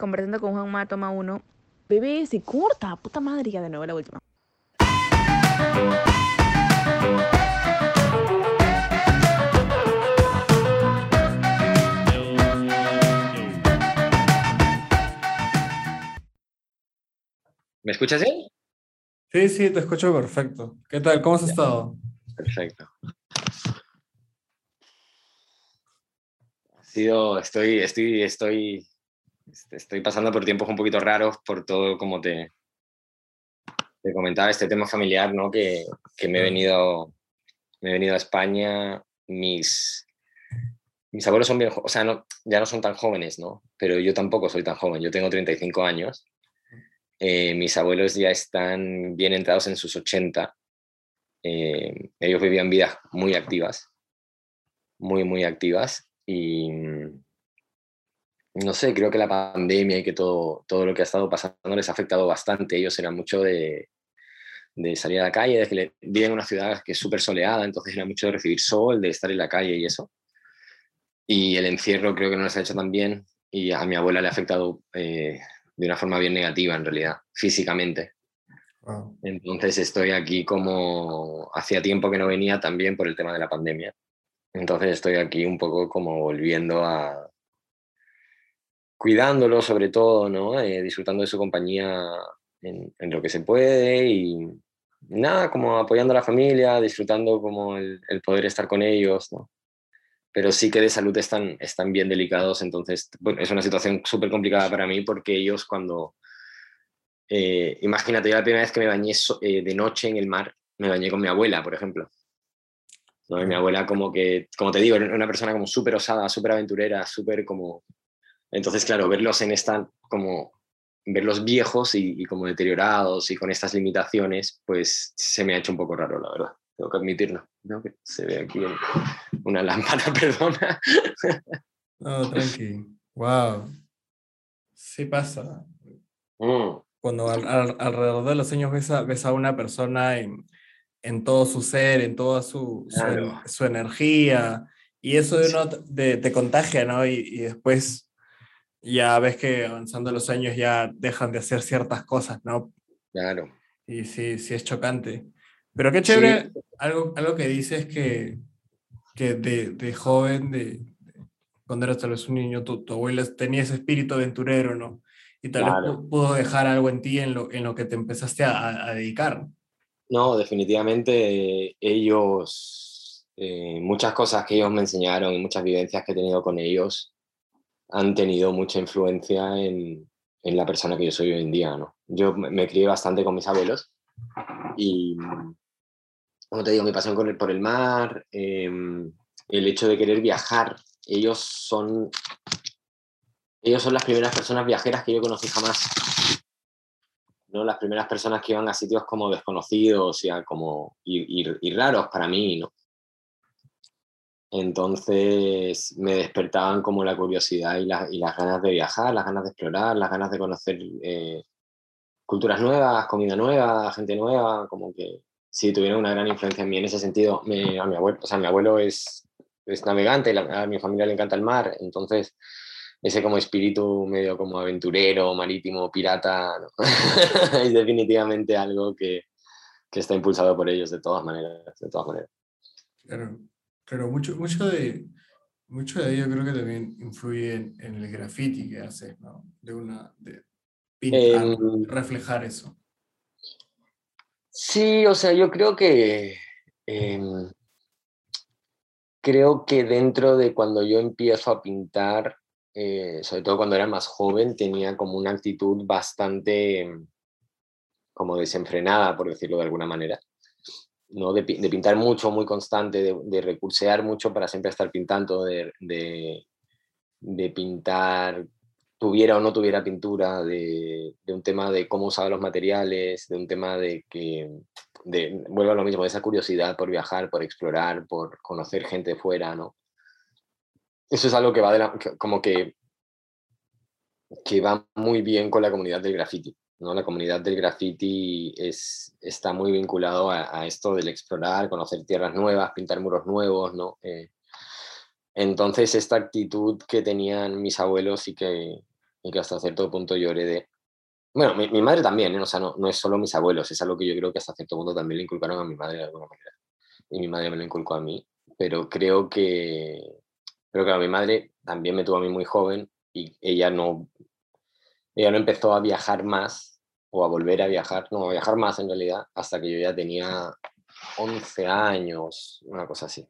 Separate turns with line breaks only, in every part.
conversando con Juanma, toma uno. Bebé, se corta, puta madre, ya de nuevo la última.
¿Me escuchas bien?
Sí, sí, te escucho perfecto. ¿Qué tal? ¿Cómo has estado?
Perfecto. Ha sido, estoy, estoy, estoy, estoy pasando por tiempos un poquito raros por todo, como te, te comentaba, este tema familiar, ¿no? Que, que me he venido, me he venido a España, mis, mis abuelos son bien, o sea, no, ya no son tan jóvenes, ¿no? Pero yo tampoco soy tan joven, yo tengo 35 años eh, mis abuelos ya están bien entrados en sus 80. Eh, ellos vivían vidas muy activas, muy, muy activas. Y no sé, creo que la pandemia y que todo, todo lo que ha estado pasando les ha afectado bastante. Ellos eran mucho de, de salir a la calle, de que viven en una ciudad que es súper soleada, entonces era mucho de recibir sol, de estar en la calle y eso. Y el encierro creo que no les ha hecho tan bien y a mi abuela le ha afectado eh, de una forma bien negativa en realidad, físicamente. Entonces estoy aquí como hacía tiempo que no venía también por el tema de la pandemia. Entonces estoy aquí un poco como volviendo a cuidándolo sobre todo, ¿no? Eh, disfrutando de su compañía en, lo que se puede y nada, como apoyando a la familia, disfrutando como el, el poder estar con ellos, ¿no? pero sí que de salud están, están bien delicados, entonces es una situación súper complicada para mí porque ellos cuando, eh, imagínate, yo la primera vez que me bañé eh, de noche en el mar, me bañé con mi abuela, por ejemplo. ¿no? mi abuela como que, como te digo, era una persona como súper osada, súper aventurera, súper como... Entonces, claro, verlos en esta, como verlos viejos y, y como deteriorados y con estas limitaciones, pues se me ha hecho un poco raro, la verdad tengo que admitirlo. ¿no? Que se ve aquí una lámpara, perdona.
No, tranqui. Wow. Sí pasa. Mm. Cuando alrededor de los años ves a, ves a una persona en, en, todo su ser, en toda su, su, energía, y eso de uno te, te contagia, ¿no? Y, y, después ya ves que avanzando los años ya dejan de hacer ciertas cosas, ¿no?
Claro.
Y sí, sí es chocante. Pero qué chévere, algo, algo que dices que, que de, de joven, de, cuando eras tal vez un niño, tu, tu abuela tenía ese espíritu aventurero, ¿no? Y tal vez pudo dejar algo en ti en lo, en lo que te empezaste a, a dedicar.
No, definitivamente ellos, eh, muchas cosas que ellos me enseñaron y muchas vivencias que he tenido con ellos han tenido mucha influencia en, en la persona que yo soy hoy en día, ¿no? Yo me crié bastante con mis abuelos y, como te digo, mi pasión por el mar, em, el hecho de querer viajar. Ellos son, ellos son las primeras personas viajeras que yo conocí jamás. ¿no? Las primeras personas que iban a sitios como desconocidos y, como, y, raros para mí. ¿no? Entonces me despertaban como la curiosidad y, las ganas de viajar, las ganas de explorar, las ganas de conocer eh, culturas nuevas, comida nueva, gente nueva, como que sí tuvieron una gran influencia en mí en ese sentido. A mi abuelo, o sea, mi abuelo es, navegante, a mi familia le encanta el mar, entonces ese como espíritu medio como aventurero, marítimo, pirata, es definitivamente algo que, que, está impulsado por ellos de todas maneras, de todas maneras.
Claro, mucho, mucho de mucho de ello creo que también influye en, el graffiti que hace, ¿no? De una, de pintar, reflejar eso.
Sí, o sea, yo creo que em, creo que dentro de cuando yo empiezo a pintar, eh, sobre todo cuando era más joven, tenía como una actitud bastante em, como desenfrenada, por decirlo de alguna manera. ¿No? De, pintar mucho, muy constante, de, recursear mucho para siempre estar pintando, de, de pintar tuviera o no tuviera pintura, de, un tema de cómo usaba los materiales, de un tema de que, vuelvo a lo mismo, de esa curiosidad por viajar, por explorar, por conocer gente fuera, ¿no? Eso es algo que va de como que, que va muy bien con la comunidad del graffiti, ¿no? La comunidad del graffiti es, está muy vinculado a, esto del explorar, conocer tierras nuevas, pintar muros nuevos, ¿no? Eh, entonces, esta actitud que tenían mis abuelos y que, y que hasta cierto punto yo heredé. Bueno, mi, madre también, ¿eh? o sea, no, no, es solo mis abuelos, es algo que yo creo que hasta cierto punto también le inculcaron a mi madre de alguna manera. Y mi madre me lo inculcó a mí, pero creo que, que a mi madre también me tuvo a mí muy joven y ella no, ella no empezó a viajar más o a volver a viajar, no, a viajar más en realidad, hasta que yo ya tenía 11 años, una cosa así.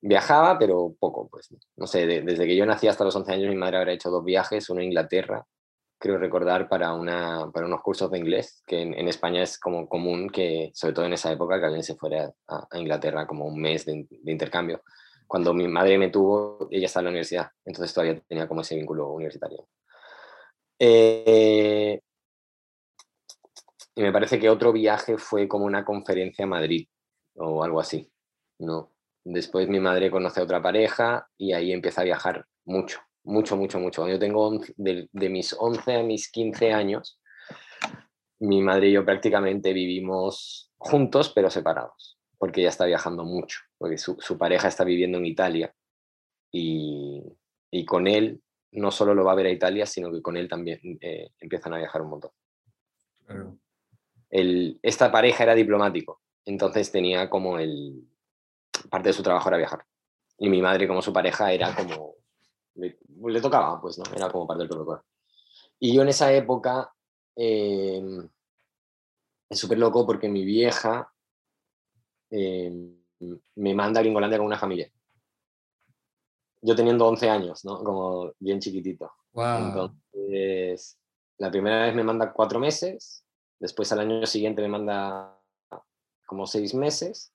Viajaba, pero poco, pues. No sé, desde que yo nací hasta los 11 años mi madre habrá hecho dos viajes, uno a Inglaterra, creo recordar, para, una, para unos cursos de inglés, que en, España es como común que, sobre todo en esa época, que alguien se fuera a, Inglaterra como un mes de, intercambio. Cuando mi madre me tuvo, ella estaba en la universidad, entonces todavía tenía como ese vínculo universitario. Eh, y me parece que otro viaje fue como una conferencia a Madrid o algo así. ¿no? Después mi madre conoce a otra pareja y ahí empieza a viajar mucho, mucho, mucho, mucho. Yo tengo de, mis 11 a mis 15 años, mi madre y yo prácticamente vivimos juntos pero separados, porque ella está viajando mucho, porque su, pareja está viviendo en Italia y, y, con él no solo lo va a ver a Italia, sino que con él también eh, empiezan a viajar un montón. Claro esta pareja era diplomático, entonces tenía como el... Parte de su trabajo era viajar. Y mi madre como su pareja era como... Le, tocaba, pues, ¿no? Era como parte del protocolo. Y yo en esa época... Em, es súper loco porque mi vieja em, me manda a Gringolandia con una familia. Yo teniendo 11 años, ¿no? Como bien chiquitito. Entonces, la primera vez me manda cuatro meses, Después al año siguiente me manda como seis meses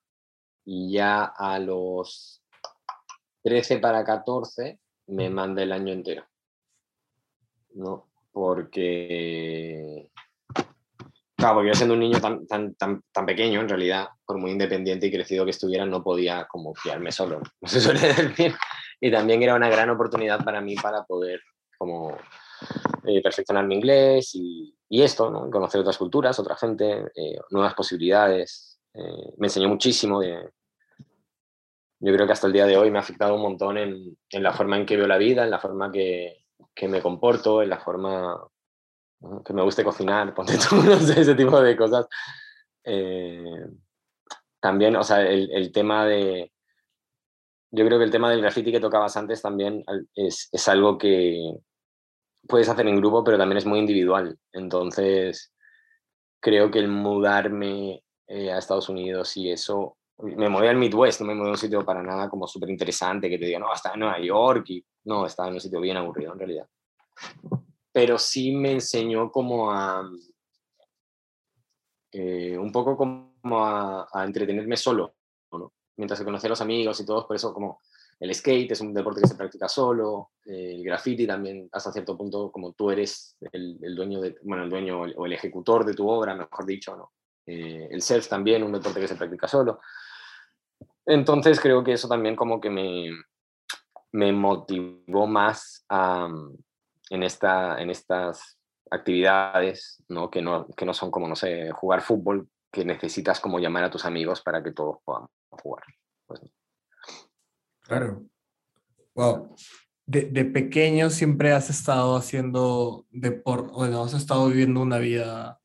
y ya a los 13 para 14 me manda el año entero. ¿No? Porque... Claro, porque yo siendo un niño tan, tan, tan, tan, pequeño, en realidad, por muy independiente y crecido que estuviera, no podía como fiarme solo. No se suele decir. Y también era una gran oportunidad para mí para poder como eh, perfeccionar mi inglés y, y esto, ¿no? conocer otras culturas, otra gente, eh, nuevas posibilidades. Eh, me enseñó muchísimo. De, yo creo que hasta el día de hoy me ha afectado un montón en, en la forma en que veo la vida, en la forma que, que me comporto, en la forma que me guste cocinar, ponte tú, no sé, ese tipo de cosas. también, o sea, el, el tema de, yo creo que el tema del graffiti que tocabas antes también es, es algo que, puedes hacer en grupo, pero también es muy individual. Entonces, creo que el mudarme eh, a Estados Unidos y eso, me moví al Midwest, no me moví a un sitio para nada como súper interesante, que te diga, no, estaba en Nueva York y no, estaba en un sitio bien aburrido en realidad. Pero sí me enseñó como a, eh, un poco como a, a entretenerme solo, ¿no? mientras que conocí a los amigos y todos, por eso como el skate es un deporte que se practica solo, el graffiti también hasta cierto punto, como tú eres el, dueño, de, bueno, el dueño o el, ejecutor de tu obra, mejor dicho. Eh, el surf también, un deporte que se practica solo. Entonces creo que eso también como que me, me motivó más en, esta, en estas actividades, ¿no? Que, ¿no? que no son como, no sé, jugar fútbol, que necesitas como llamar a tus amigos para que todos puedan jugar.
Claro. Wow. De, de, pequeño siempre has estado haciendo deporte, bueno, has estado viviendo una vida,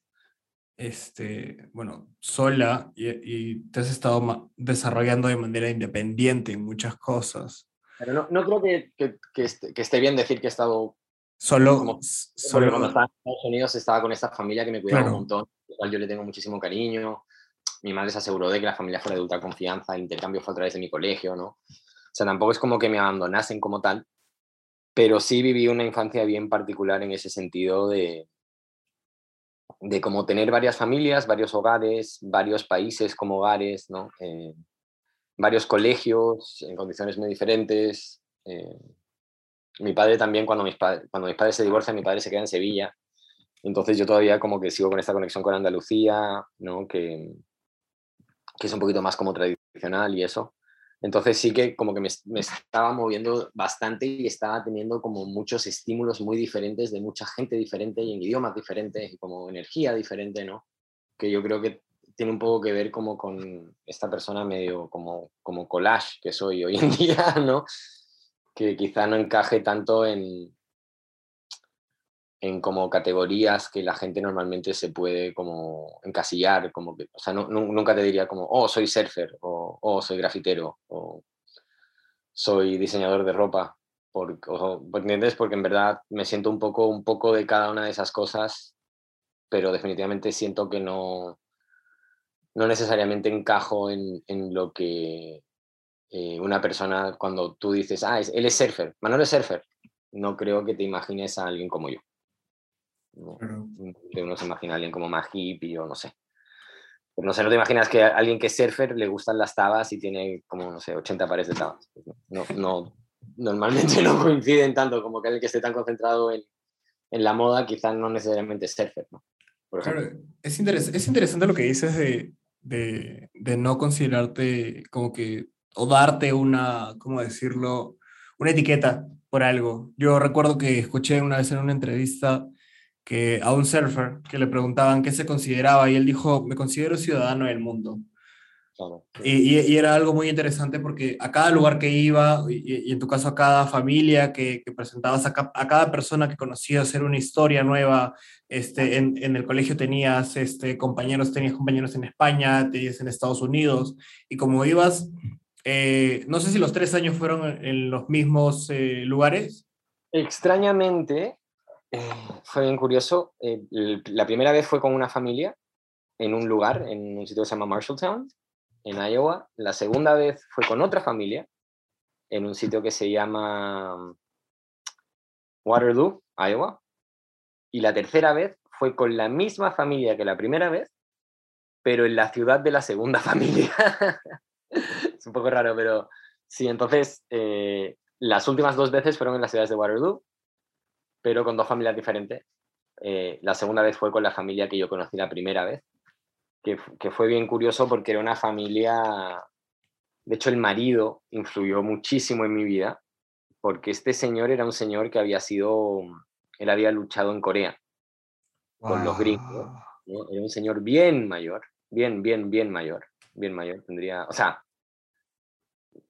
este, bueno, sola y, y te has estado desarrollando de manera independiente en muchas cosas.
Pero no, no creo que, que, que, esté, que, esté, bien decir que he estado
solo, como, solo
cuando estaba en Estados Unidos estaba con esta familia que me cuidaba un montón, al cual yo le tengo muchísimo cariño. Mi madre se aseguró de que la familia fuera de ultra confianza, el intercambio fue a través de mi colegio, ¿no? O sea, tampoco es como que me abandonasen como tal, pero sí viví una infancia bien particular en ese sentido de, de como tener varias familias, varios hogares, varios países como hogares, ¿no? Eh, varios colegios en condiciones muy diferentes. Eh, mi padre también, cuando mis, cuando mis padres se divorcian, mi padre se queda en Sevilla. Entonces yo todavía como que sigo con esta conexión con Andalucía, ¿no? que, que es un poquito más como tradicional y eso. Entonces sí que como que me, estaba moviendo bastante y estaba teniendo como muchos estímulos muy diferentes de mucha gente diferente y en idiomas diferentes y como energía diferente, ¿no? Que yo creo que tiene un poco que ver como con esta persona medio como, como collage que soy hoy en día, ¿no? Que quizá no encaje tanto en, en como categorías que la gente normalmente se puede como encasillar, como que, o sea, nunca te diría como, oh, soy surfer, o oh, soy grafitero, o soy diseñador de ropa. Porque en verdad me siento un poco, un poco de cada una de esas cosas, pero definitivamente siento que no, no necesariamente encajo en, en lo que eh, una persona, cuando tú dices, ah, él es surfer, Manuel es surfer, no creo que te imagines a alguien como yo. No, uno se imagina a alguien como más hippie o no sé. No sé, no te imaginas que a alguien que es surfer le gustan las tabas y tiene como, no sé, 80 pares de tabas. Pues no, no, normalmente no coinciden tanto como que alguien que esté tan concentrado en, en la moda, quizás no necesariamente es surfer, ¿no?
Por es, es interesante lo que dices de, de, de, no considerarte como que, o darte una, ¿cómo decirlo? Una etiqueta por algo. Yo recuerdo que escuché una vez en una entrevista que a un surfer que le preguntaban qué se consideraba y él dijo, me considero ciudadano del mundo. Y, y, era algo muy interesante porque a cada lugar que iba, y, en tu caso a cada familia que, que presentabas, a, a, cada persona que conocías, hacer una historia nueva, este, en, en, el colegio tenías este, compañeros, tenías compañeros en España, tenías en Estados Unidos, y como ibas, eh, no sé si los tres años fueron en los mismos eh, lugares.
Extrañamente, eh, fue bien curioso. Eh, la primera vez fue con una familia en un lugar, en un sitio que se llama Marshalltown, en Iowa. La segunda vez fue con otra familia en un sitio que se llama mm, Waterloo, Iowa. Y la tercera vez fue con la misma familia que la primera vez, pero en la ciudad de la segunda familia. es un poco raro, pero sí, entonces eh, las últimas dos veces fueron en las ciudades de Waterloo pero con dos familias diferentes. Eh, la segunda vez fue con la familia que yo conocí la primera vez, que, que, fue bien curioso porque era una familia, de hecho el marido influyó muchísimo en mi vida, porque este señor era un señor que había sido, él había luchado en Corea con los gringos, era un señor bien mayor, bien, bien, bien mayor, bien mayor, tendría, o sea,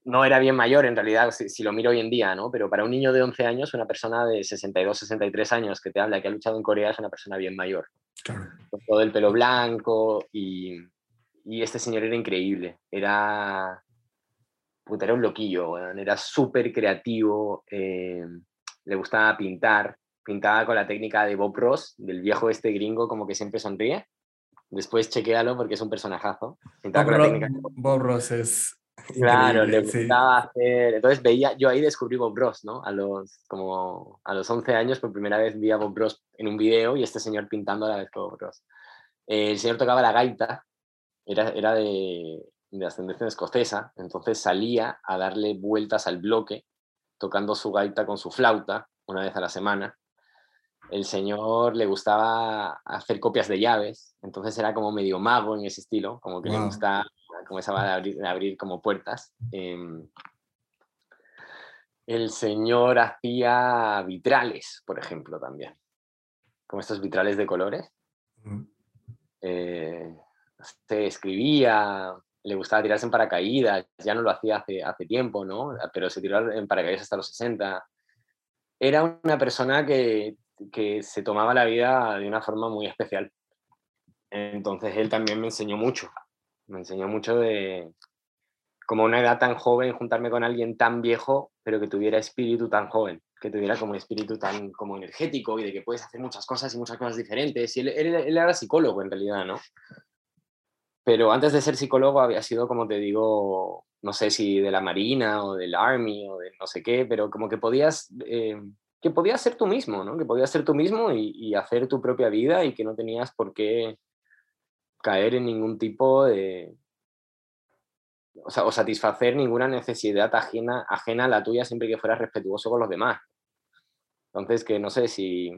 no era bien mayor en realidad, si, lo miro hoy en día, ¿no? Pero para un niño de 11 años, una persona de 62, 63 años que te habla, que ha luchado en Corea, es una persona bien mayor. Con todo el pelo blanco y, y, este señor era increíble. Era, era un loquillo, era súper creativo, eh, le gustaba pintar, pintaba con la técnica de Bob Ross, del viejo este gringo como que siempre sonríe. Después chequéalo porque es un personajazo.
Bob Ross es
Claro, le gustaba hacer. Entonces veía, yo ahí descubrí Bob Ross, ¿no? A los, como a los 11 años, por primera vez vi a Bob Ross en un video y este señor pintando a la vez que Bob Ross. el señor tocaba la gaita, era, era de, de ascendencia escocesa, entonces salía a darle vueltas al bloque, tocando su gaita con su flauta una vez a la semana. El señor le gustaba hacer copias de llaves, entonces era como medio mago en ese estilo, como que le gustaba comenzaba a abrir, a abrir como puertas. Em, el señor hacía vitrales, por ejemplo, también, como estos vitrales de colores. Eh, se escribía, le gustaba tirarse en paracaídas, ya no lo hacía hace, hace tiempo, ¿no? Pero se tiró en paracaídas hasta los 60. Era una persona que, que se tomaba la vida de una forma muy especial. Entonces él también me enseñó mucho me enseñó mucho de, como una edad tan joven, juntarme con alguien tan viejo, pero que tuviera espíritu tan joven, que tuviera como espíritu tan como energético y de que puedes hacer muchas cosas y muchas cosas diferentes. Y él, era psicólogo en realidad, ¿no? Pero antes de ser psicólogo había sido, como te digo, no sé si de la Marina o del Army o de no sé qué, pero como que podías, eh, que podías ser tú mismo, ¿no? Que podías ser tú mismo y, hacer tu propia vida y que no tenías por qué caer en ningún tipo de... O, sea, o satisfacer ninguna necesidad ajena, ajena a la tuya siempre que fueras respetuoso con los demás. Entonces, que no sé si...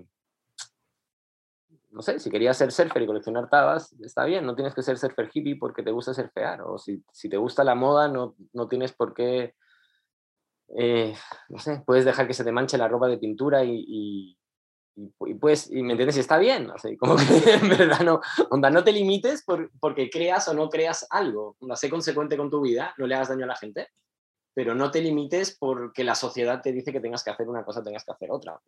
No sé, si querías ser surfer y coleccionar tabas, está bien, no tienes que ser surfer hippie porque te gusta surfear. O si, si te gusta la moda, no, no tienes por qué eh, no sé, puedes dejar que se te manche la ropa de pintura y, y, pues, y me entiendes, y está bien, así, como que en verdad no, onda, no te limites por, porque creas o no creas algo, onda, sé consecuente con tu vida, no le hagas daño a la gente, pero no te limites porque la sociedad te dice que tengas que hacer una cosa, tengas que hacer otra.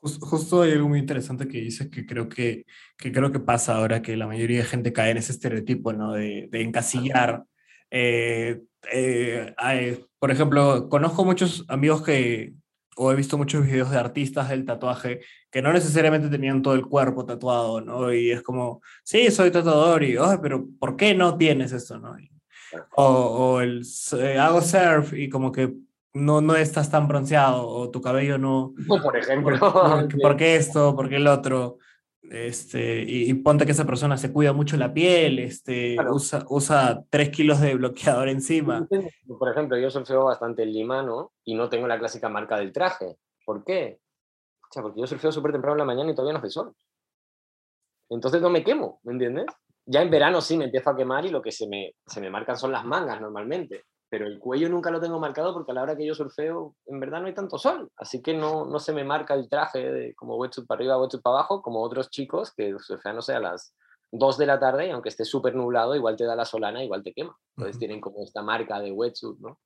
Justo hay algo muy interesante que dices que creo que, que creo que pasa ahora que la mayoría de gente cae en ese estereotipo, ¿no? De, de encasillar. Eh, eh, por ejemplo, conozco muchos amigos que, o he visto muchos videos de artistas del tatuaje que no necesariamente tenían todo el cuerpo tatuado, ¿no? Y es como, sí, soy tatuador y, oh, pero ¿por qué no tienes esto, no? o, o, el eh, hago surf y como que no, no estás tan bronceado o tu cabello no...
Por ejemplo.
¿Por, qué esto? ¿Por qué el otro? Este, y, ponte que esa persona se cuida mucho la piel, este, usa, usa tres kilos de bloqueador encima.
Por ejemplo, yo surfeo bastante en Lima, ¿no? Y no tengo la clásica marca del traje. ¿Por qué? O sea, porque yo surfeo súper temprano en la mañana y todavía no hace sol. Entonces no me quemo, ¿me entiendes? Ya en verano sí me empiezo a quemar y lo que se me, se me marcan son las mangas normalmente pero el cuello nunca lo tengo marcado porque a la hora que yo surfeo, en verdad no hay tanto sol, así que no, no se me marca el traje de como wetsuit para arriba, wetsuit para abajo, como otros chicos que surfean, no sé, a las 2 de la tarde y aunque esté súper nublado, igual te da la solana, igual te quema. Entonces tienen como esta marca de wetsuit, ¿no?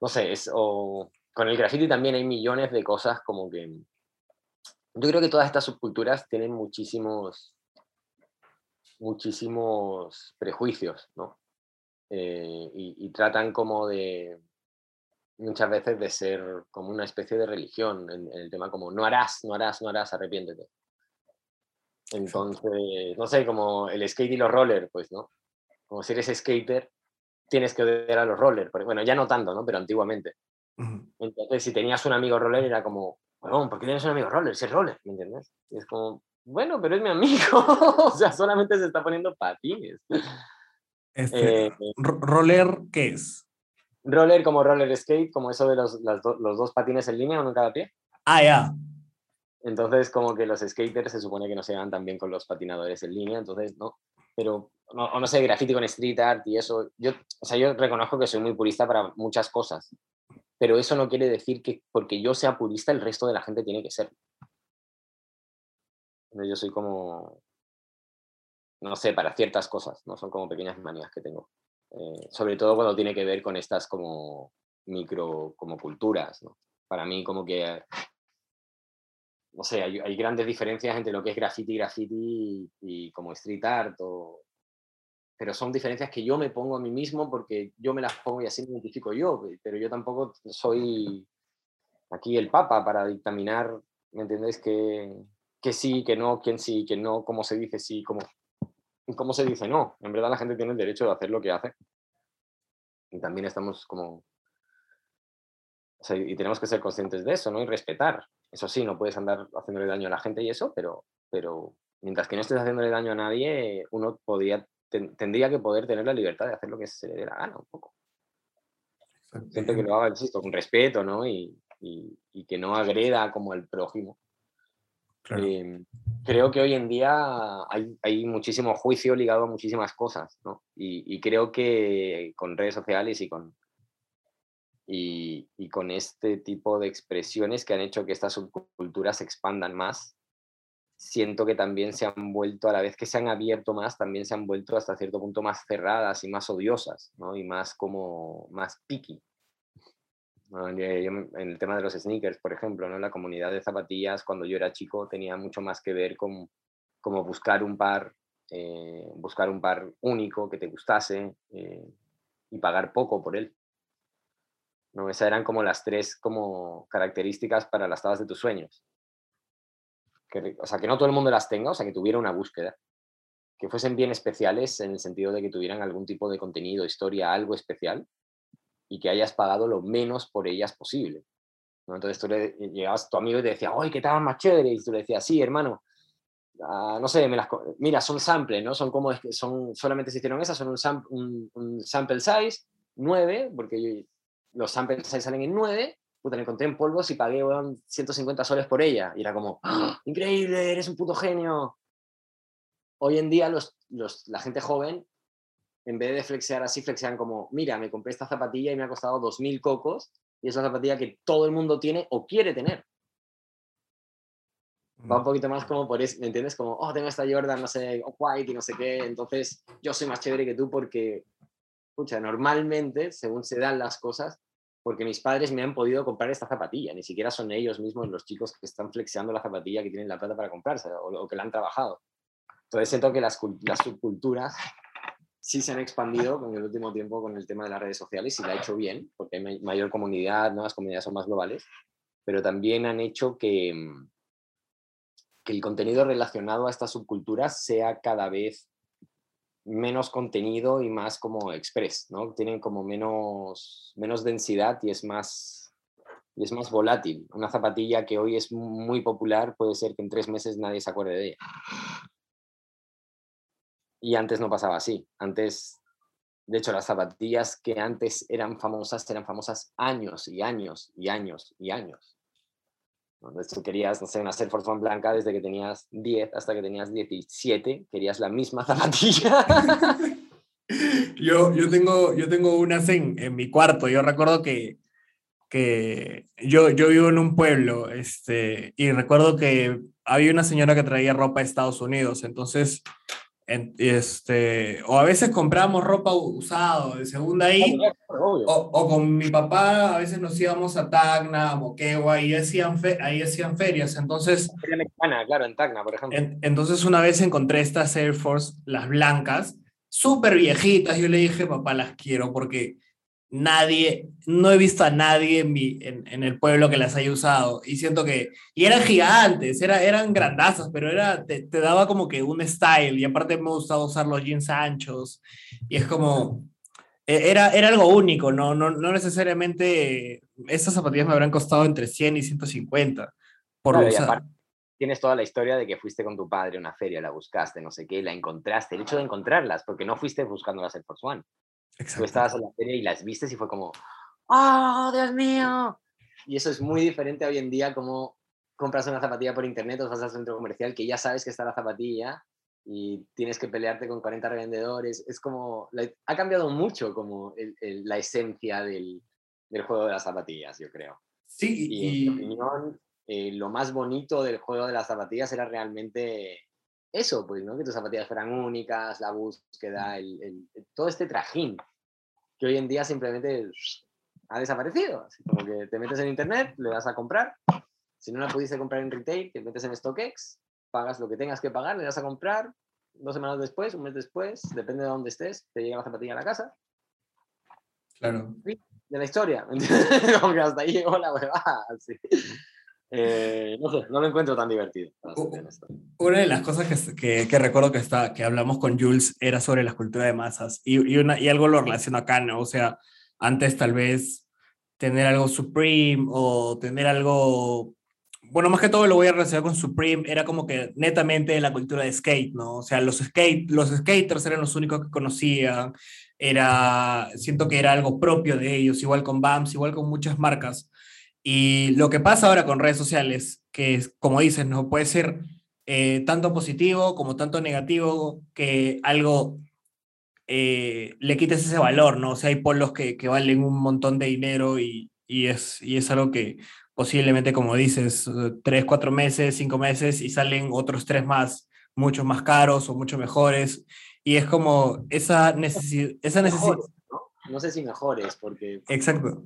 No sé, es, o con el graffiti también hay millones de cosas como que... Yo creo que todas estas subculturas tienen muchísimos, muchísimos prejuicios, ¿no? Eh, y, tratan como de muchas veces de ser como una especie de religión en, el tema como no harás, no harás, no harás, arrepiéntete. Entonces, no sé, como el skate y los rollers, pues, ¿no? Como si eres skater, tienes que odiar a los rollers. Bueno, ya no tanto, ¿no? Pero antiguamente. Entonces, si tenías un amigo roller, era como, bueno, ¿por qué tienes un amigo roller? Si es roller, ¿me entiendes? Y es como, bueno, pero es mi amigo. o sea, solamente se está poniendo patines.
Este, eh, ¿Roller qué es?
Roller como roller skate, como eso de los, los dos patines en línea, uno en cada pie.
Ah, ya.
Entonces, como que los skaters se supone que no se van tan bien con los patinadores en línea, entonces, no. Pero, no, o no sé, graffiti con street art y eso. Yo, o sea, yo reconozco que soy muy purista para muchas cosas, pero eso no quiere decir que porque yo sea purista, el resto de la gente tiene que ser. Yo soy como, no sé, para ciertas cosas, ¿no? Son como pequeñas manías que tengo. Eh, sobre todo cuando tiene que ver con estas como micro, como culturas. Para mí como que, no sé, hay, grandes diferencias entre lo que es graffiti, graffiti y, como street art, pero son diferencias que yo me pongo a mí mismo porque yo me las pongo y así me identifico yo, pero yo tampoco soy aquí el papa para dictaminar, ¿me entiendes? Que, que sí, que no, quién sí, que no, cómo se dice sí, cómo cómo se dice no. En verdad la gente tiene el derecho de hacer lo que hace. Y también estamos como... y tenemos que ser conscientes de eso, ¿no? Y respetar. Eso sí, no puedes andar haciéndole daño a la gente y eso, pero, pero mientras que no estés haciéndole daño a nadie, uno podría, tendría que poder tener la libertad de hacer lo que se le dé la gana un poco. Siempre que lo haga, insisto, con respeto, ¿no? Y, y, y que no agreda como al prójimo. Em, creo que hoy en día hay, muchísimo juicio ligado a muchísimas cosas, ¿no? Y, creo que con redes sociales y con, y, y, con este tipo de expresiones que han hecho que estas subculturas se expandan más, siento que también se han vuelto, a la vez que se han abierto más, también se han vuelto hasta cierto punto más cerradas y más odiosas, ¿no? Y más como, más picky. En el tema de los sneakers, por ejemplo, ¿no? la comunidad de zapatillas cuando yo era chico tenía mucho más que ver con como buscar un par, eh, buscar un par único que te gustase eh, y pagar poco por él. ¿no? Esas eran como las tres como características para las tablas de tus sueños. O sea, que no todo el mundo las tenga, o sea, que tuviera una búsqueda. Que fuesen bien especiales en el sentido de que tuvieran algún tipo de contenido, historia, algo especial y que hayas pagado lo menos por ellas posible. ¿no? Entonces tú le llegabas a tu amigo y te decía, ¡ay, qué tal más chévere! Y tú le decías, sí, hermano, ah, no sé, me las, mira, son sample, ¿no? Son como, son, solamente se hicieron esas, son un, un, sample size, 9, porque los sample size salen en 9, puta, me encontré en polvos y pagué 150 soles por ella. Y era como, ¡Ah, increíble, eres un puto genio. Hoy en día los, los, la gente joven en vez de flexear así, flexean como, mira, me compré esta zapatilla y me ha costado 2.000 cocos y es una zapatilla que todo el mundo tiene o quiere tener. Va un poquito más como por eso, ¿me entiendes? Como, oh, tengo esta Jordan, no sé, white y no sé qué, entonces yo soy más chévere que tú porque, escucha, normalmente, según se dan las cosas, porque mis padres me han podido comprar esta zapatilla, ni siquiera son ellos mismos los chicos que están flexeando la zapatilla que tienen la plata para comprarse o, que la han trabajado. Entonces siento que las, las subculturas sí se han expandido en el último tiempo con el tema de las redes sociales y lo ha hecho bien, porque hay mayor comunidad, nuevas comunidades son más globales, pero también han hecho que, que el contenido relacionado a estas subculturas sea cada vez menos contenido y más como express, ¿no? Tienen como menos, menos densidad y es más, y es más volátil. Una zapatilla que hoy es muy popular puede ser que en tres meses nadie se acuerde de ella. Y antes no pasaba así. Antes, de hecho, las zapatillas que antes eran famosas eran famosas años y años y años y años. Entonces tú querías, no sé, una Air Force One blanca desde que tenías 10 hasta que tenías 17, querías la misma zapatilla.
yo, yo, tengo, yo tengo unas en, en mi cuarto. Yo recuerdo que, que yo, yo vivo en un pueblo este, y recuerdo que había una señora que traía ropa de Estados Unidos. Entonces este, o a veces compramos ropa usada de segunda ahí, o, o, con mi papá a veces nos íbamos a Tacna, a Moquegua, y hacían ahí hacían ferias, entonces...
Feria mexicana, claro, en Tacna, por ejemplo.
entonces una vez encontré estas Air Force, las blancas, súper viejitas, yo le dije, papá, las quiero porque nadie, no he visto a nadie en, mi, en, el pueblo que las haya usado. Y siento que, y eran gigantes, era, eran grandazas, pero era, te, daba como que un style. Y aparte me gustaba usar los jeans anchos. Y es como, e, era, era algo único, no, no, no necesariamente, estas zapatillas me habrán costado entre 100 y 150. Por
tienes toda la historia de que fuiste con tu padre a una feria, la buscaste, no sé qué, la encontraste. El hecho de encontrarlas, porque no fuiste buscando las Air Force One. Tú estabas en la feria y las vistes y fue como, ¡Oh, Dios mío! Y eso es muy diferente hoy en día como compras una zapatilla por internet o vas al centro comercial que ya sabes que está la zapatilla y tienes que pelearte con 40 revendedores. Es como, ha cambiado mucho como la esencia del, del, juego de las zapatillas, yo creo.
Sí,
y, y... en mi opinión, eh, lo más bonito del juego de las zapatillas era realmente eso, pues, ¿no? Que tus zapatillas fueran únicas, la búsqueda, el, el, todo este trajín que hoy en día simplemente ha desaparecido. Así como que te metes en internet, le das a comprar. Si no la pudiste comprar en retail, te metes en StockX, pagas lo que tengas que pagar, le das a comprar. Dos semanas después, un mes después, depende de dónde estés, te llega la zapatilla a la casa.
Claro.
De la historia. como que hasta ahí llegó la huevada. Así. Eh, no sé, no lo encuentro tan divertido.
Una de las cosas que, que, recuerdo que, está, que hablamos con Jules era sobre la escultura de masas y, y, una, y algo lo relaciono acá, ¿no? O sea, antes tal vez tener algo Supreme o tener algo, bueno, más que todo lo voy a relacionar con Supreme, era como que netamente la cultura de skate, ¿no? O sea, los, skate, los skaters eran los únicos que conocían, era, siento que era algo propio de ellos, igual con BAMS, igual con muchas marcas. Y lo que pasa ahora con redes sociales, que como dices, no puede ser eh, tanto positivo como tanto negativo, que algo eh, le quites ese valor, ¿no? O sea, hay polos que, que valen un montón de dinero y, y, es, y es algo que posiblemente, como dices, tres, cuatro meses, cinco meses y salen otros tres más, mucho más caros o mucho mejores. Y es como esa, necesidad esa necesidad...
¿no? no sé si mejores, porque...
Exacto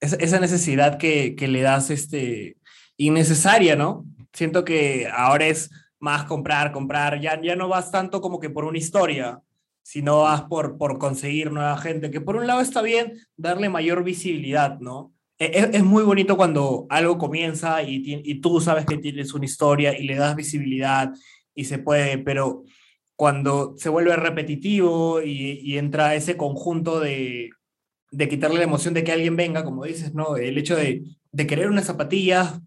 esa necesidad que, que, le das este, innecesaria, ¿no? Siento que ahora es más comprar, comprar, ya, ya no vas tanto como que por una historia, sino vas por, por conseguir nueva gente, que por un lado está bien darle mayor visibilidad, ¿no? Es, e, es muy bonito cuando algo comienza y, y tú sabes que tienes una historia y le das visibilidad y se puede, pero cuando se vuelve repetitivo y, y entra ese conjunto de, de quitarle la emoción de que alguien venga, como dices, ¿no? El hecho de, de querer una zapatilla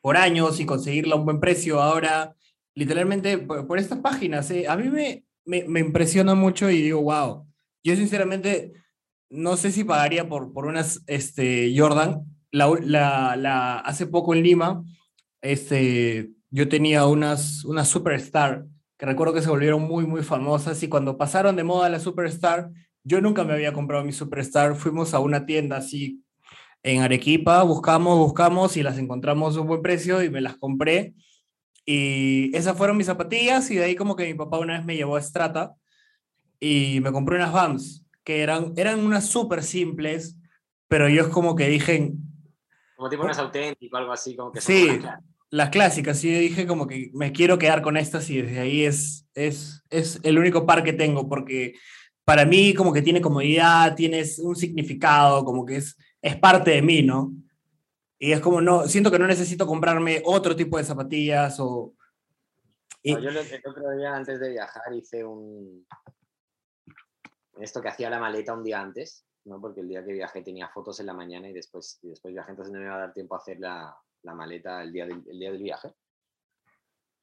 por años y conseguirla a un buen precio ahora, literalmente por, estas páginas, ¿eh? a mí me, me, impresiona mucho y digo, wow, yo sinceramente no sé si pagaría por, por unas este, Jordan. La, la, hace poco en Lima, este, yo tenía unas, unas Superstar que recuerdo que se volvieron muy, muy famosas y cuando pasaron de moda la Superstar, yo nunca me había comprado mi Superstar. Fuimos a una tienda así en Arequipa, buscamos, buscamos y las encontramos a un buen precio y me las compré. Y esas fueron mis zapatillas y de ahí como que mi papá una vez me llevó a Strata y me compré unas Vans que eran, eran unas súper simples, pero yo es como que dije...
Como tipo es auténtico, algo así, como que...
Sí, las clásicas, sí, dije como que me quiero quedar con estas y desde ahí es, es, es el único par que tengo, porque para mí como que tiene comodidad, tiene un significado, como que es, es parte de mí, ¿no? Y es como, no, siento que no necesito comprarme otro tipo de zapatillas o...
yo el otro día antes de viajar hice un... Esto que hacía la maleta un día antes, ¿no? Porque el día que viajé tenía fotos en la mañana y después, y después viajé, entonces no me iba a dar tiempo a hacer la, la maleta el día, del, el día del viaje.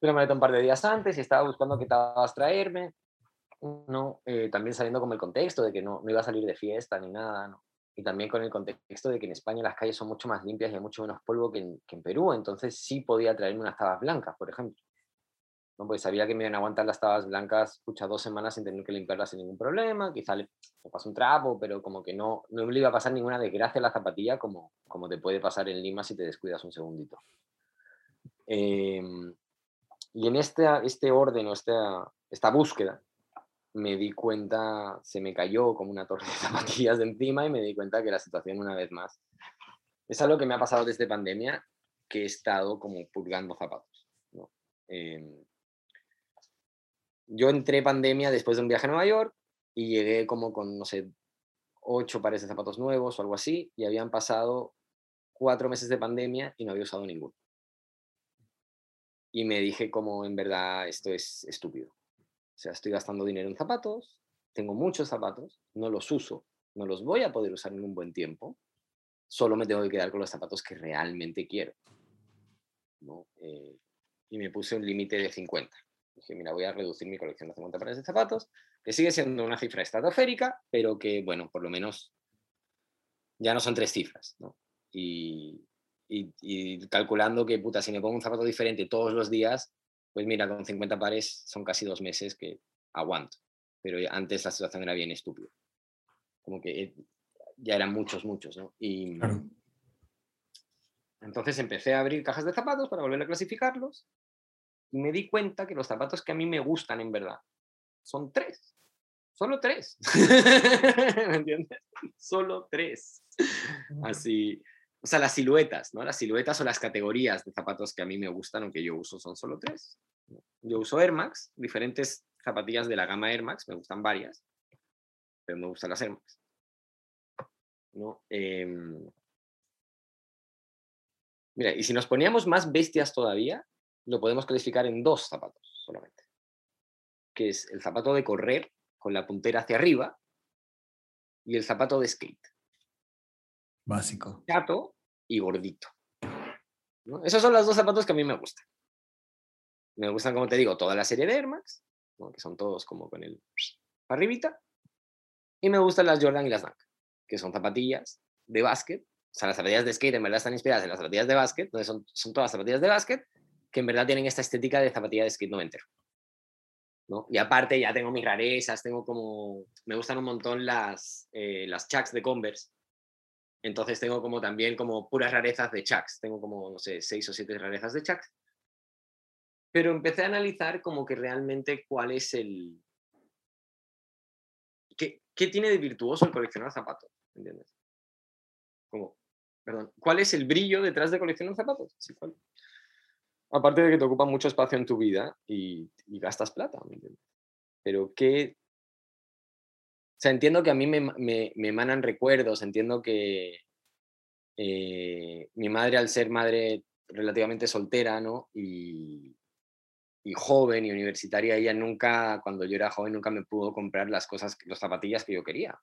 Pero me maleta un par de días antes y estaba buscando qué a traerme, ¿no? Eh, también sabiendo como el contexto de que no, no iba a salir de fiesta ni nada, ¿no? y también con el contexto de que en España las calles son mucho más limpias y hay mucho menos polvo que en, que en Perú, entonces sí podía traerme unas tabas blancas, por ejemplo. ¿no? Porque sabía que me iban a aguantar las tabas blancas, escucha, dos semanas sin tener que limpiarlas sin ningún problema, quizá le, paso un trapo, pero como que no, no me iba a pasar ninguna desgracia a la zapatilla como, como te puede pasar en Lima si te descuidas un segundito. Em, y en este, este orden o esta, esta búsqueda, me di cuenta, se me cayó como una torre de zapatillas de encima y me di cuenta que la situación una vez más es algo que me ha pasado desde pandemia, que he estado como purgando zapatos. Em, yo entré pandemia después de un viaje a Nueva York y llegué como con, no sé, ocho pares de zapatos nuevos o algo así y habían pasado cuatro meses de pandemia y no había usado ninguno. Y me dije como en verdad esto es estúpido. O sea, estoy gastando dinero en zapatos, tengo muchos zapatos, no los uso, no los voy a poder usar en un buen tiempo, solo me tengo que quedar con los zapatos que realmente quiero. Eh, y me puse un límite de 50. Dije, mira, voy a reducir mi colección de 50 pares de zapatos, que sigue siendo una cifra estratosférica, pero que, bueno, por lo menos ya no son tres cifras. ¿no? Y, y, y, calculando que, puta, si me pongo un zapato diferente todos los días, pues mira, con 50 pares son casi dos meses que aguanto. Pero antes la situación era bien estúpida. Como que eh, ya eran muchos, muchos, ¿no? Y entonces empecé a abrir cajas de zapatos para volver a clasificarlos y me di cuenta que los zapatos que a mí me gustan en verdad son tres. Solo tres. ¿Me entiendes? Solo tres. Así, o sea, las siluetas, ¿no? Las siluetas o las categorías de zapatos que a mí me gustan o que yo uso son solo tres. Yo uso Air Max, diferentes zapatillas de la gama Air Max, me gustan varias, pero me gustan las Air Max. ¿No? Em, mira, y si nos poníamos más bestias todavía, lo podemos clasificar en dos zapatos solamente, que es el zapato de correr con la puntera hacia arriba y el zapato de skate.
Básico.
Chato y gordito. Esos son los dos zapatos que a mí me gustan. Me gustan, como te digo, toda la serie de Air Max, que son todos como con el arribita. Y me gustan las Jordan y las Dunk, que son zapatillas de básquet. O sea, las zapatillas de skate en verdad están inspiradas en las zapatillas de básquet, entonces son, son todas zapatillas de básquet que en verdad tienen esta estética de zapatilla de skate noventero. ¿no? Y aparte ya tengo mis rarezas, tengo como... Me gustan un montón las, eh, las Chucks de Converse, entonces tengo como también como puras rarezas de Chucks. Tengo como, no sé, seis o siete rarezas de Chucks. Pero empecé a analizar como que realmente cuál es el... ¿Qué, qué tiene de virtuoso el coleccionar zapatos? ¿Entiendes? Como, perdón, ¿cuál es el brillo detrás de coleccionar zapatos? Aparte de que te ocupa mucho espacio en tu vida y, y gastas plata, ¿me entiendes? Pero qué, sea, entiendo que a mí me, me, me emanan recuerdos, entiendo que eh, mi madre, al ser madre relativamente soltera, ¿no? Y, joven y universitaria, ella nunca, cuando yo era joven, nunca me pudo comprar las cosas, las zapatillas que yo quería.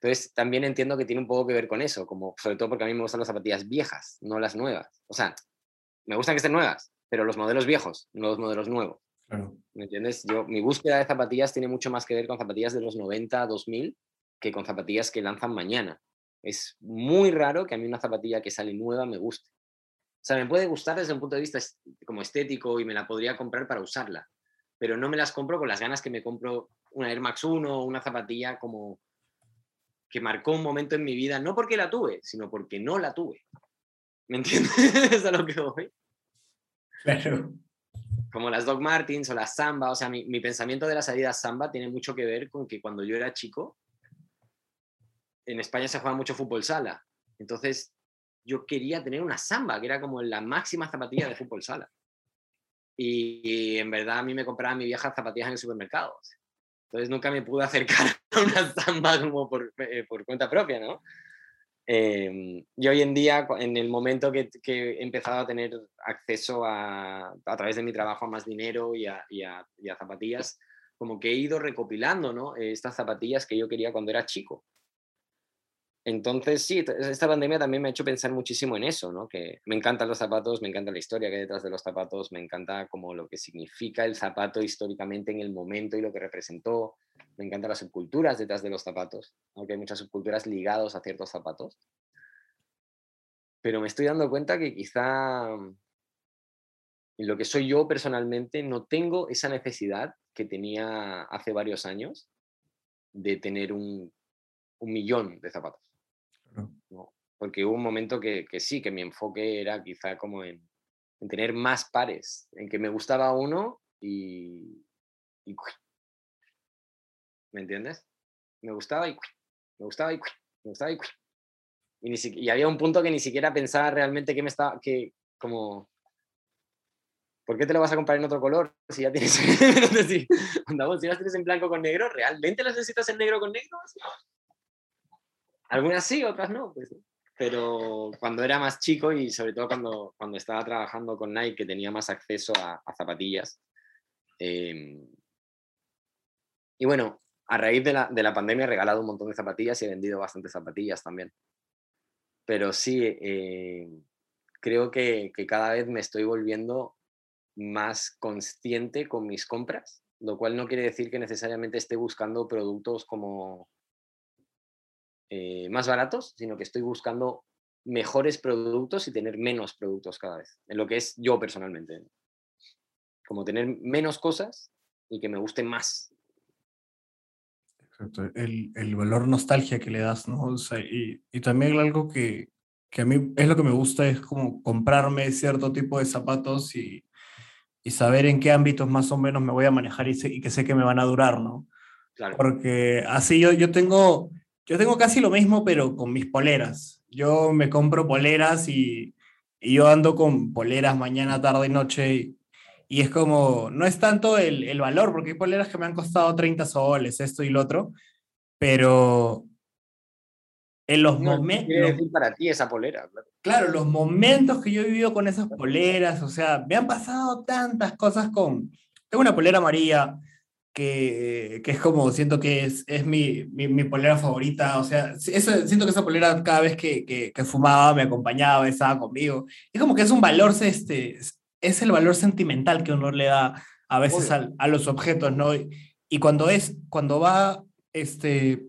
Entonces, también entiendo que tiene un poco que ver con eso, como sobre todo porque a mí me gustan las zapatillas viejas, no las nuevas. O sea, me gustan que estén nuevas, pero los modelos viejos, no los modelos nuevos. ¿Me entiendes? Yo, mi búsqueda de zapatillas tiene mucho más que ver con zapatillas de los 90 2000 que con zapatillas que lanzan mañana. Es muy raro que a mí una zapatilla que sale nueva me guste. O sea, me puede gustar desde un punto de vista como estético y me la podría comprar para usarla, pero no me las compro con las ganas que me compro una Air Max 1 o una zapatilla como que marcó un momento en mi vida, no porque la tuve, sino porque no la tuve. ¿Me entiendes? es a lo que voy.
Claro
como las Doc Martins o las Samba, o sea, mi, pensamiento de las salidas Samba tiene mucho que ver con que cuando yo era chico, en España se juega mucho fútbol sala. Entonces, yo quería tener una samba, que era como la máxima zapatilla de fútbol sala. Y, en verdad a mí me compraba mi vieja zapatillas en el supermercado. Entonces nunca me pude acercar a una samba como por, eh, por cuenta propia, ¿no? Eh, y hoy en día, en el momento que, que, he empezado a tener acceso a, a través de mi trabajo a más dinero y a, a zapatillas, como que he ido recopilando ¿no? estas zapatillas que yo quería cuando era chico. Entonces, sí, esta pandemia también me ha hecho pensar muchísimo en eso, ¿no? Que me encantan los zapatos, me encanta la historia que hay detrás de los zapatos, me encanta como lo que significa el zapato históricamente en el momento y lo que representó. Me encantan las subculturas detrás de los zapatos, aunque hay muchas subculturas ligadas a ciertos zapatos. Pero me estoy dando cuenta que quizá en lo que soy yo personalmente no tengo esa necesidad que tenía hace varios años de tener un, un millón de zapatos. Porque hubo un momento que, que, sí, que mi enfoque era quizá como en, en, tener más pares, en que me gustaba uno y, y ¿me entiendes? Me gustaba y me gustaba y me gustaba y, y, ni y había un punto que ni siquiera pensaba realmente que me estaba, que como ¿por qué te lo vas a comprar en otro color si ya tienes, si, si las tienes en blanco con negro, ¿realmente las necesitas en negro con negro? Algunas sí, otras no, pues, pero cuando era más chico y sobre todo cuando, cuando estaba trabajando con Nike, que tenía más acceso a, zapatillas. Em, y bueno, a raíz de la, de la, pandemia he regalado un montón de zapatillas y he vendido bastantes zapatillas también. Pero sí, eh, creo que, que cada vez me estoy volviendo más consciente con mis compras, lo cual no quiere decir que necesariamente esté buscando productos como eh, más baratos, sino que estoy buscando mejores productos y tener menos productos cada vez, en lo que es yo personalmente. Como tener menos cosas y que me gusten más.
Exacto, el, el valor nostalgia que le das, ¿no? O sea, y, y, también algo que, que a mí es lo que me gusta, es como comprarme cierto tipo de zapatos y, y saber en qué ámbitos más o menos me voy a manejar y, que sé que me van a durar, ¿no? Claro. Porque así yo, yo, tengo, yo tengo casi lo mismo, pero con mis poleras. Yo me compro poleras y, y yo ando con poleras mañana, tarde y noche. Y, y es como, no es tanto el, el, valor, porque hay poleras que me han costado 30 soles, esto y lo otro, pero en los momentos...
para ti esa polera.
Claro. claro, los momentos que yo he vivido con esas poleras, o sea, me han pasado tantas cosas con... Tengo una polera amarilla que, que es como, siento que es, es mi, mi, mi, polera favorita, o sea, eso, siento que esa polera cada vez que, que, que, fumaba me acompañaba, estaba conmigo. Es como que es un valor, este, es el valor sentimental que uno le da a veces a, a, los objetos, ¿no? Y, y cuando es, cuando va, este,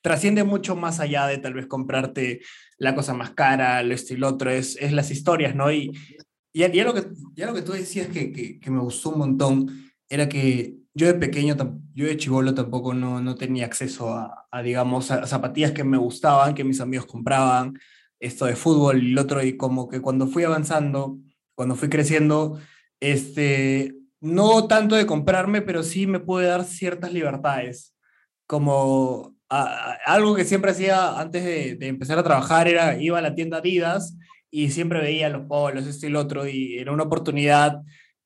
trasciende mucho más allá de tal vez comprarte la cosa más cara, lo esto y lo otro, es, es las historias, ¿no? Y, y ya, lo que, ya lo que tú decías que, que, que, me gustó un montón era que yo de pequeño, yo de chivolo tampoco no, no tenía acceso a, a, digamos, a zapatillas que me gustaban, que mis amigos compraban, esto de fútbol y lo otro, y como que cuando fui avanzando, cuando fui creciendo, este, no tanto de comprarme, pero sí me pude dar ciertas libertades, como algo que siempre hacía antes de, empezar a trabajar era iba a la tienda Adidas y siempre veía los polos, esto y lo otro, y era una oportunidad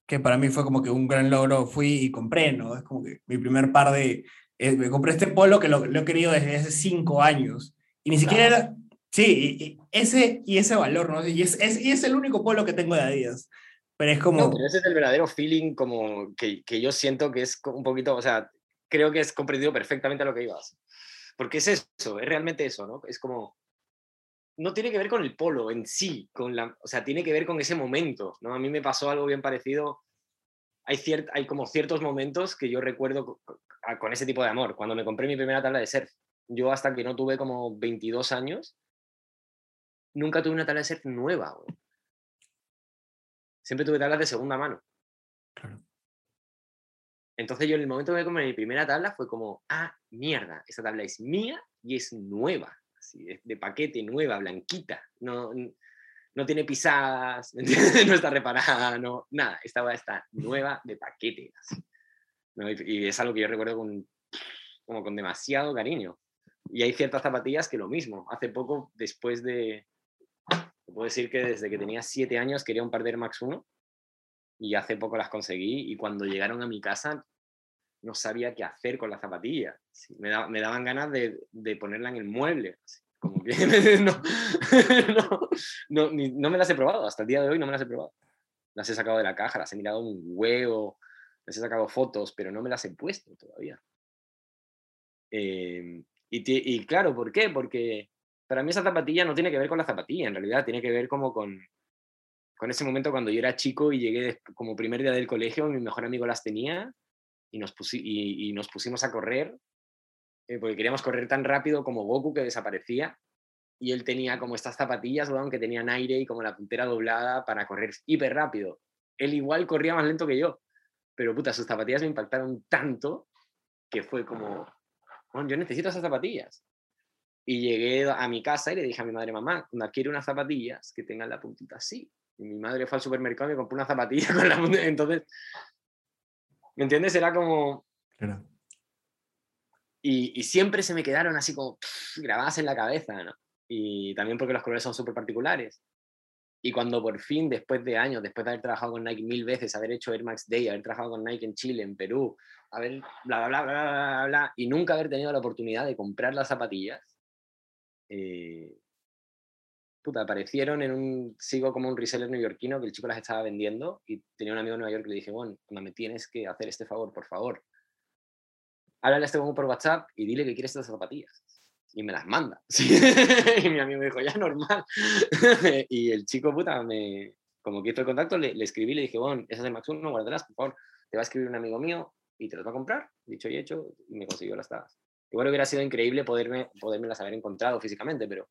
que para mí fue como que un gran logro, fui y compré, ¿no? Es como que mi primer par de... Eh, me compré este polo que lo, he querido desde hace cinco años, y ni siquiera era... Sí, y, ese, y ese valor, ¿no? Y es, es, y es el único polo que tengo de Adidas. Pero es como...
No, pero ese es el verdadero feeling como que, que yo siento que es un poquito, o sea, creo que es comprendido perfectamente a lo que ibas. Porque es eso, es realmente eso, ¿no? Es como, no tiene que ver con el polo en sí, con la, o sea, tiene que ver con ese momento, ¿no? A mí me pasó algo bien parecido. Hay, ciert, hay como ciertos momentos que yo recuerdo con, ese tipo de amor. Cuando me compré mi primera tabla de surf, yo hasta que no tuve como 22 años, nunca tuve una tabla de surf nueva, güey. Siempre tuve tablas de segunda mano. Claro. Entonces yo en el momento que me compré mi primera tabla fue como, ah, mierda, esa tabla es mía y es nueva, así, de, paquete, nueva, blanquita, no, no tiene pisadas, no está reparada, no, nada, esta está nueva de paquete. Así, ¿no? y, y, es algo que yo recuerdo con, como con demasiado cariño. Y hay ciertas zapatillas que lo mismo. Hace poco, después de, puedo decir que desde que tenía siete años quería un par de Air Max 1 y hace poco las conseguí y cuando llegaron a mi casa no sabía qué hacer con las zapatillas. me, daban ganas de, ponerla en el mueble. como que no, no, me las he probado, hasta el día de hoy no me las he probado. Las he sacado de la caja, las he mirado un huevo, les he sacado fotos, pero no me las he puesto todavía. Eh, y, claro, ¿por qué? Porque para mí esa zapatilla no tiene que ver con la zapatilla, en realidad tiene que ver como con, con ese momento cuando yo era chico y llegué como primer día del colegio, mi mejor amigo las tenía y nos, y, nos pusimos a correr, eh, porque queríamos correr tan rápido como Goku que desaparecía, y él tenía como estas zapatillas, que tenían aire y como la puntera doblada para correr hiper rápido. Él igual corría más lento que yo, pero puta, sus zapatillas me impactaron tanto que fue como, yo necesito esas zapatillas. Y llegué a mi casa y le dije a mi madre, mamá, quiero unas zapatillas que tengan la puntita así. Y mi madre fue al supermercado y me compró una zapatilla con la puntita. Entonces, ¿Me entiendes? Era como... Y, y, siempre se me quedaron así como grabadas en la cabeza, ¿no? Y también porque los colores son súper particulares. Y cuando por fin, después de años, después de haber trabajado con Nike mil veces, haber hecho Air Max Day, haber trabajado con Nike en Chile, en Perú, haber bla, bla, bla, bla, bla, bla, y nunca haber tenido la oportunidad de comprar las zapatillas, eh, puta, aparecieron en un, sigo como un reseller neoyorquino que el chico las estaba vendiendo y tenía un amigo en Nueva York que le dije, bueno, me tienes que hacer este favor, por favor. Háblale a este por WhatsApp y dile que quieres estas zapatillas. Y me las manda. y mi amigo me dijo, ya normal. y el chico, puta, me, como que hizo el contacto, le, le escribí, le dije, bueno, esas de Max 1, guárdalas, por favor. Te va a escribir un amigo mío y te las va a comprar. Dicho y hecho, y me consiguió las tabas. Igual hubiera sido increíble poderme, poderme las haber encontrado físicamente, pero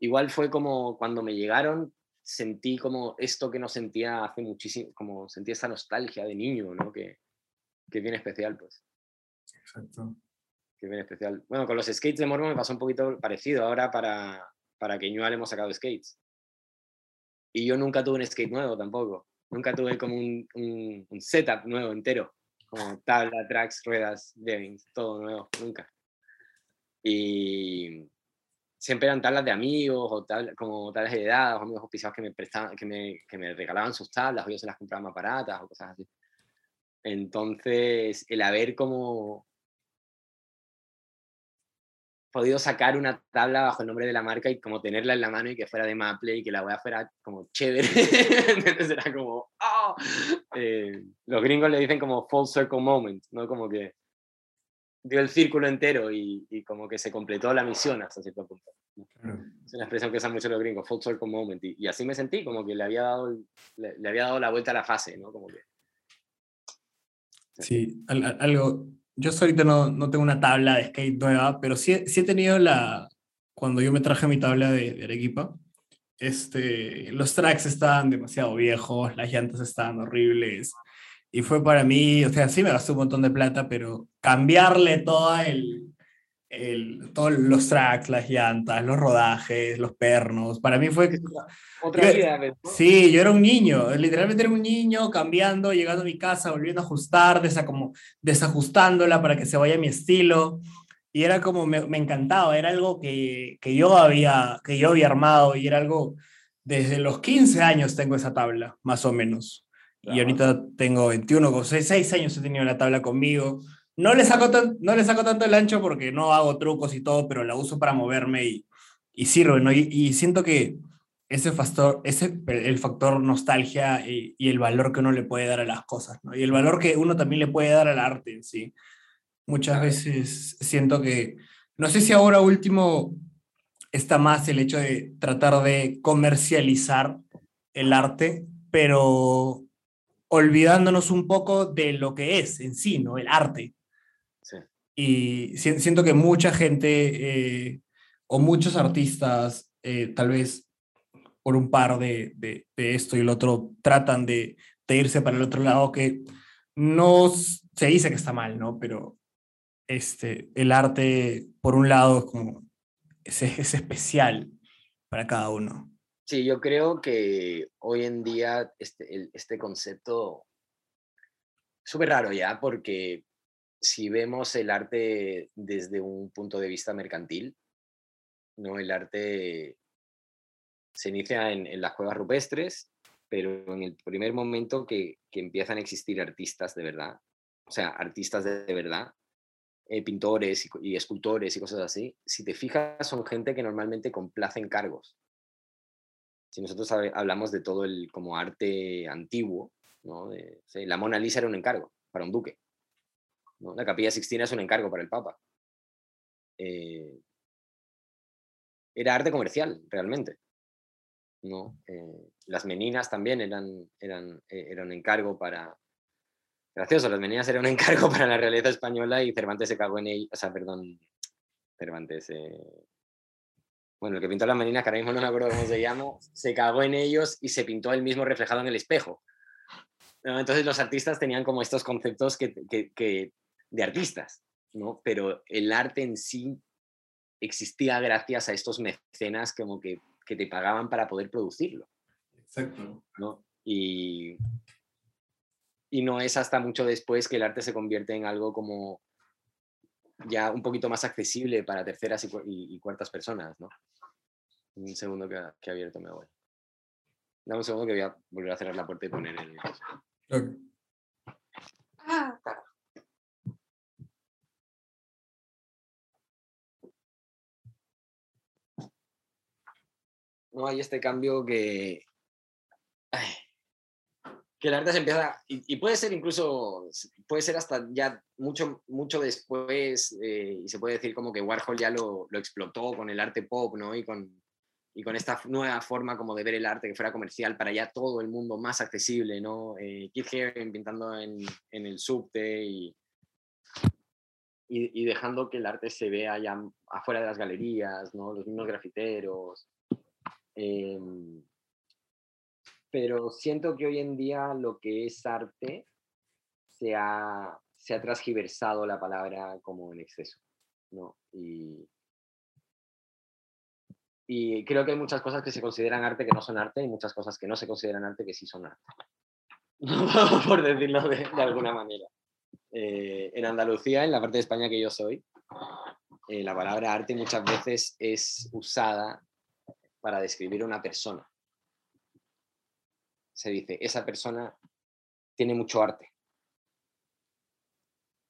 igual fue como cuando me llegaron, sentí como esto que no sentía hace muchísimo, como sentí esa nostalgia de niño, ¿no? Que, que es bien especial, pues.
Exacto.
Que bien especial. Bueno, con los skates de Mormon me pasó un poquito parecido. Ahora para, para que Ñual hemos sacado skates. Y yo nunca tuve un skate nuevo tampoco. Nunca tuve como un, un, un setup nuevo entero. Como tabla, tracks, ruedas, bearings, todo nuevo. Nunca. Y, siempre eran tablas de amigos o tal, como tablas heredadas amigos auspiciados que me, prestaban, que me, que me regalaban sus tablas o yo se las compraba más baratas o cosas así. Entonces, el haber como podido sacar una tabla bajo el nombre de la marca y como tenerla en la mano y que fuera de Maple y que la wea fuera como chévere. Entonces era como, ¡oh! eh, los gringos le dicen como full circle moment, ¿no? Como que dio el círculo entero y, y, como que se completó la misión hasta cierto punto. Es una expresión que usan mucho los gringos, full circle moment. Y, y, así me sentí, como que le había dado, le, le, había dado la vuelta a la fase, ¿no? Como que,
sí, al, algo. Yo ahorita no, no, tengo una tabla de skate nueva, pero sí, sí he tenido la. Cuando yo me traje mi tabla de, de Arequipa, este, los tracks estaban demasiado viejos, las llantas estaban horribles, y fue para mí, o sea, sí me gastó un montón de plata, pero cambiarle todo el, el, todos los tracks, las llantas, los rodajes, los pernos, para mí fue...
Otra vida.
Sí, yo era un niño, literalmente era un niño cambiando, llegando a mi casa, volviendo a ajustar, desa, como, desajustándola para que se vaya mi estilo. Y era como, me, me encantaba, era algo que, que, yo había, que yo había armado y era algo, desde los 15 años tengo esa tabla, más o menos. Y ahorita tengo 21, con 6, años he tenido la tabla conmigo. No le, saco no le saco tanto el ancho porque no hago trucos y todo, pero la uso para moverme y, y sirve, ¿no? Y, siento que ese factor, ese, el factor nostalgia y, y, el valor que uno le puede dar a las cosas, ¿no? Y el valor que uno también le puede dar al arte en sí. Muchas veces siento que, no sé si ahora último está más el hecho de tratar de comercializar el arte, pero olvidándonos un poco de lo que es en sí, ¿no? El arte.
Sí.
Y siento que mucha gente eh, o muchos artistas, eh, tal vez por un par de, de, esto y el otro, tratan de, de, irse para el otro lado, que no se dice que está mal, ¿no? Pero este, el arte, por un lado, es como, es, es especial para cada uno.
Sí, yo creo que hoy en día este, el, este concepto es súper raro ya, porque si vemos el arte desde un punto de vista mercantil, ¿no? el arte se inicia en, las cuevas rupestres, pero en el primer momento que, empiezan a existir artistas de verdad, o sea, artistas de, verdad, eh, pintores y, escultores y cosas así, si te fijas, son gente que normalmente complace encargos. Si nosotros hablamos de todo el como arte antiguo, ¿no? la Mona Lisa era un encargo para un duque. La Capilla Sixtina es un encargo para el Papa. Eh, era arte comercial, realmente. ¿no? Eh, las meninas también eran, eran, eh, eran un encargo para... Gracioso, las meninas eran un encargo para la realeza española y Cervantes se cagó en ello, o sea, perdón, Cervantes, eh, bueno, el que pintó las meninas, que ahora mismo no me acuerdo cómo se llama, se cagó en ellos y se pintó él mismo reflejado en el espejo. Entonces los artistas tenían como estos conceptos que, que, de artistas, ¿no? Pero el arte en sí existía gracias a estos mecenas como que que te pagaban para poder producirlo.
Exacto.
¿no? Y, y no es hasta mucho después que el arte se convierte en algo como ya un poquito más accesible para terceras y, cuartas personas, ¿no? Un segundo que ha, que abierto mi abuelo. Dame un segundo que voy a volver a cerrar la puerta y poner el... Ah, ¿no? Hay este cambio que, que el arte se empieza, y, puede ser incluso, puede ser hasta ya mucho, mucho después, eh, y se puede decir como que Warhol ya lo, lo, explotó con el arte pop, ¿no? Y con, y con esta nueva forma como de ver el arte que fuera comercial para ya todo el mundo más accesible, ¿no? Eh, Keith pintando en, en, el subte y, y, y, dejando que el arte se vea ya afuera de las galerías, ¿no? Los mismos grafiteros, Em, pero siento que hoy en día lo que es arte se ha, se ha transgiversado la palabra como en exceso. ¿no? Y, creo que hay muchas cosas que se consideran arte que no son arte y muchas cosas que no se consideran arte que sí son arte. Por decirlo de, alguna manera. Eh, en Andalucía, en la parte de España que yo soy, eh, la palabra arte muchas veces es usada para describir a una persona. Se dice, esa persona tiene mucho arte.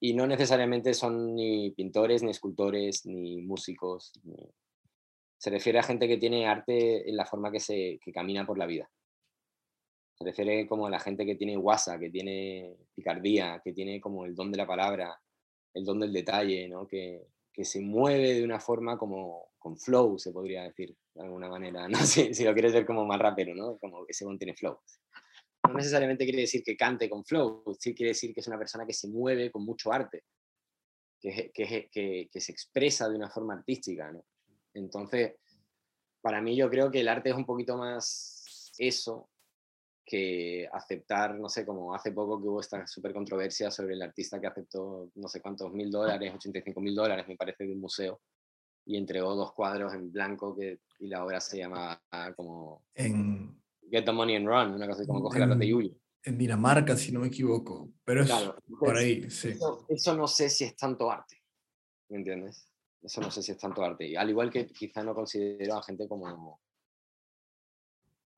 Y no necesariamente son ni pintores, ni escultores, ni músicos. Se refiere a gente que tiene arte en la forma que, se, camina por la vida. Se refiere como a la gente que tiene guasa, que tiene picardía, que tiene como el don de la palabra, el don del detalle, ¿no? que, que se mueve de una forma como con flow, se podría decir, de alguna manera. No sé si lo quieres ver como más rapero, ¿no? Como ese one tiene flow. No necesariamente quiere decir que cante con flow, sí quiere decir que es una persona que se mueve con mucho arte, que, que, que, que se expresa de una forma artística, ¿no? Entonces, para mí yo creo que el arte es un poquito más eso que aceptar, no sé, como hace poco que hubo esta súper controversia sobre el artista que aceptó no sé cuántos mil dólares, 85 mil dólares, me parece, de un museo, y entregó dos cuadros en blanco que, y la obra se llama como
en,
Get the Money and Run, una cosa así como coger la plata y
En Dinamarca, si no me equivoco, pero es por ahí, sí.
Eso, eso, no sé si es tanto arte, ¿me entiendes? Eso no sé si es tanto arte. Y al igual que quizá no considero a gente como...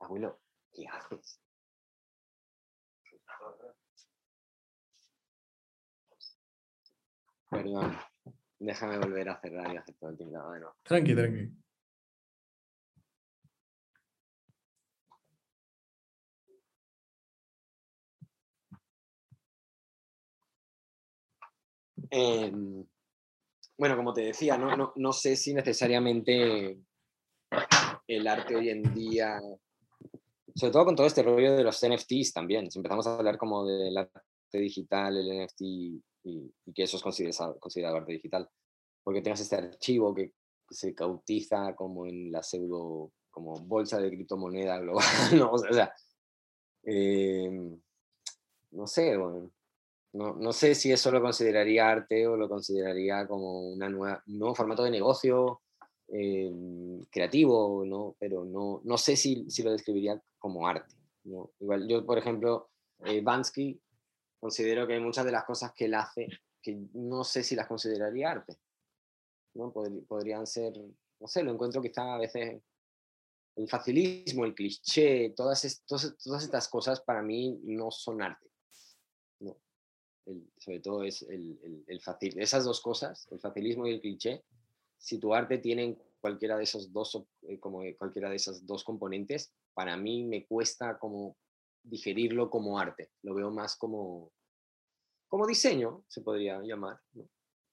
Abuelo, ¿qué haces? Perdón. Déjame volver a cerrar y hacer todo el tinglado de nuevo.
Tranqui, tranqui.
Em, bueno, como te decía, no, no, no, sé si necesariamente el arte hoy en día, sobre todo con todo este rollo de los NFTs también, si empezamos a hablar como del arte digital, el NFT y, que eso es considerado, considerado, arte digital. Porque tengas este archivo que se cautiza como en la pseudo, como bolsa de criptomoneda global, ¿no? O sea, em, no sé, no, no, sé si eso lo consideraría arte o lo consideraría como una nueva, un nuevo formato de negocio em, creativo, ¿no? Pero no, no sé si, si lo describiría como arte. ¿no? Igual yo, por ejemplo, eh, Bansky considero que muchas de las cosas que él hace, que no sé si las consideraría arte. ¿no? podrían ser, no sé, lo encuentro quizá a veces el facilismo, el cliché, todas, todas estas cosas para mí no son arte. No. sobre todo es el, el, facil, esas dos cosas, el facilismo y el cliché, si tu arte tiene cualquiera de esos dos, eh, como cualquiera de esas dos componentes, para mí me cuesta como digerirlo como arte. Lo veo más como, como diseño, se podría llamar,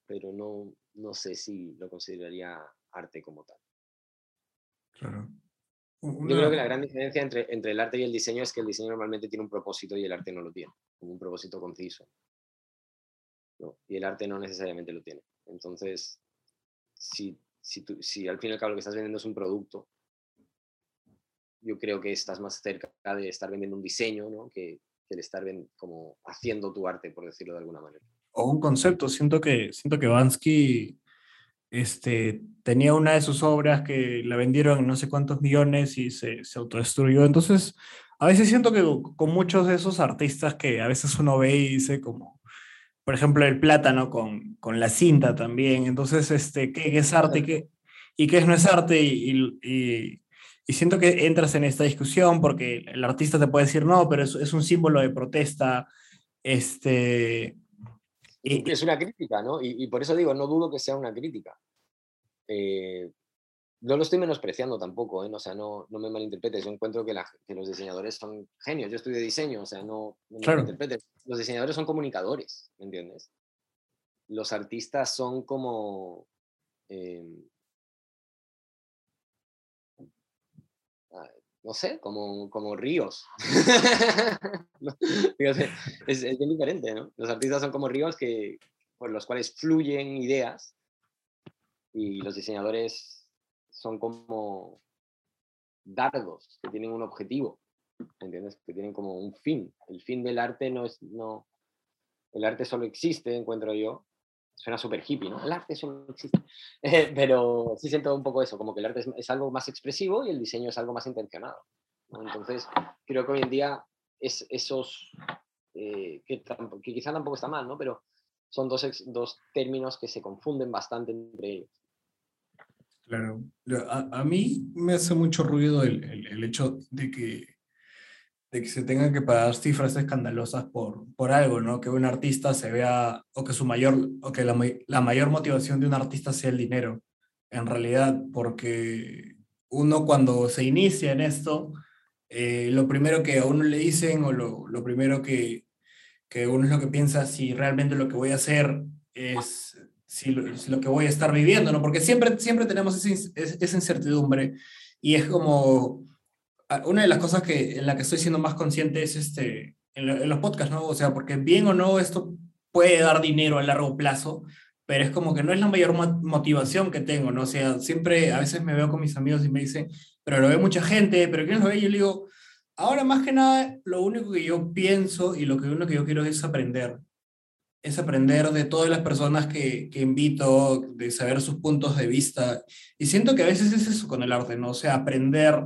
pero no, no sé si lo consideraría arte como tal.
Claro.
Yo creo que la gran diferencia entre, entre el arte y el diseño es que el diseño normalmente tiene un propósito y el arte no lo tiene, como un propósito conciso. Y el arte no necesariamente lo tiene. Entonces, si, si, si al fin y al cabo lo que estás vendiendo es un producto, yo creo que estás más cerca de estar vendiendo un diseño ¿no? que, que de estar como haciendo tu arte, por decirlo de alguna manera.
O un concepto. Siento que, siento que Bansky este, tenía una de sus obras que la vendieron en no sé cuántos millones y se, se autodestruyó. Entonces, a veces siento que con muchos de esos artistas que a veces uno ve y dice como, por ejemplo, el plátano con, con la cinta también. Entonces, este, ¿qué, es arte y qué, y qué no es arte? Y, y, y, siento que entras en esta discusión porque el artista te puede decir, no, pero es, es un símbolo de protesta. Este,
es una crítica, ¿no? Y, por eso digo, no dudo que sea una crítica. Eh, no lo estoy menospreciando tampoco, ¿eh? o sea, no, no me malinterpretes. Yo encuentro que, los diseñadores son genios. Yo estudio diseño, o sea, no, me malinterpretes. Los diseñadores son comunicadores, ¿me entiendes? Los artistas son como. Em, no sé, como, como ríos. es, es, bien diferente, ¿no? Los artistas son como ríos que, por los cuales fluyen ideas y los diseñadores son como dardos que tienen un objetivo, ¿entiendes? Que tienen como un fin. El fin del arte no es, no, el arte solo existe, encuentro yo. Suena súper hippie, ¿no? El arte solo existe. pero sí siento un poco eso, como que el arte es, algo más expresivo y el diseño es algo más intencionado. Entonces, creo que hoy en día es esos, eh, que, quizá tampoco está mal, ¿no? Pero son dos, dos términos que se confunden bastante entre ellos.
Claro, a, a mí me hace mucho ruido el, el, hecho de que, de que se tengan que pagar cifras escandalosas por, por algo, ¿no? Que un artista se vea, o que su mayor, o que la, la mayor motivación de un artista sea el dinero, en realidad, porque uno cuando se inicia en esto, eh, lo primero que a uno le dicen o lo, lo primero que, que, uno es lo que piensa si realmente lo que voy a hacer es si lo, que voy a estar viviendo, ¿no? Porque siempre, siempre tenemos esa, esa incertidumbre y es como una de las cosas que, en la que estoy siendo más consciente es este, en, en, los podcasts, ¿no? O sea, porque bien o no esto puede dar dinero a largo plazo, pero es como que no es la mayor motivación que tengo, ¿no? O sea, siempre a veces me veo con mis amigos y me dicen, pero lo ve mucha gente, pero ¿quién lo ve? Y yo le digo, ahora más que nada, lo único que yo pienso y lo que uno que yo quiero es aprender. Es aprender de todas las personas que, que invito, de saber sus puntos de vista. Y siento que a veces es eso con el arte, ¿no? O sea, aprender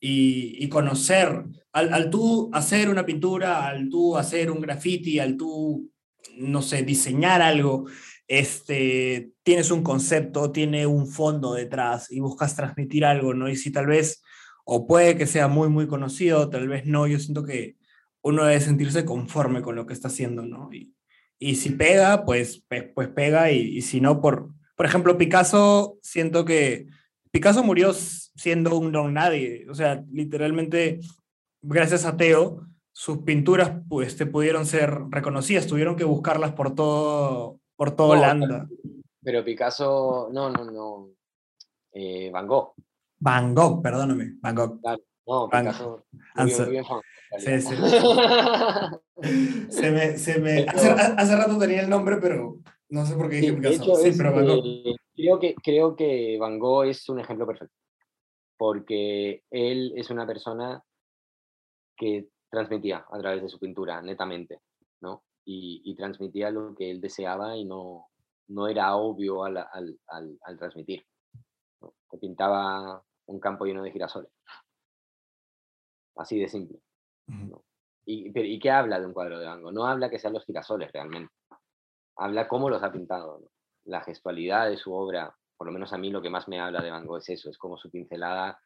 y, conocer. Al, al tú hacer una pintura, al tú hacer un graffiti, al tú, no sé, diseñar algo, este, tienes un concepto, tiene un fondo detrás y buscas transmitir algo, ¿no? Y si tal vez, o puede que sea muy, muy conocido, tal vez no, yo siento que uno debe sentirse conforme con lo que está haciendo, ¿no? Y, y si pega, pues, pues pega, y, y, si no, por, por ejemplo, Picasso, siento que Picasso murió siendo un don nadie, o sea, literalmente, gracias a Teo, sus pinturas pues te pudieron ser reconocidas, tuvieron que buscarlas por todo por toda Holanda.
Pero Picasso, no, no, no. Eh, Van Gogh.
Van Gogh, perdóname, Van Gogh.
no, Picasso. Muy bien, muy bien,
sí, sí. se me, se me, hace, hace, rato tenía el nombre, pero no sé por qué dije sí, Picasso.
Hecho, sí, pero Van Gogh. creo, que, creo que Van Gogh es un ejemplo perfecto. Porque él es una persona que transmitía a través de su pintura, netamente, ¿no? y, transmitía lo que él deseaba y no, no era obvio al, al, al, transmitir. ¿no? pintaba un campo lleno de girasoles. Así de simple. ¿no? ¿Y, ¿Y qué habla de un cuadro de Van No habla que sean los girasoles realmente. habla cómo los ha pintado. La gestualidad de su obra, por lo menos a mí lo que más me habla de Van Gogh es eso, es como su pincelada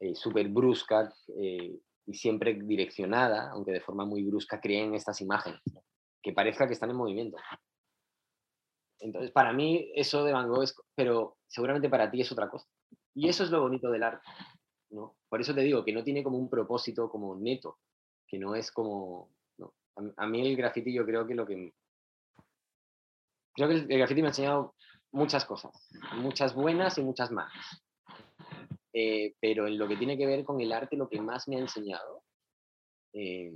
eh, súper brusca eh, y siempre direccionada, aunque de forma muy brusca, creen estas imágenes, que parezca que están en movimiento. Entonces, para mí eso de Van Gogh es, pero seguramente para ti es otra cosa. Y eso es lo bonito del arte. ¿no? Por eso te digo que no tiene como un propósito como neto, que no es como... A, mí el graffiti yo creo que lo que... Creo que el, graffiti me ha enseñado muchas cosas, muchas buenas y muchas malas. Eh, pero en lo que tiene que ver con el arte, lo que más me ha enseñado eh,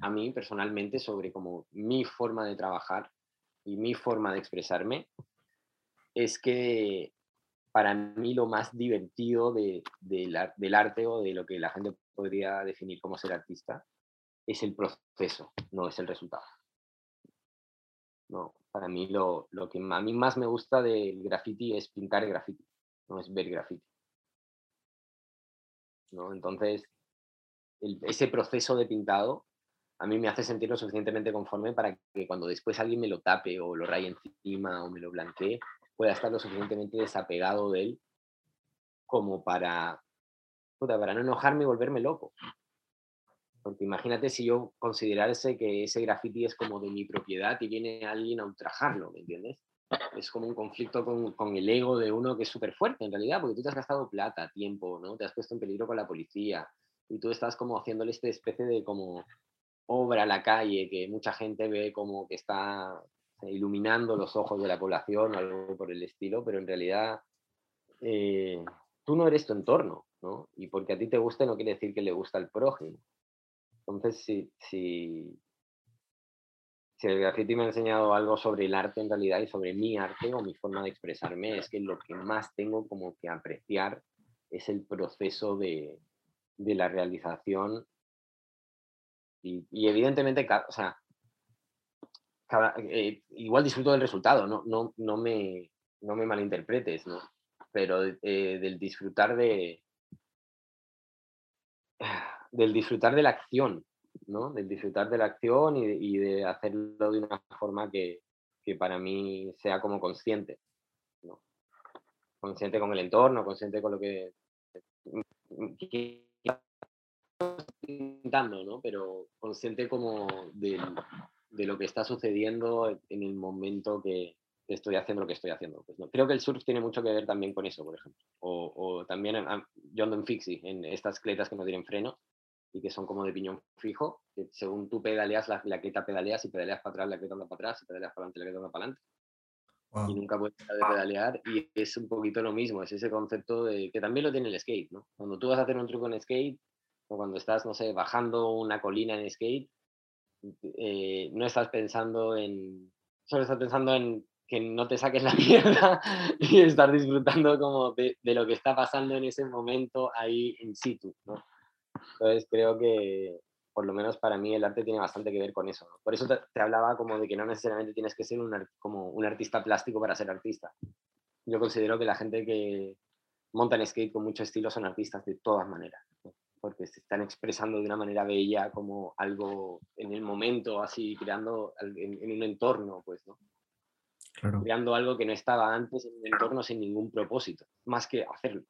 a mí personalmente sobre como mi forma de trabajar y mi forma de expresarme es que para mí lo más divertido de, del arte o de lo que la gente podría definir como ser artista es el proceso, no es el resultado. No, para mí lo, lo que a mí más me gusta del graffiti es pintar el graffiti, no es ver graffiti. ¿no? Entonces, ese proceso de pintado a mí me hace sentir lo suficientemente conforme para que cuando después alguien me lo tape o lo raye encima o me lo blanquee, pueda estar lo suficientemente desapegado de él como para, para no enojarme y volverme loco. Porque imagínate si yo considerase que ese graffiti es como de mi propiedad y viene alguien a ultrajarlo, ¿me entiendes? Es como un conflicto con, con el ego de uno que es súper fuerte en realidad, porque tú te has gastado plata, tiempo, ¿no? Te has puesto en peligro con la policía y tú estás como haciéndole esta especie de como obra a la calle que mucha gente ve como que está iluminando los ojos de la población o algo por el estilo, pero en realidad eh, tú no eres tu entorno, ¿no? Y porque a ti te guste no quiere decir que le gusta al prójimo. Entonces, si, si, si el graffiti me ha enseñado algo sobre el arte en realidad y sobre mi arte o mi forma de expresarme, es que lo que más tengo como que apreciar es el proceso de, de la realización y, evidentemente, o sea, eh, igual disfruto del resultado, no, no, no, me, no me malinterpretes, ¿no? Pero eh, del disfrutar de. Del disfrutar de la acción, ¿no? Del disfrutar de la acción y, de hacerlo de una forma que, que, para mí sea como consciente, ¿no? Consciente con el entorno, consciente con lo que. pintando, ¿no? Pero consciente como del, de lo que está sucediendo en el momento que estoy haciendo lo que estoy haciendo. Pues no. Creo que el surf tiene mucho que ver también con eso, por ejemplo. O, o también yo ando en en estas cletas que no tienen freno y que son como de piñón fijo, que según tú pedaleas, la, la cleta pedaleas, y pedaleas para atrás, la cleta anda para atrás, y pedaleas para adelante, la cleta anda para adelante. Y nunca puedes dejar de pedalear y es un poquito lo mismo, es ese concepto de que también lo tiene el skate, ¿no? Cuando tú vas a hacer un truco en skate o cuando estás, no sé, bajando una colina en skate, eh, no estás pensando en, solo estás pensando en que no te saques la mierda y estar disfrutando como de, lo que está pasando en ese momento ahí in situ, ¿no? Entonces creo que, por lo menos para mí, el arte tiene bastante que ver con eso. Por eso te, hablaba como de que no necesariamente tienes que ser un, como un artista plástico para ser artista. Yo considero que la gente que monta en skate con mucho estilo son artistas de todas maneras porque se están expresando de una manera bella como algo en el momento, así creando en, un entorno, pues, ¿no? Creando algo que no estaba antes en un entorno sin ningún propósito, más que hacerlo.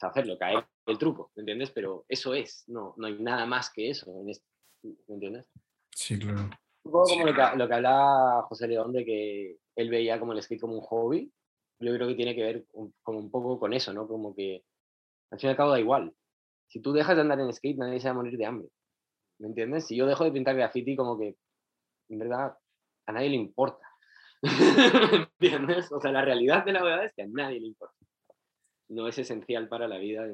hacerlo, caer el truco, ¿me entiendes? Pero eso es, no, no hay nada más que eso, ¿me entiendes?
Sí, claro.
Un poco como lo que, lo que hablaba José León de que él veía como el skate como un hobby, yo creo que tiene que ver como un poco con eso, ¿no? Como que al fin y al cabo da igual. Si tú dejas de andar en skate, nadie se va a morir de hambre. ¿Me entiendes? Si yo dejo de pintar graffiti, como que, en verdad, a nadie le importa. ¿Me entiendes? O sea, la realidad de la verdad es que a nadie le importa. No es esencial para la vida.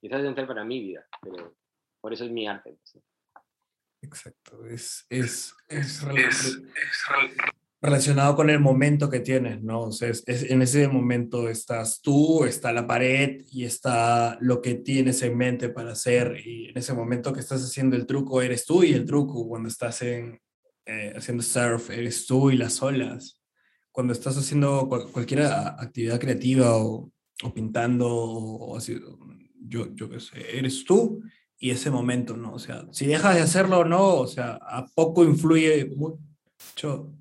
quizás es esencial para mi vida, pero por eso es mi arte. Pues,
Exacto. Es, es, es, es relacionado con el momento que tienes, ¿no? O sea, es, en ese momento estás tú, está la pared y está lo que tienes en mente para hacer y en ese momento que estás haciendo el truco eres tú y el truco, cuando estás en, eh, haciendo surf eres tú y las olas, cuando estás haciendo cualquier actividad creativa o, o pintando o así, yo, yo qué sé, eres tú y ese momento, ¿no? O sea, si dejas de hacerlo o no, o sea, a poco influye mucho.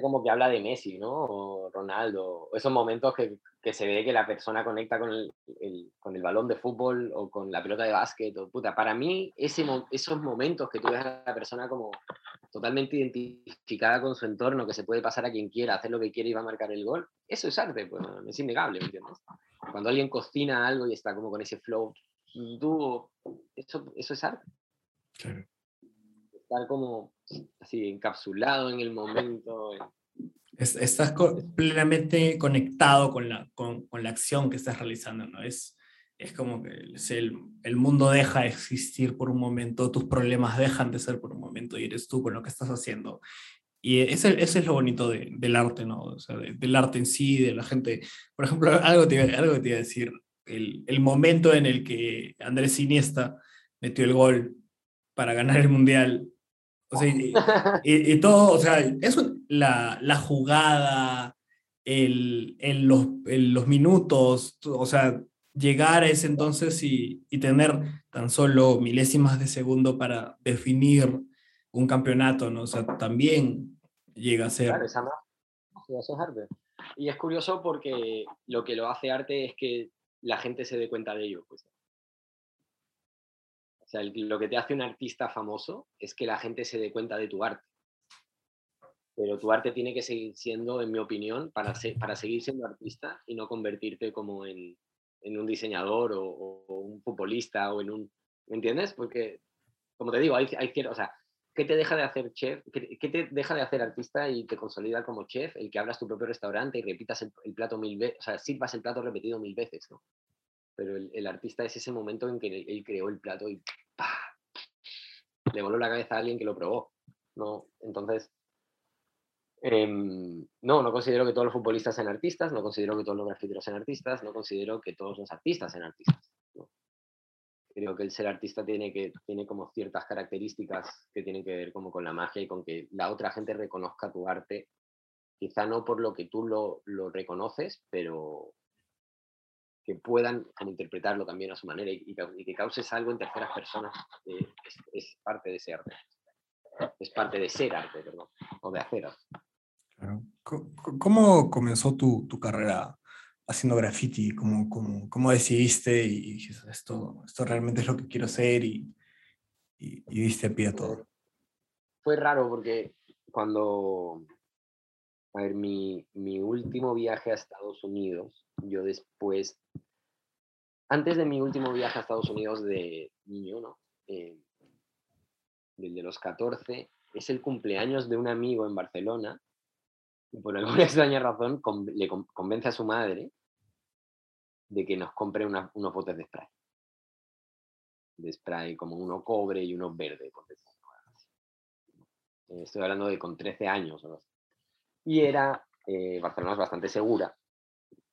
Como que habla de Messi, ¿no? O Ronaldo, esos momentos que, que se ve que la persona conecta con el, con el balón de fútbol o con la pelota de básquet, o puta, para mí ese, esos momentos que tú ves a la persona como totalmente identificada con su entorno, que se puede pasar a quien quiera, hacer lo que quiere y va a marcar el gol, eso es arte, pues es innegable, ¿me entiendes? Cuando alguien cocina algo y está como con ese flow tú, eso, eso es arte. Estar como así encapsulado en el momento.
estás plenamente conectado con la, con, con, la acción que estás realizando, ¿no? Es, es como que el, el, mundo deja de existir por un momento, tus problemas dejan de ser por un momento y eres tú con lo que estás haciendo. Y ese, ese es lo bonito de, del arte, ¿no? O sea, del arte en sí, de la gente. Por ejemplo, algo te, algo te iba a decir el, el, momento en el que Andrés Iniesta metió el gol para ganar el Mundial. O sea, y, todo, o sea, eso, la, la jugada, el, en los, los, minutos, o sea, llegar a ese entonces y, y, tener tan solo milésimas de segundo para definir un campeonato, ¿no? O sea, también llega a ser...
Claro, esa eso es arte. Y es curioso porque lo que lo hace arte es que la gente se dé cuenta de ello. Pues. Lo que te hace un artista famoso es que la gente se dé cuenta de tu arte. Pero tu arte tiene que seguir siendo, en mi opinión, para, para seguir siendo artista y no convertirte como en, en un diseñador o, un futbolista o en un... ¿Me entiendes? Porque, como te digo, hay, hay o sea, ¿qué te deja de hacer chef? ¿Qué, te deja de hacer artista y te consolida como chef? El que abras tu propio restaurante y repitas el, plato mil veces, o sea, sirvas el plato repetido mil veces, ¿no? Pero el, artista es ese momento en que él, creó el plato y ¡pah! le voló la cabeza a alguien que lo probó, ¿no? Entonces, em, no, no considero que todos los futbolistas sean artistas, no considero que todos los grafiteros sean artistas, no considero que todos los artistas sean artistas creo que el ser artista tiene, que, tiene como ciertas características que tienen que ver como con la magia y con que la otra gente reconozca tu arte, quizá no por lo que tú lo, lo reconoces, pero que puedan interpretarlo también a su manera y, que causes algo en terceras personas, eh, es, parte de ese arte. Es parte de ser arte, perdón, o de hacer arte.
¿Cómo comenzó tu, tu carrera haciendo graffiti? ¿Cómo, cómo, cómo decidiste y dijiste, esto, esto realmente es lo que quiero hacer y, y, y diste pie a todo?
Fue raro porque cuando, a ver, mi, mi último viaje a Estados Unidos, yo después, antes de mi último viaje a Estados Unidos de niño, ¿no? Eh, de los 14, es el cumpleaños de un amigo en Barcelona y por alguna extraña razón le convence a su madre de que nos compre unos botes de spray. De spray como uno cobre y uno verde. Estoy hablando de con 13 años. Y era, eh, Barcelona es bastante segura,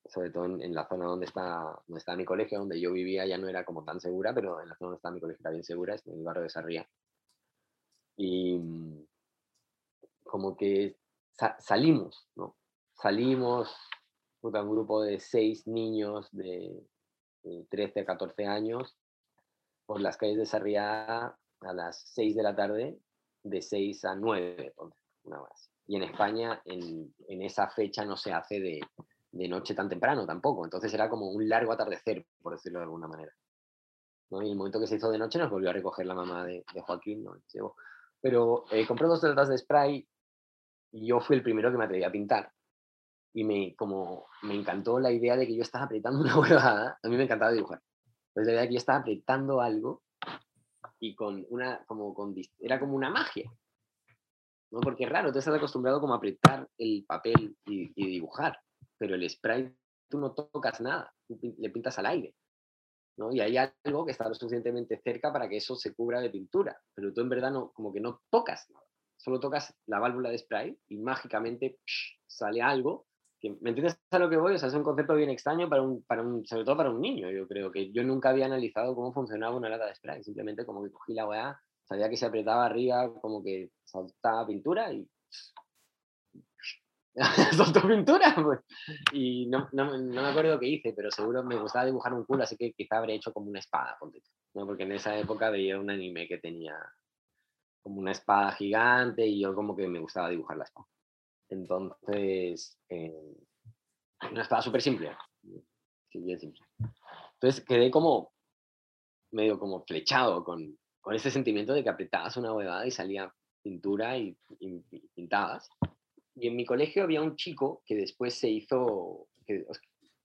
sobre todo en, la zona donde está, donde está mi colegio, donde yo vivía ya no era como tan segura, pero en la zona donde está mi colegio era bien segura, es en el barrio de Sarria. Y mm, como que salimos, ¿no? Salimos, un grupo de seis niños de, 13 a 14 años por las calles de Sarriá a las 6 de la tarde, de 6 a 9, una más. Y en España, en, en, esa fecha no se hace de, de, noche tan temprano tampoco. Entonces era como un largo atardecer, por decirlo de alguna manera. ¿no? Y el momento que se hizo de noche nos volvió a recoger la mamá de, de Joaquín. ¿no? Pero eh, compré dos latas de spray y yo fui el primero que me atreví a pintar. Y me, como, me encantó la idea de que yo estaba apretando una huevada. A mí me encantaba dibujar. Pues la idea de que yo estaba apretando algo y con una, como con, era como una magia. ¿no? Porque es raro, tú estás acostumbrado como a apretar el papel y, y dibujar, pero el spray tú no tocas nada, le pintas al aire. ¿no? Y hay algo que está lo suficientemente cerca para que eso se cubra de pintura, pero tú en verdad no, como que no tocas nada solo tocas la válvula de spray y mágicamente sale algo. ¿Me entiendes a lo que voy? O sea, es un concepto bien extraño, para un, para un, sobre todo para un niño. Yo creo que yo nunca había analizado cómo funcionaba una lata de spray. Simplemente como que cogí la weá, sabía que se apretaba arriba, como que saltaba pintura y soltó pintura. Pues. Y no, no, no, me acuerdo qué hice, pero seguro me gustaba dibujar un culo, así que quizá habré hecho como una espada. ¿no? Porque en esa época veía un anime que tenía como una espada gigante y yo como que me gustaba dibujar la espada. Entonces, eh, una espada súper simple. Entonces quedé como medio como flechado con, con ese sentimiento de que apretabas una huevada y salía pintura y, pintabas. Y en mi colegio había un chico que después se hizo, que,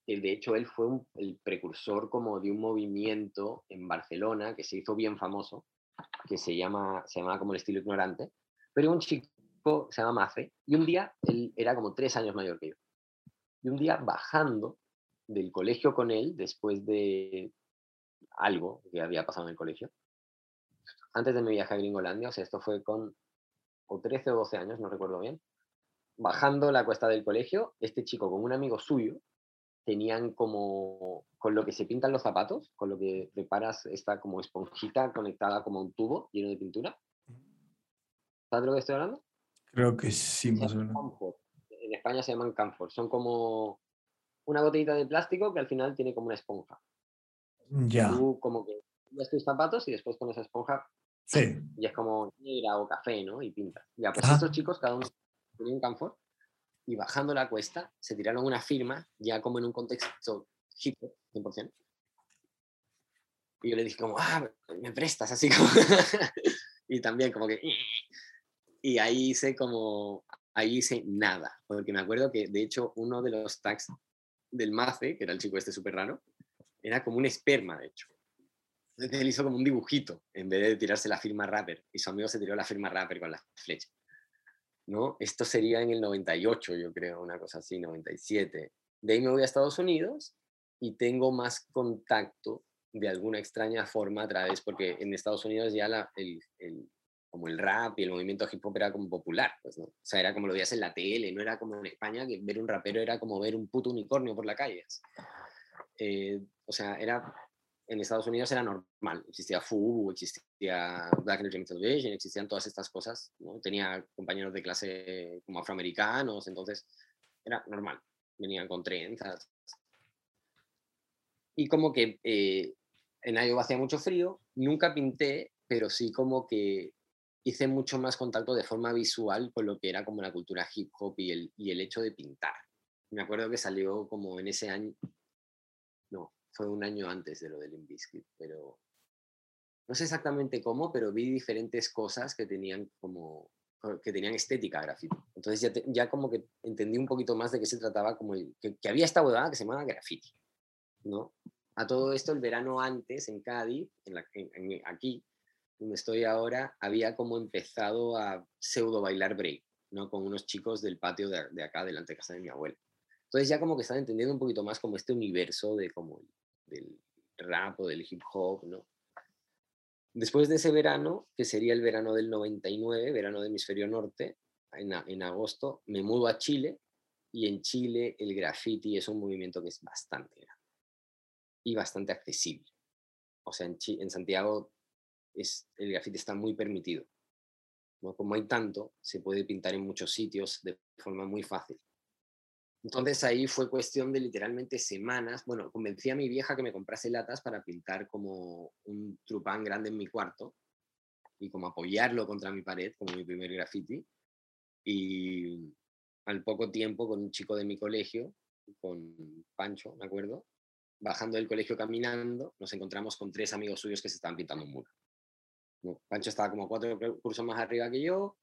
de hecho él fue el precursor como de un movimiento en Barcelona que se hizo bien famoso, que se llama, se llama como el estilo ignorante, pero un chico se llama Mafe, y un día, él era como tres años mayor que yo, y un día bajando del colegio con él, después de algo que había pasado en el colegio, antes de mi viaje a Gringolandia, o sea, esto fue con o 13 o 12 años, no recuerdo bien, bajando la cuesta del colegio, este chico con un amigo suyo tenían como, con lo que se pintan los zapatos, con lo que preparas esta como esponjita conectada como a un tubo lleno de pintura. ¿Sabes de lo que estoy hablando?
Creo que sí, más o menos.
En España se llaman camphor. Son como una botellita de plástico que al final tiene como una esponja.
Ya.
Tú como que ves tus zapatos y después con esa esponja
Sí.
Y es como negra o café, ¿no? Y pinta. Ya, pues estos chicos, cada uno tenía un camphor y bajando la cuesta se tiraron una firma ya como en un contexto hip 100%. Y yo le dije como, ah, me prestas, así como... y también como que... Y ahí hice como... Ahí hice nada, porque me acuerdo que de hecho uno de los tags del Mace, que era el chico este súper raro, era como un esperma, de hecho. Entonces él hizo como un dibujito en vez de tirarse la firma rapper. Y su amigo se tiró la firma rapper con la flecha. ¿No? Esto sería en el 98, yo creo, una cosa así, 97. De ahí me voy a Estados Unidos y tengo más contacto de alguna extraña forma a través, porque en Estados Unidos ya la, el, el, como el rap y el movimiento hip hop era como popular, pues, ¿no? O sea, era como lo veías en la tele, no era como en España que ver un rapero era como ver un puto unicornio por la calle. Eh, o sea, era en Estados Unidos era normal. Existía FUBU, existía Black Entertainment Television, existían todas estas cosas. ¿no? Tenía compañeros de clase como afroamericanos, entonces era normal. Venían con trenzas. Y como que eh, en Iowa hacía mucho frío, nunca pinté, pero sí como que hice mucho más contacto de forma visual con lo que era como la cultura hip hop y el, y el hecho de pintar. Me acuerdo que salió como en ese año, fue un año antes de lo del Inviskit, pero no sé exactamente cómo, pero vi diferentes cosas que tenían como que tenían estética graffiti. Entonces ya, ya como que entendí un poquito más de qué se trataba, como que, había esta bodada que se llamaba graffiti, ¿no? A todo esto, el verano antes, en Cádiz, en la, aquí, donde estoy ahora, había como empezado a pseudo bailar break, ¿no? Con unos chicos del patio de, de acá, delante de casa de mi abuela. Entonces ya como que estaba entendiendo un poquito más como este universo de como del rap o del hip hop, ¿no? Después de ese verano, que sería el verano del 99, verano del hemisferio norte, en, en agosto, me mudo a Chile y en Chile el graffiti es un movimiento que es bastante grande y bastante accesible. O sea, en, en Santiago es, el graffiti está muy permitido. Como hay tanto, se puede pintar en muchos sitios de forma muy fácil. Entonces ahí fue cuestión de literalmente semanas. Bueno, convencí a mi vieja que me comprase latas para pintar como un trupán grande en mi cuarto y como apoyarlo contra mi pared como mi primer graffiti. Y al poco tiempo con un chico de mi colegio, con Pancho, me acuerdo, bajando del colegio caminando, nos encontramos con tres amigos suyos que se estaban pintando un muro. Pancho estaba como cuatro cursos más arriba que yo,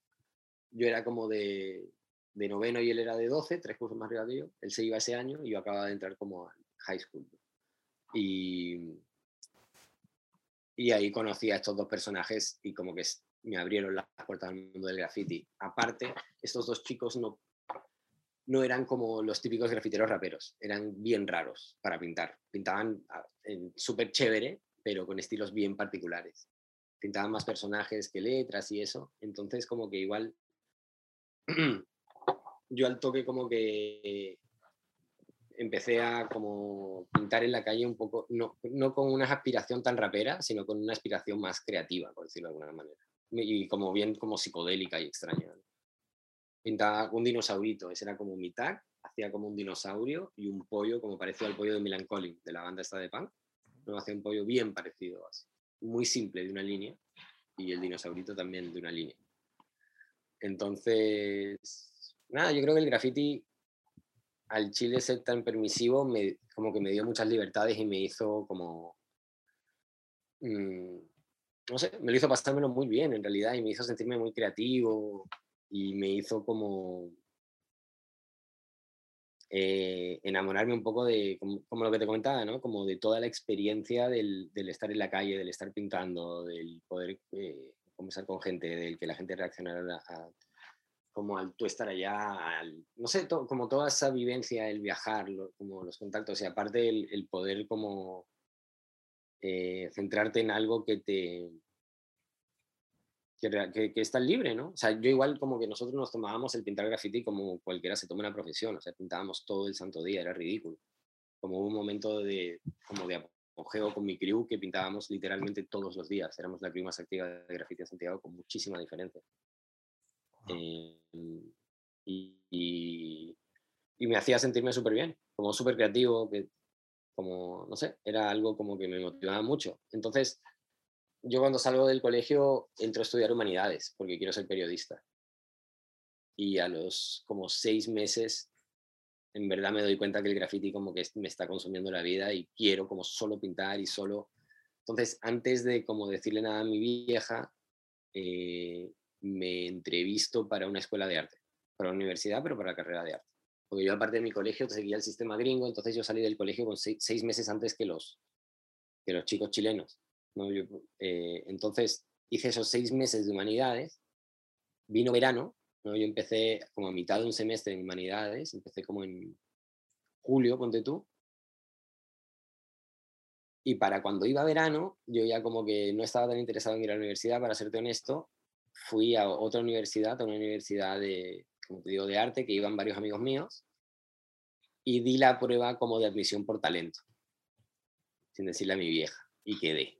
yo era como de de noveno y él era de 12, tres cursos más arriba que yo. Él se iba ese año y yo acababa de entrar como a high school. Y, y ahí conocí a estos dos personajes y como que me abrieron las puertas al mundo del graffiti. Aparte, estos dos chicos no, no eran como los típicos grafiteros raperos, eran bien raros para pintar. Pintaban ah, súper chévere, pero con estilos bien particulares. Pintaban más personajes que letras y eso. Entonces como que igual yo al toque como que empecé a como pintar en la calle un poco, no, no con una aspiración tan rapera, sino con una aspiración más creativa, por decirlo de alguna manera. Y como bien como psicodélica y extraña. Pintaba un dinosaurito, ese era como mi tag, hacía como un dinosaurio y un pollo como parecido al pollo de Milan Collin, de la banda esta de punk. No hacía un pollo bien parecido así. muy simple de una línea y el dinosaurito también de una línea. Entonces, nada, yo creo que el graffiti al Chile ser tan permisivo me, como que me dio muchas libertades y me hizo como... Mm, no sé, me lo hizo pasármelo muy bien en realidad y me hizo sentirme muy creativo y me hizo como eh, enamorarme un poco de, como, lo que te comentaba, ¿no? Como de toda la experiencia del, estar en la calle, del estar pintando, del poder eh, conversar con gente, del que la gente reaccionara a, como al tú estar allá, al, no sé, como toda esa vivencia, el viajar, como los contactos y aparte el, el poder como eh, centrarte en algo que te, que, que, estás libre, ¿no? O sea, yo igual como que nosotros nos tomábamos el pintar graffiti como cualquiera se toma una profesión, o sea, pintábamos todo el santo día, era ridículo. Como un momento de, como de apogeo con mi crew que pintábamos literalmente todos los días, éramos la crew más activa de graffiti en Santiago con muchísima diferencia. Eh, y, me hacía sentirme súper bien, como súper creativo, como, no sé, era algo como que me motivaba mucho. Entonces, yo cuando salgo del colegio entro a estudiar humanidades porque quiero ser periodista. Y a los como seis meses, en verdad me doy cuenta que el graffiti como que me está consumiendo la vida y quiero como solo pintar y solo... Entonces, antes de como decirle nada a mi vieja, eh, me entrevisto para una escuela de arte, para una universidad, pero para la carrera de arte. Porque yo aparte de mi colegio seguía el sistema gringo, entonces yo salí del colegio con seis, seis meses antes que los, que los chicos chilenos. Eh, entonces hice esos seis meses de humanidades, vino verano, ¿no? yo empecé como a mitad de un semestre en humanidades, empecé como en julio, ponte tú, y para cuando iba verano, yo ya como que no estaba tan interesado en ir a la universidad, para serte honesto, fui a otra universidad, a una universidad de, como te digo, de arte, que iban varios amigos míos, y di la prueba como de admisión por talento, sin decirle a mi vieja, y quedé.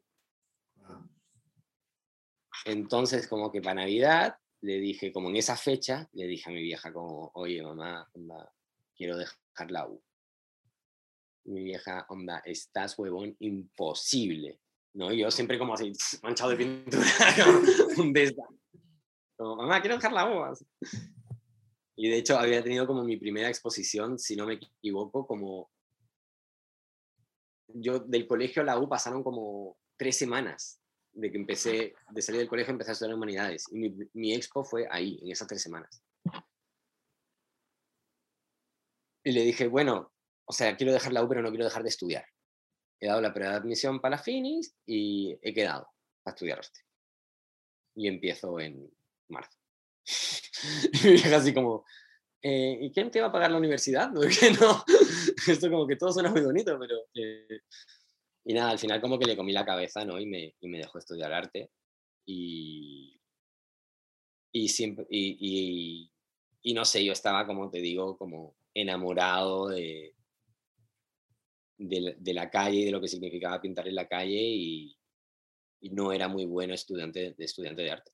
Entonces, como que para Navidad, le dije, como en esa fecha, le dije a mi vieja, como, oye, mamá, onda, quiero dejar la U. Mi vieja, onda, estás huevón, imposible. ¿No? yo siempre como así, manchado de pintura, un desdán. Como, mamá, quiero dejar la U. Y de hecho había tenido como mi primera exposición, si no me equivoco, como yo del colegio a la U pasaron como tres semanas de que empecé, de salir del colegio, empecé a estudiar humanidades. Y mi, mi expo fue ahí, en esas tres semanas. Y le dije, bueno, o sea, quiero dejar la U, pero no quiero dejar de estudiar. He dado la prueba de admisión para la Finis y he quedado a estudiar hostia. Y empiezo en marzo. y así como, eh, ¿y quién te va a pagar la universidad? Porque no, esto como que todo suena muy bonito, pero eh, y nada, al final como que le comí la cabeza, ¿no? Y me, y me dejó estudiar arte. Y, y, siempre, y, y, no sé, yo estaba, como te digo, como enamorado de, de, la calle y de lo que significaba pintar en la calle y, y, no era muy bueno estudiante de, estudiante de arte.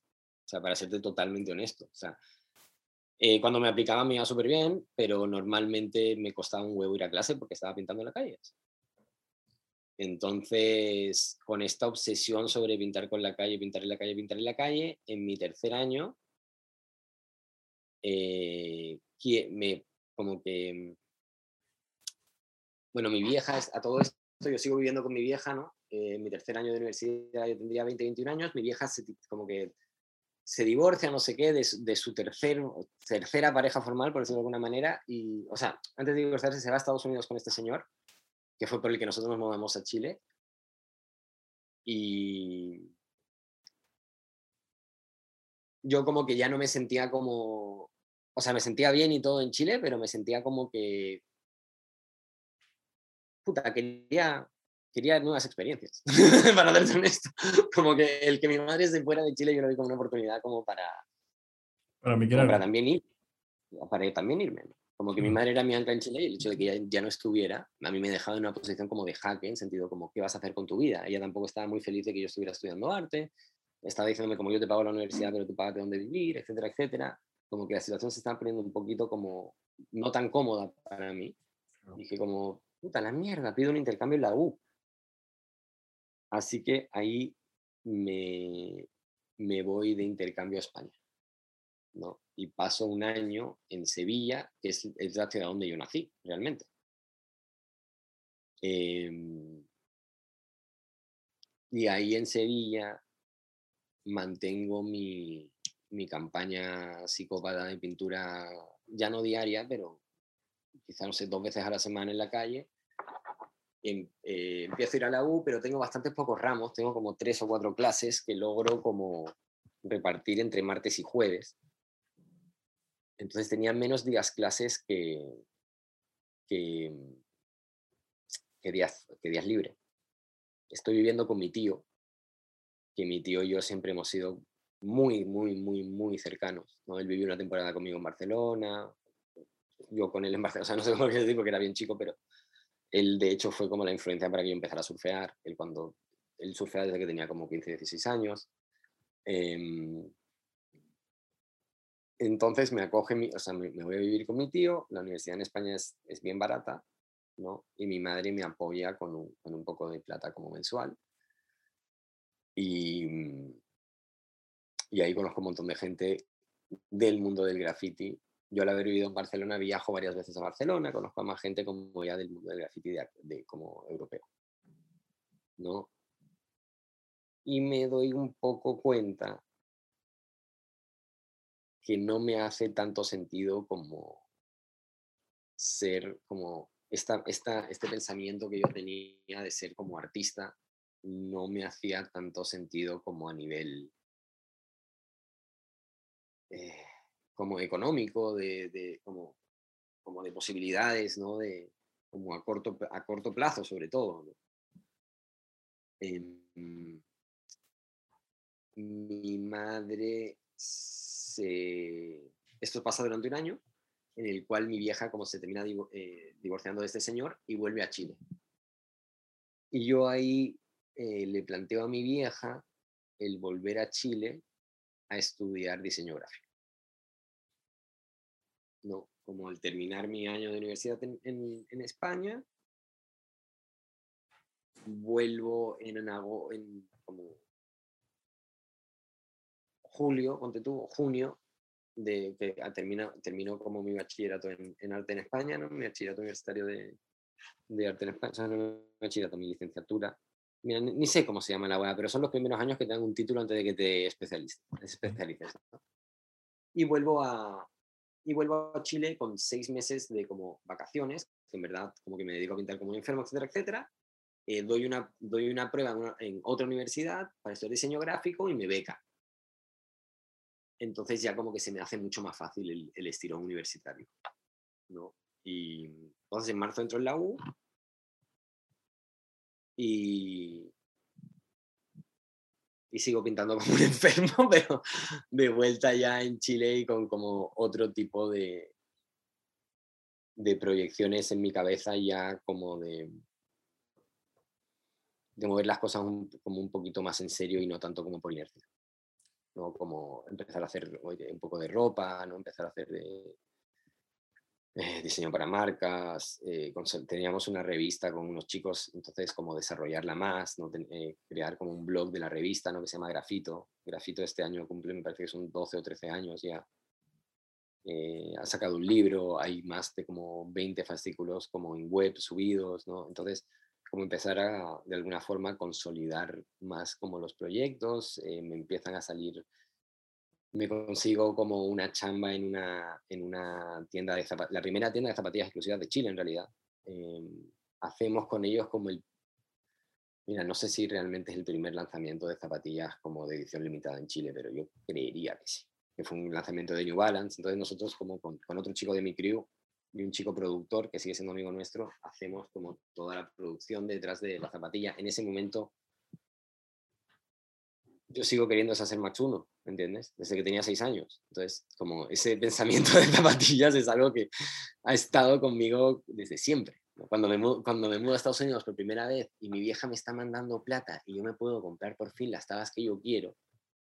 O sea, para serte totalmente honesto. O sea, eh, cuando me aplicaba me iba súper bien, pero normalmente me costaba un huevo ir a clase porque estaba pintando en la calle. Entonces, con esta obsesión sobre pintar con la calle, pintar en la calle, pintar en la calle, en mi tercer año, eh, me, como que, bueno, mi vieja, a todo esto, yo sigo viviendo con mi vieja, ¿no? Eh, en mi tercer año de universidad yo tendría 20, 21 años, mi vieja se, como que se divorcia, no sé qué, de, de su tercer, tercera pareja formal, por decirlo de alguna manera, y, o sea, antes de divorciarse se va a Estados Unidos con este señor, que fue por el que nosotros nos movemos a Chile. Y yo como que ya no me sentía como, o sea, me sentía bien y todo en Chile, pero me sentía como que, puta, quería, quería nuevas experiencias, para ser honesto. Como que el que mi madre se fuera de Chile yo lo vi como una oportunidad como para,
para, mí
para también ir, para también irme. Como que mi madre era mi ancla en Chile y el hecho de que ella ya no estuviera, a mí me dejaba en una posición como de jaque, en sentido como, ¿qué vas a hacer con tu vida? Ella tampoco estaba muy feliz de que yo estuviera estudiando arte, estaba diciéndome como yo te pago la universidad, pero tú pagas de dónde vivir, etcétera, etcétera. Como que la situación se estaba poniendo un poquito como no tan cómoda para mí. Dije como, puta la mierda, pido un intercambio en la U. Así que ahí me, me voy de intercambio a España. ¿no? Y paso un año en Sevilla, que es, es la ciudad donde yo nací, realmente. Em, y ahí en Sevilla mantengo mi, mi campaña psicópata de pintura, ya no diaria, pero quizá, no sé, dos veces a la semana en la calle. Em, eh, empiezo a ir a la U, pero tengo bastantes pocos ramos, tengo como tres o cuatro clases que logro como repartir entre martes y jueves. Entonces tenía menos días clases que, que, que días, que días libres. Estoy viviendo con mi tío, que mi tío y yo siempre hemos sido muy, muy, muy, muy cercanos. ¿no? Él vivió una temporada conmigo en Barcelona, yo con él en Barcelona, o sea, no sé cómo decir porque era bien chico, pero él de hecho fue como la influencia para que yo empezara a surfear. Él cuando él surfeaba desde que tenía como 15, 16 años. Em, entonces me acoge, mi, o sea, me, voy a vivir con mi tío, la universidad en España es, es bien barata, ¿no? Y mi madre me apoya con un, con un poco de plata como mensual. Y, y ahí conozco un montón de gente del mundo del graffiti. Yo al haber vivido en Barcelona viajo varias veces a Barcelona, conozco a más gente como ya del mundo del graffiti de, como europeo. ¿no? Y me doy un poco cuenta que no me hace tanto sentido como ser como esta, esta, este pensamiento que yo tenía de ser como artista no me hacía tanto sentido como a nivel eh, como económico, de, como, como, de posibilidades, ¿no? De, como a corto, a corto plazo sobre todo. Em, mi madre esto pasa durante un año, en el cual mi vieja como se termina eh, divorciando de este señor y vuelve a Chile. Y yo ahí eh, le planteo a mi vieja el volver a Chile a estudiar diseño gráfico. No, como al terminar mi año de universidad en, en, España, vuelvo en, en como julio, ponte tú, junio, de que termina, terminó como mi bachillerato en, arte en España, ¿no? mi bachillerato universitario de, de arte en España, no mi bachillerato, mi licenciatura. Mira, ni, sé cómo se llama la web, pero son los primeros años que te dan un título antes de que te especialices. especialices Y vuelvo a, y vuelvo a Chile con seis meses de como vacaciones, que en verdad como que me dedico a pintar como un enfermo, etcétera, etcétera. Eh, doy, una, doy una prueba en, otra universidad para estudiar diseño gráfico y me beca entonces ya como que se me hace mucho más fácil el, el estirón universitario. ¿no? Y entonces en marzo entro en la U y, y sigo pintando como un enfermo, pero de vuelta ya en Chile y con como otro tipo de, de proyecciones en mi cabeza ya como de, de mover las cosas como un poquito más en serio y no tanto como por inercia. ¿no? Como empezar a hacer un poco de ropa, ¿no? Empezar a hacer de, eh, diseño para marcas, eh, teníamos una revista con unos chicos, entonces como desarrollarla más, ¿no? Eh, crear como un blog de la revista, ¿no? Que se llama Grafito. Grafito este año cumple, me parece que son 12 o 13 años ya. ha sacado un libro, hay más de como 20 fascículos como en web subidos, ¿no? Entonces, como empezar a, de alguna forma, consolidar más como los proyectos, eh, me empiezan a salir, me consigo como una chamba en una, en una tienda de zapatillas, la primera tienda de zapatillas exclusivas de Chile en realidad. Em, hacemos con ellos como el, mira, no sé si realmente es el primer lanzamiento de zapatillas como de edición limitada en Chile, pero yo creería que sí, que fue un lanzamiento de New Balance, entonces nosotros como con, con otro chico de mi crew y un chico productor que sigue siendo amigo nuestro, hacemos como toda la producción detrás de la zapatilla. En ese momento yo sigo queriendo hacer Max 1, ¿entiendes? Desde que tenía seis años. Entonces, como ese pensamiento de zapatillas es algo que ha estado conmigo desde siempre. Cuando me, cuando me mudo a Estados Unidos por primera vez y mi vieja me está mandando plata y yo me puedo comprar por fin las tabas que yo quiero,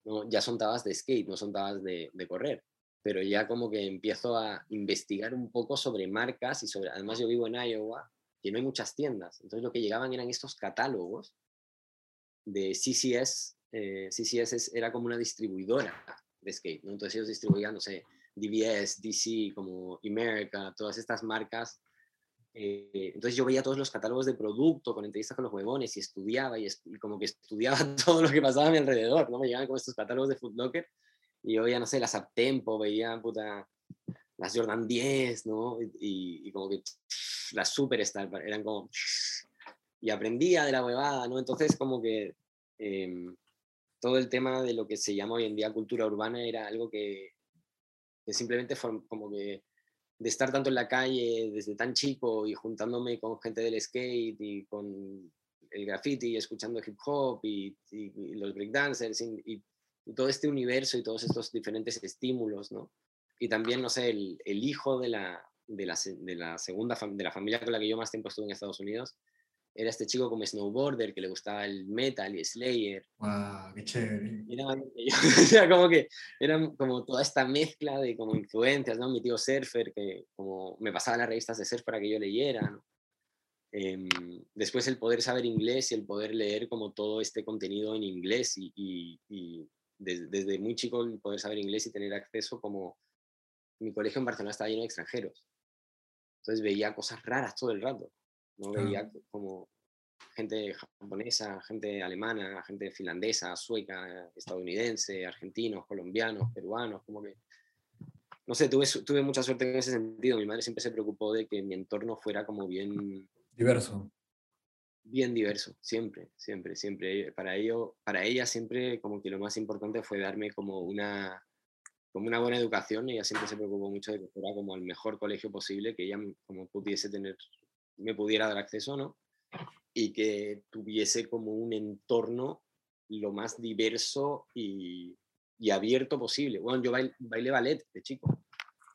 ¿no? ya son tabas de skate, no son tabas de, de correr pero ya como que empiezo a investigar un poco sobre marcas y sobre, además yo vivo en Iowa, que no hay muchas tiendas, entonces lo que llegaban eran estos catálogos de CCS eh, CCS era como una distribuidora de skate, ¿no? Entonces ellos distribuían, no sé, DBS, DC, como America, todas estas marcas. Eh, entonces yo veía todos los catálogos de producto con entrevistas con los huevones y estudiaba y, como que estudiaba todo lo que pasaba a mi alrededor, ¿no? Me llegaban como estos catálogos de Footlocker y yo veía, no sé, las Uptempo, veía, puta, las Jordan 10, ¿no? Y, y como que las Superstar, eran como... Y aprendía de la huevada, ¿no? Entonces como que... Eh, todo el tema de lo que se llama hoy en día cultura urbana era algo que, simplemente como que de estar tanto en la calle desde tan chico y juntándome con gente del skate y con el graffiti y escuchando hip hop y, los breakdancers y, y, todo este universo y todos estos diferentes estímulos, ¿no? Y también, no sé, el, el hijo de la, de la, de la segunda de la familia con la que yo más tiempo estuve en Estados Unidos, era este chico como snowboarder que le gustaba el metal y Slayer.
¡Wow! ¡Qué chévere!
Era, como que era como toda esta mezcla de como influencias, ¿no? Mi tío surfer que como me pasaba las revistas de surf para que yo leyera, ¿no? Em, después el poder saber inglés y el poder leer como todo este contenido en inglés y, y, desde, desde muy chico el poder saber inglés y tener acceso como mi colegio en Barcelona estaba lleno de extranjeros. Entonces veía cosas raras todo el rato. ¿No? Veía como gente japonesa, gente alemana, gente finlandesa, sueca, estadounidense, argentinos, colombianos, peruanos, como que... No sé, tuve, tuve mucha suerte en ese sentido. Mi madre siempre se preocupó de que mi entorno fuera como bien...
Diverso.
Bien diverso, siempre, siempre, siempre. Para, ello, para ella siempre como que lo más importante fue darme como una, como una buena educación. Ella siempre se preocupó mucho de que fuera como el mejor colegio posible, que ella como pudiese tener me pudiera dar acceso, ¿no? Y que tuviese como un entorno lo más diverso y, y abierto posible. Bueno, yo bailé, ballet de chico.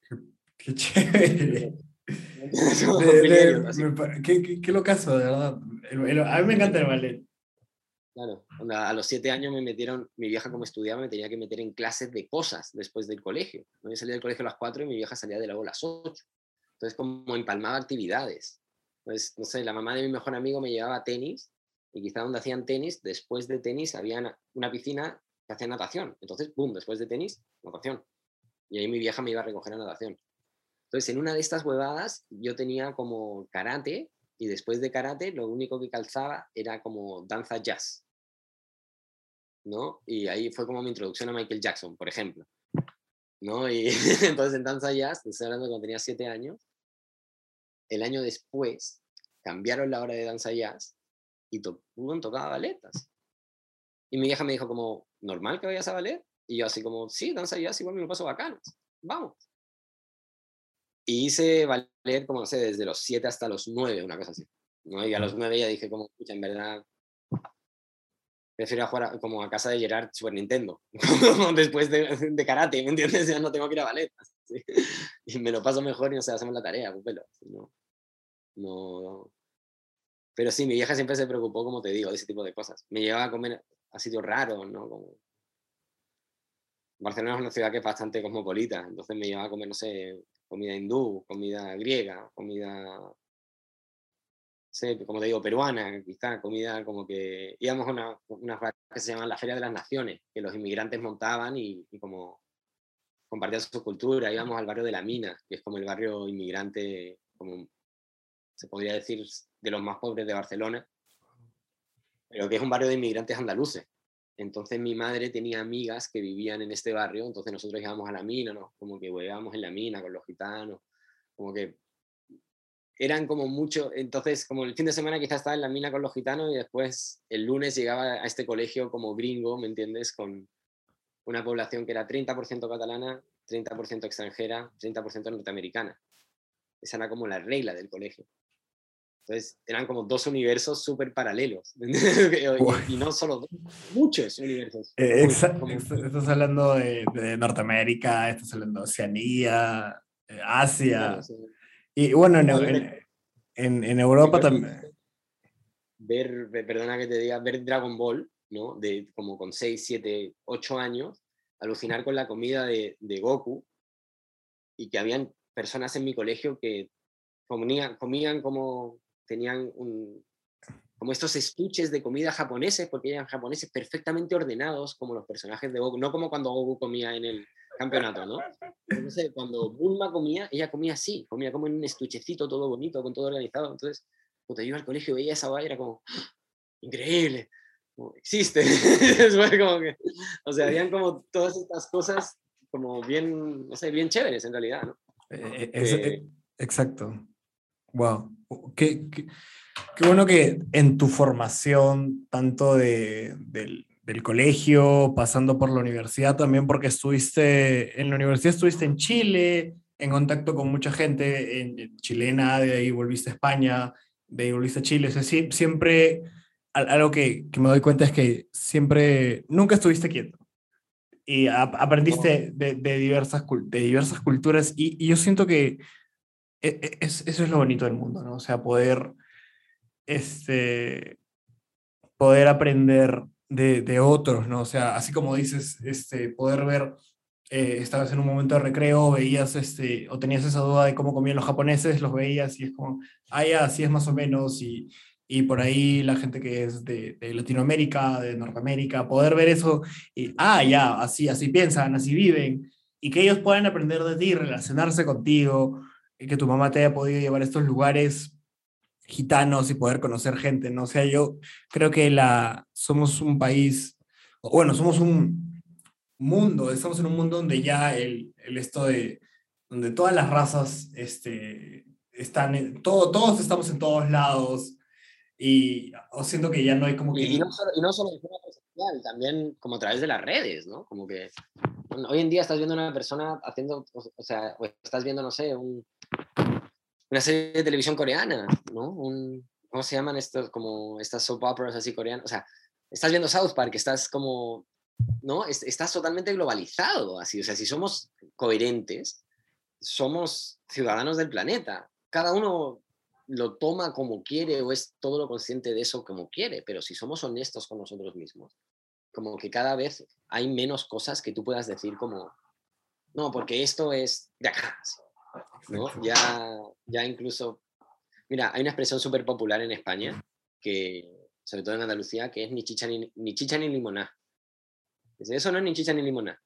Qué chévere. qué, qué, qué, locazo, de verdad. a mí me encanta el ballet.
Claro, a los siete años me metieron, mi vieja como estudiaba me tenía que meter en clases de cosas después del colegio. Yo salía del colegio a las cuatro y mi vieja salía de la a las ocho. Entonces como empalmaba actividades. Pues, no sé, la mamá de mi mejor amigo me llevaba tenis y quizá donde hacían tenis, después de tenis había una piscina que hacía natación. Entonces, boom, después de tenis, natación. Y ahí mi vieja me iba a recoger a natación. Entonces, en una de estas huevadas, yo tenía como karate y después de karate, lo único que calzaba era como danza jazz. ¿No? Y ahí fue como mi introducción a Michael Jackson, por ejemplo. ¿No? Y entonces en danza jazz, estoy hablando cuando tenía siete años, el año después cambiaron la hora de danza jazz y to tocaba. Y mi vieja me dijo como, ¿normal que vayas a ballet? Y yo así como, sí, danza jazz igual me lo paso bacán, vamos. Y hice ballet como, no sé, desde los 7 hasta los 9, una cosa así. ¿no? Y a los 9 ya dije como, escucha, en verdad, prefiero jugar como a casa de Gerard Super Nintendo, después de, de, karate, ¿me entiendes? Ya no tengo que ir a ballet. Y me lo paso mejor y no sé, hacemos la tarea, pues, ¿no? No. Pero sí, mi vieja siempre se preocupó, como te digo, de ese tipo de cosas. Me llevaba a comer a sitios raros, ¿no? Barcelona es una ciudad que es bastante cosmopolita, entonces me llevaba a comer, no sé, comida hindú, comida griega, comida, sé, como te digo, peruana, quizá, comida como que íbamos a una, unas que se llaman la Feria de las Naciones, que los inmigrantes montaban y, y como compartían su cultura, íbamos al barrio de La Mina, que es como el barrio inmigrante como se podría decir, de los más pobres de Barcelona, pero que es un barrio de inmigrantes andaluces. Entonces mi madre tenía amigas que vivían en este barrio, entonces nosotros íbamos a la mina, ¿no? como que íbamos en la mina con los gitanos, como que eran como mucho, entonces como el fin de semana quizás estaba en la mina con los gitanos y después el lunes llegaba a este colegio como gringo, ¿me entiendes? Con una población que era 30% catalana, 30% extranjera, 30% norteamericana. Esa era como la regla del colegio. Entonces eran como dos universos súper paralelos. y, no solo dos, muchos universos.
Eh, estás hablando de, Norteamérica, estás hablando de Oceanía, eh, Asia. Y bueno, en, en, Europa también.
Ver, perdona que te diga, ver Dragon Ball, ¿no? De como con 6, 7, 8 años, alucinar con la comida de, de Goku y que habían personas en mi colegio que comían, comían como tenían un, como estos estuches de comida japoneses, porque eran japoneses perfectamente ordenados, como los personajes de Goku, no como cuando Goku comía en el campeonato, ¿no? Entonces, cuando Bulma comía, ella comía así, comía como en un estuchecito todo bonito, con todo organizado. Entonces, cuando yo iba al colegio veía esa vaina, era como, ¡Ah! increíble, existe. como que, o sea, habían como todas estas cosas como bien, no sé, bien chéveres en realidad, ¿no?
Eh, eh, exacto. Wow. ¿Qué, qué, Qué bueno que en tu formación, tanto de, del, del, colegio, pasando por la universidad, también porque estuviste en la universidad, estuviste en Chile, en contacto con mucha gente en, chilena, de ahí volviste a España, de ahí volviste a Chile. O sea, siempre, algo que, que, me doy cuenta es que siempre, nunca estuviste quieto. Y aprendiste de, de, diversas, de diversas culturas y, y yo siento que es, eso es lo bonito del mundo, ¿no? O sea, poder este, poder aprender de, otros, ¿no? O sea, así como dices, este, poder ver, eh, estabas en un momento de recreo, veías, este, o tenías esa duda de cómo comían los japoneses, los veías y es como, ah, ya, así es más o menos, y, y por ahí la gente que es de, Latinoamérica, de Norteamérica, poder ver eso, y, ah, ya, así, así piensan, así viven, y que ellos puedan aprender de ti, relacionarse contigo, que tu mamá te haya podido llevar a estos lugares gitanos y poder conocer gente, ¿no? O sea, yo creo que la, somos un país, bueno, somos un mundo, estamos en un mundo donde ya el, el esto de, donde todas las razas este, están, todo, todos estamos en todos lados y o siento que ya no hay como que...
Y, no solo, y no solo de forma presencial, también como a través de las redes, ¿no? Como que hoy en día estás viendo a una persona haciendo, o sea, o estás viendo, no sé, un, una serie de televisión coreana, ¿no? ¿Cómo se llaman estos, como estas soap operas así coreanas? O sea, estás viendo South Park, estás como, ¿no? Estás totalmente globalizado, así. O sea, si somos coherentes, somos ciudadanos del planeta. Cada uno lo toma como quiere o es todo lo consciente de eso como quiere, pero si somos honestos con nosotros mismos, como que cada vez hay menos cosas que tú puedas decir como, no, porque esto es de acá. ¿No? Ya, ya incluso, mira, hay una expresión súper popular en España, que, sobre todo en Andalucía, que es ni chicha ni, ni, chicha ni limoná. Eso no es ni chicha ni limoná.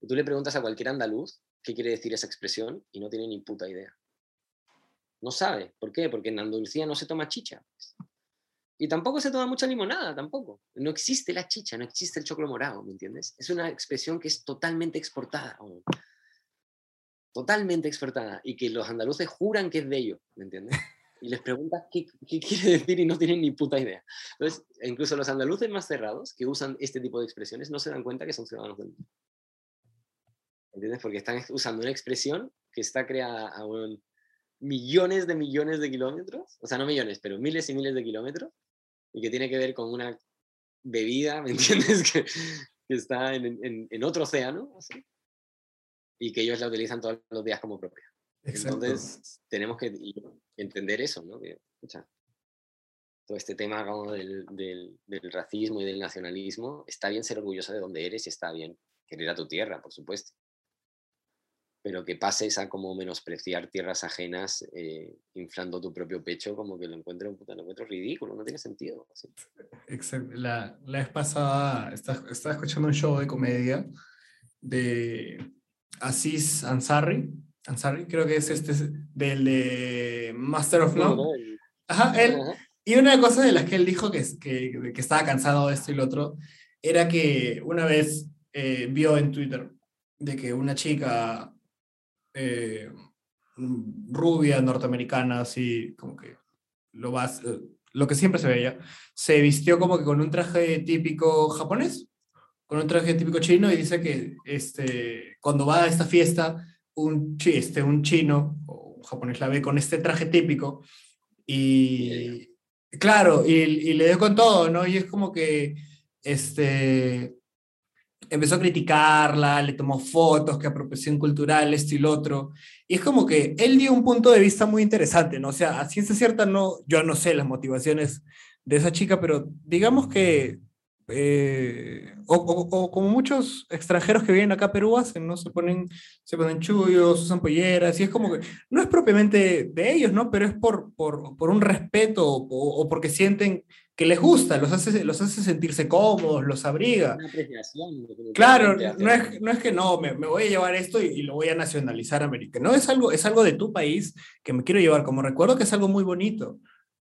Y tú le preguntas a cualquier andaluz qué quiere decir esa expresión y no tiene ni puta idea. No sabe. ¿Por qué? Porque en Andalucía no se toma chicha. Y tampoco se toma mucha limonada, tampoco. No existe la chicha, no existe el choclo morado, ¿me entiendes? Es una expresión que es totalmente exportada totalmente exportada y que los andaluces juran que es de ellos, ¿me entiendes? Y les preguntas qué, qué, quiere decir y no tienen ni puta idea. Entonces, incluso los andaluces más cerrados que usan este tipo de expresiones no se dan cuenta que son ciudadanos del mundo. ¿Entiendes? Porque están usando una expresión que está creada a un, millones de millones de kilómetros, o sea, no millones, pero miles y miles de kilómetros, y que tiene que ver con una bebida, ¿me entiendes? Que, que está en, en, en otro océano, así, y que ellos la utilizan todos los días como propia. Entonces, tenemos que entender eso, ¿no? Que, todo este tema del, del, del, racismo y del nacionalismo, está bien ser orgulloso de donde eres y está bien querer a tu tierra, por supuesto. Pero que pases a como menospreciar tierras ajenas, eh, inflando tu propio pecho, como que lo encuentro, lo encuentro ridículo, no tiene sentido.
Exacto. La, la vez pasada estaba, estaba escuchando un show de comedia de Aziz Ansari, Ansari, creo que es este, del de Master of None. Ajá, él. Y una cosa de las que él dijo que, que, que estaba cansado de esto y lo otro, era que una vez eh, vio en Twitter de que una chica eh, rubia, norteamericana, así como que lo, vas, lo que siempre se veía, se vistió como que con un traje típico japonés con un traje típico chino y dice que este, cuando va a esta fiesta, un, este, un chino o un japonés la ve con este traje típico y claro, y, y, le dio con todo, ¿no? Y es como que este, empezó a criticarla, le tomó fotos, que apropiación cultural, esto y lo otro. Y es como que él dio un punto de vista muy interesante, ¿no? O sea, a ciencia cierta, no, yo no sé las motivaciones de esa chica, pero digamos que eh, o, como muchos extranjeros que vienen acá a Perú hacen, ¿no? Se ponen, se ponen chullos, usan polleras, y es como que no es propiamente de ellos, ¿no? Pero es por, por, por un respeto o, porque sienten que les gusta, los hace, los hace sentirse cómodos, los abriga. Claro, no es, no es que no, me, me voy a llevar esto y, lo voy a nacionalizar América. No, es algo, es algo de tu país que me quiero llevar como recuerdo que es algo muy bonito.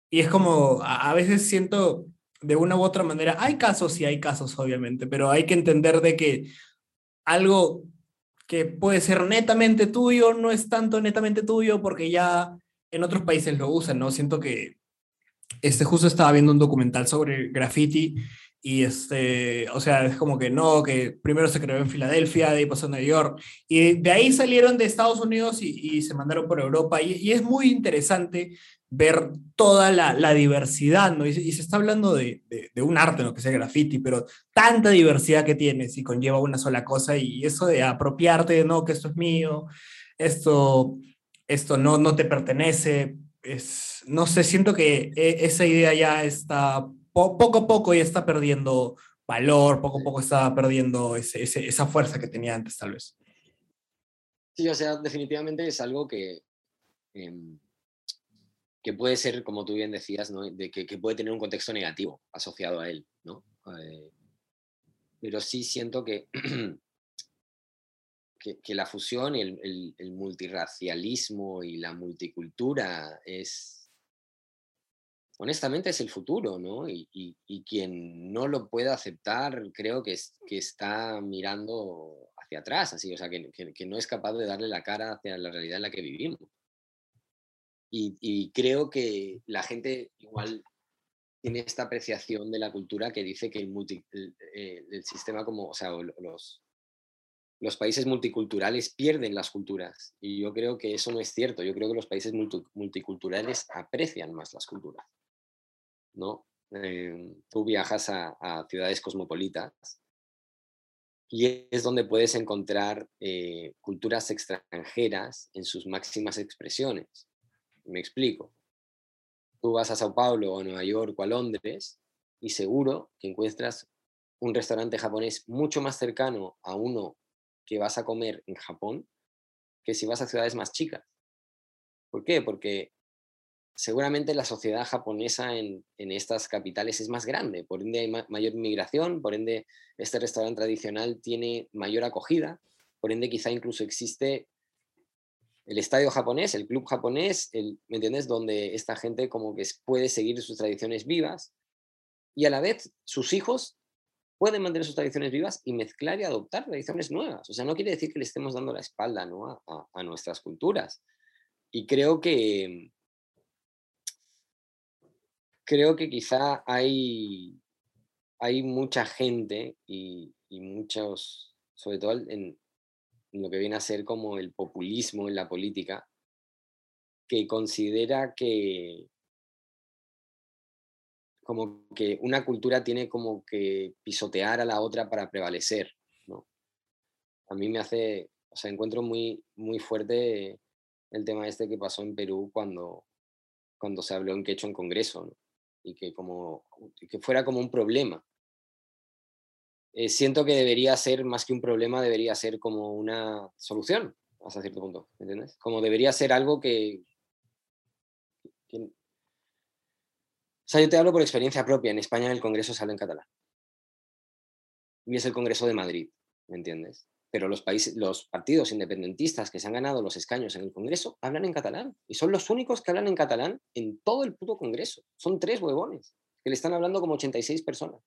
Y es como, a, a veces siento de una u otra manera, hay casos y hay casos, obviamente, pero hay que entender de que algo que puede ser netamente tuyo no es tanto netamente tuyo porque ya en otros países lo usan, ¿no? Siento que este justo estaba viendo un documental sobre graffiti y este, o sea, es como que no, que primero se creó en Filadelfia, de ahí pasó a Nueva York, y de ahí salieron de Estados Unidos y, se mandaron por Europa, y, y, es muy interesante ver toda la, la diversidad, ¿no? Y, se está hablando de, de, un arte, ¿no? Que sea graffiti, pero tanta diversidad que tienes y conlleva una sola cosa y eso de apropiarte, no, que esto es mío, esto, esto no, no te pertenece, es, no sé, siento que e, esa idea ya está, poco a poco ya está perdiendo valor, poco a poco está perdiendo ese, esa fuerza que tenía antes, tal vez.
Sí, o sea, definitivamente es algo que... Eh que puede ser, como tú bien decías, ¿no? de que, puede tener un contexto negativo asociado a él. ¿no? Eh, pero sí siento que, que, la fusión y el, el, multirracialismo y la multicultura es, honestamente, es el futuro, ¿no? Y, y, quien no lo pueda aceptar, creo que, es, que está mirando hacia atrás, así, o sea, que, que no es capaz de darle la cara hacia la realidad en la que vivimos. Y, creo que la gente igual tiene esta apreciación de la cultura que dice que el, eh, sistema como, o sea, los, los países multiculturales pierden las culturas. Y yo creo que eso no es cierto. Yo creo que los países multiculturales aprecian más las culturas. ¿no? Eh, tú viajas a, ciudades cosmopolitas y es donde puedes encontrar eh, culturas extranjeras en sus máximas expresiones. Me explico. Tú vas a Sao Paulo o a Nueva York o a Londres y seguro que encuentras un restaurante japonés mucho más cercano a uno que vas a comer en Japón que si vas a ciudades más chicas. ¿Por qué? Porque seguramente la sociedad japonesa en, estas capitales es más grande, por ende hay mayor inmigración, por ende este restaurante tradicional tiene mayor acogida, por ende quizá incluso existe el estadio japonés, el club japonés, el, ¿me entiendes? Donde esta gente como que puede seguir sus tradiciones vivas y a la vez sus hijos pueden mantener sus tradiciones vivas y mezclar y adoptar tradiciones nuevas. O sea, no quiere decir que le estemos dando la espalda ¿no? a, nuestras culturas. Y creo que creo que quizá hay, hay mucha gente y, y muchos, sobre todo en, lo que viene a ser como el populismo en la política, que considera que como que una cultura tiene como que pisotear a la otra para prevalecer, ¿no? A mí me hace, o sea, encuentro muy, muy fuerte el tema este que pasó en Perú cuando, cuando se habló en quechua en Congreso. Y que, como, que fuera como un problema, eh, siento que debería ser, más que un problema, debería ser como una solución, hasta cierto punto, ¿entiendes? Como debería ser algo que, O sea, yo te hablo por experiencia propia. En España el Congreso sale en catalán. Y es el Congreso de Madrid, ¿me entiendes? Pero los, países, los partidos independentistas que se han ganado los escaños en el Congreso hablan en catalán. Y son los únicos que hablan en catalán en todo el puto Congreso. Son tres huevones que le están hablando como 86 personas.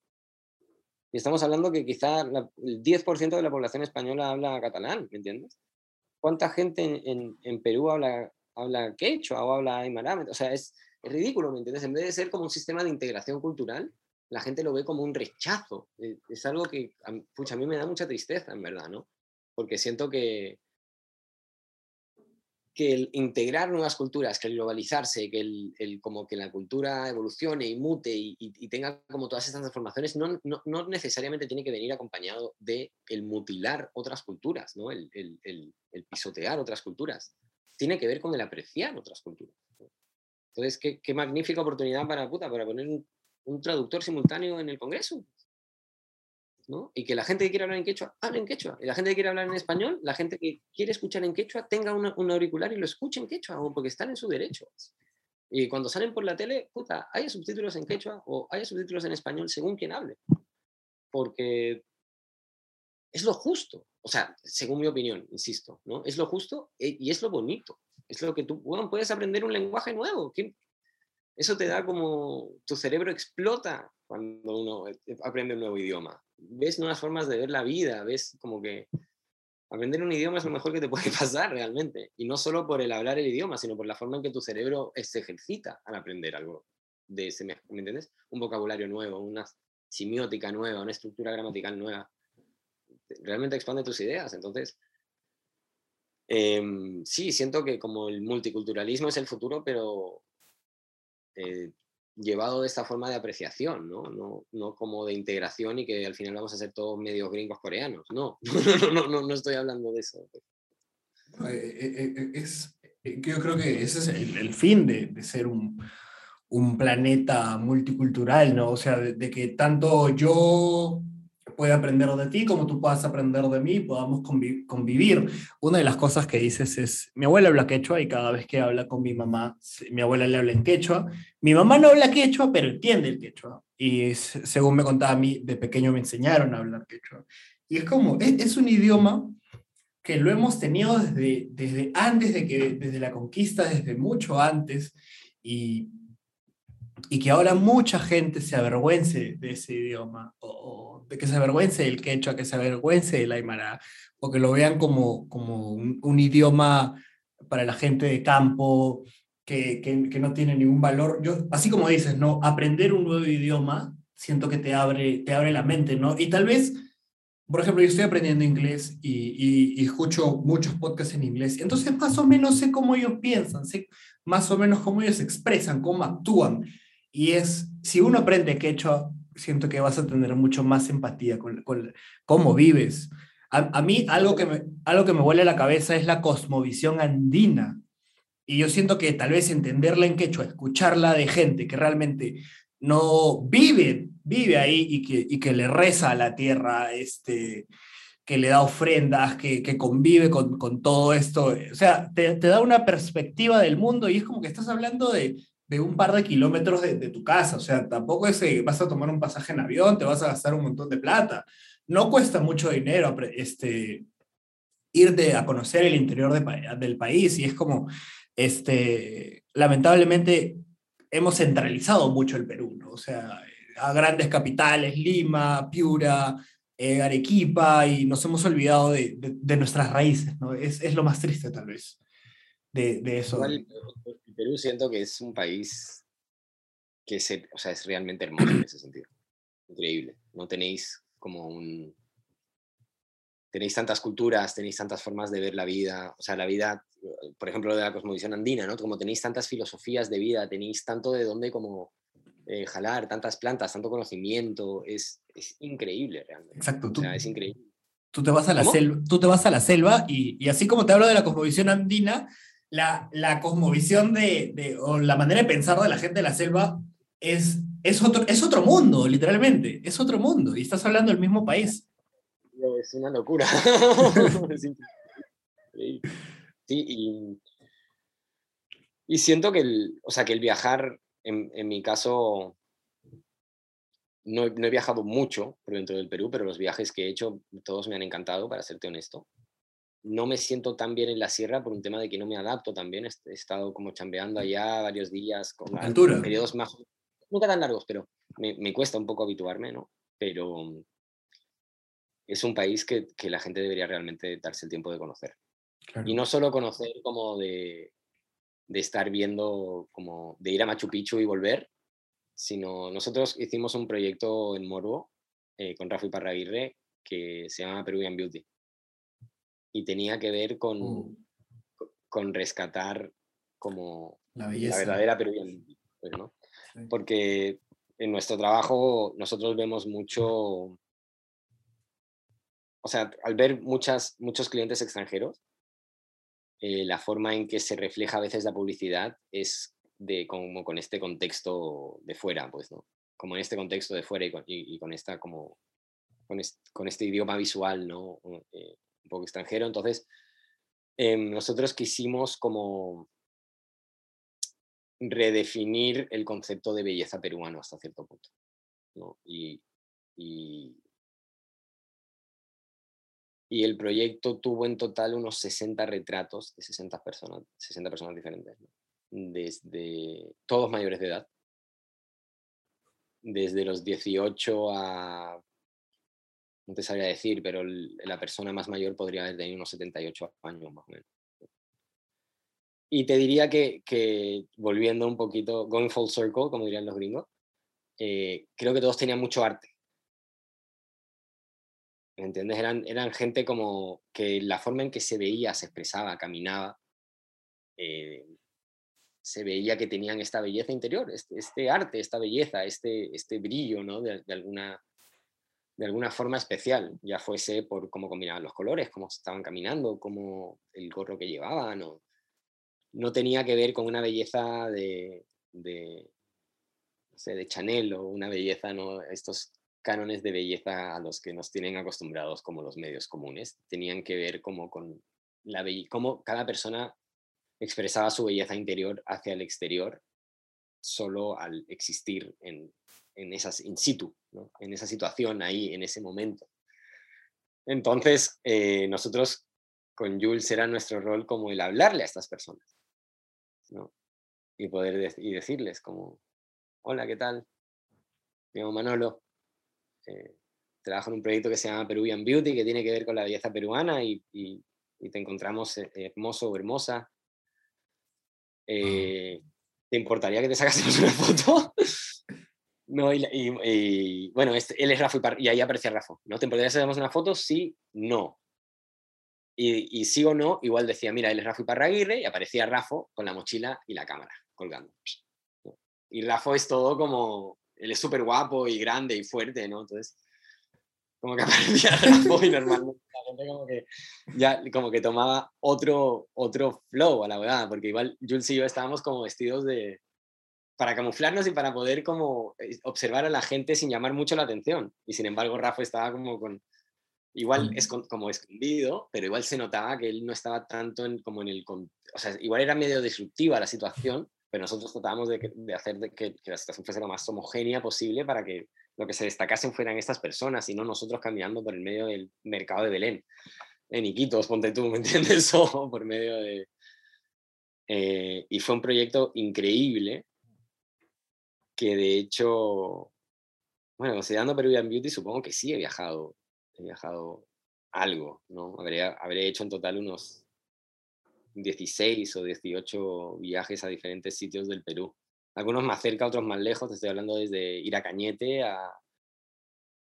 Y estamos hablando que quizá el 10% de la población española habla catalán, ¿me entiendes? ¿Cuánta gente en, en, Perú habla, habla quechua o habla aymara? O sea, es, es, ridículo, ¿me entiendes? En vez de ser como un sistema de integración cultural, la gente lo ve como un rechazo. Es, es algo que, pucha, a mí me da mucha tristeza, en verdad, ¿no? Porque siento que, que el integrar nuevas culturas, que el globalizarse, que el, como que la cultura evolucione y mute y, tenga como todas estas transformaciones, no, no, no, necesariamente tiene que venir acompañado de el mutilar otras culturas, ¿no? el, el, pisotear otras culturas. Tiene que ver con el apreciar otras culturas. Entonces, qué, qué, magnífica oportunidad para, puta, para poner un traductor simultáneo en el Congreso. Y que la gente que quiere hablar en quechua, hable en quechua. Y la gente que quiere hablar en español, la gente que quiere escuchar en quechua, tenga un auricular y lo escuche en quechua, porque están en su derecho. Y cuando salen por la tele, puta, hay subtítulos en quechua o hay subtítulos en español según quien hable. Porque es lo justo. O sea, según mi opinión, insisto, ¿no? Es lo justo eh, y es lo bonito. Es lo que tú, bueno, puedes aprender un lenguaje nuevo. Eso te da como, tu cerebro explota cuando uno eh, aprende un nuevo idioma. Ves nuevas formas de ver la vida, ves como que aprender un idioma es lo mejor que te puede pasar realmente. Y no solo por el hablar el idioma, sino por la forma en que tu cerebro se ejercita al aprender algo de ese, ¿me entiendes? Un vocabulario nuevo, una semiótica nueva, una estructura gramatical nueva. Realmente expande tus ideas. Entonces, em, sí, siento que como el multiculturalismo es el futuro, pero eh, llevado de esta forma de apreciación, ¿no? ¿no? No, como de integración y que al final vamos a ser todos medios gringos coreanos. No, no, no, no, estoy hablando de eso.
Eh, eh, es, yo creo que ese es el, fin de, de ser un, un, planeta multicultural, ¿no? O sea, de que tanto yo puede aprender de ti, como tú puedas aprender de mí, podamos convivir. Una de las cosas que dices es, mi abuela habla quechua y cada vez que habla con mi mamá, mi abuela le habla en quechua. Mi mamá no habla quechua, pero entiende el quechua. Y según me contaba a mí, de pequeño me enseñaron a hablar quechua. Y es como, es, es un idioma que lo hemos tenido desde, desde antes de que, desde la conquista, desde mucho antes, y, y que ahora mucha gente se avergüence de ese idioma, o, de que se avergüence del quechua, que se avergüence del aymara, o que lo vean como, como un, idioma para la gente de campo, que, que, no tiene ningún valor. Yo, así como dices, ¿no? Aprender un nuevo idioma, siento que te abre, te abre la mente, ¿no? Y tal vez, por ejemplo, yo estoy aprendiendo inglés y, y, escucho muchos podcasts en inglés, entonces más o menos sé cómo ellos piensan, sé más o menos cómo ellos expresan, cómo actúan. Y es, si uno aprende quechua, siento que vas a tener mucho más empatía con, con cómo vives. A, mí algo que, me, algo que me huele a la cabeza es la cosmovisión andina. Y yo siento que tal vez entenderla en quechua, escucharla de gente que realmente no vive, vive ahí y que, y que le reza a la tierra, este, que le da ofrendas, que, que convive con, con, todo esto. O sea, te, te, da una perspectiva del mundo y es como que estás hablando de, de un par de kilómetros de, tu casa. O sea, tampoco es que vas a tomar un pasaje en avión, te vas a gastar un montón de plata. No cuesta mucho dinero este, irte a conocer el interior del país y es como, este, lamentablemente, hemos centralizado mucho el Perú, ¿no? O sea, a grandes capitales, Lima, Piura, eh, Arequipa, y nos hemos olvidado de, nuestras raíces, ¿no? Es, es, lo más triste, tal vez, de, de eso.
Perú siento que es un país que se, o sea, es realmente hermoso en ese sentido. Increíble. No tenéis como un... Tenéis tantas culturas, tenéis tantas formas de ver la vida. O sea, la vida, por ejemplo, de la cosmovisión andina, ¿no? Como tenéis tantas filosofías de vida, tenéis tanto de dónde como eh, jalar, tantas plantas, tanto conocimiento. Es, es increíble realmente.
Exacto.
O sea, es increíble.
Tú te vas a la selva, tú te vas a la selva y, y así como te hablo de la cosmovisión andina, la, la cosmovisión de, de, o la manera de pensar de la gente de la selva es, es, otro, es otro mundo, literalmente, es otro mundo, y estás hablando del mismo país.
Es una locura. sí, y, y, siento que el, o sea, que el viajar, en, en mi caso, no, no, he viajado mucho por dentro del Perú, pero los viajes que he hecho, todos me han encantado, para serte honesto no me siento tan bien en la sierra por un tema de que no me adapto también. He estado como chambeando allá varios días con
altura.
periodos más, nunca tan largos, pero me, cuesta un poco habituarme, ¿no? Pero es un país que, la gente debería realmente darse el tiempo de conocer. Y no solo conocer como de, estar viendo, como de ir a Machu Picchu y volver, sino nosotros hicimos un proyecto en Morbo eh, con Rafa Parraguirre que se llama Peruvian Beauty y tenía que ver con, mm. con rescatar como la, verdadera peruviana. Pues, ¿no? Porque en nuestro trabajo nosotros vemos mucho, o sea, al ver muchas, muchos clientes extranjeros, eh, la forma en que se refleja a veces la publicidad es de como con este contexto de fuera, pues, ¿no? Como en este contexto de fuera y con, y con esta como con, este, idioma visual, ¿no? Eh, un poco extranjero. Entonces, em, nosotros quisimos como redefinir el concepto de belleza peruano hasta cierto punto. Y, y, el proyecto tuvo en total unos 60 retratos de 60 personas, 60 personas diferentes, desde todos mayores de edad, desde los 18 a, no te sabría decir, pero la persona más mayor podría haber tenido unos 78 años más o menos. Y te diría que, que, volviendo un poquito, going full circle, como dirían los gringos, eh, creo que todos tenían mucho arte. ¿Me entiendes? Eran, eran gente como que la forma en que se veía, se expresaba, caminaba, eh, se veía que tenían esta belleza interior, este, este arte, esta belleza, este, este brillo, ¿no? De, de, alguna, de alguna forma especial, ya fuese por cómo combinaban los colores, cómo estaban caminando, cómo el gorro que llevaban, o, no tenía que ver con una belleza de, de, de Chanel o una belleza, ¿no? estos cánones de belleza a los que nos tienen acostumbrados como los medios comunes, tenían que ver como con la cómo cada persona expresaba su belleza interior hacia el exterior solo al existir en, en esas in situ, en esa situación ahí, en ese momento. Entonces, eh, nosotros con Jules era nuestro rol como el hablarle a estas personas. Y poder y decirles como, hola, ¿qué tal? Me llamo Manolo, eh, trabajo en un proyecto que se llama Peruvian Beauty, que tiene que ver con la belleza peruana y, te encontramos eh, hermoso o hermosa. Eh, ¿Te importaría que te sacásemos una foto? No, y, bueno, este, él es Rafa y, ahí aparecía Rafa. ¿No te que sacamos una foto? Sí, no. Y, sí o no, igual decía, mira, él es Rafa Parraguirre y aparecía Rafa con la mochila y la cámara colgando. Y Rafa es todo como, él es súper guapo y grande y fuerte, ¿no? Entonces, como que aparecía Rafa y normalmente la gente como que ya como que tomaba otro, otro flow a la verdad, porque igual Jules y yo estábamos como vestidos de, para camuflarnos y para poder como eh, observar a la gente sin llamar mucho la atención. Y sin embargo, Rafa estaba como con Igual es como escondido, pero igual se notaba que él no estaba tanto en, como en el... O sea, igual era medio disruptiva la situación, pero nosotros tratábamos de, de hacer de que, que, la situación fuese lo más homogénea posible para que lo que se destacasen fueran estas personas y no nosotros caminando por el medio del mercado de Belén. En Iquitos, ponte tú, ¿me entiendes? O por medio de... Eh, y fue un proyecto increíble que de hecho, bueno, considerando Peruvian Beauty, supongo que sí he viajado he viajado algo, ¿no? Habría, hecho en total unos 16 o 18 viajes a diferentes sitios del Perú. Algunos más cerca, otros más lejos. estoy hablando desde ir a Cañete a,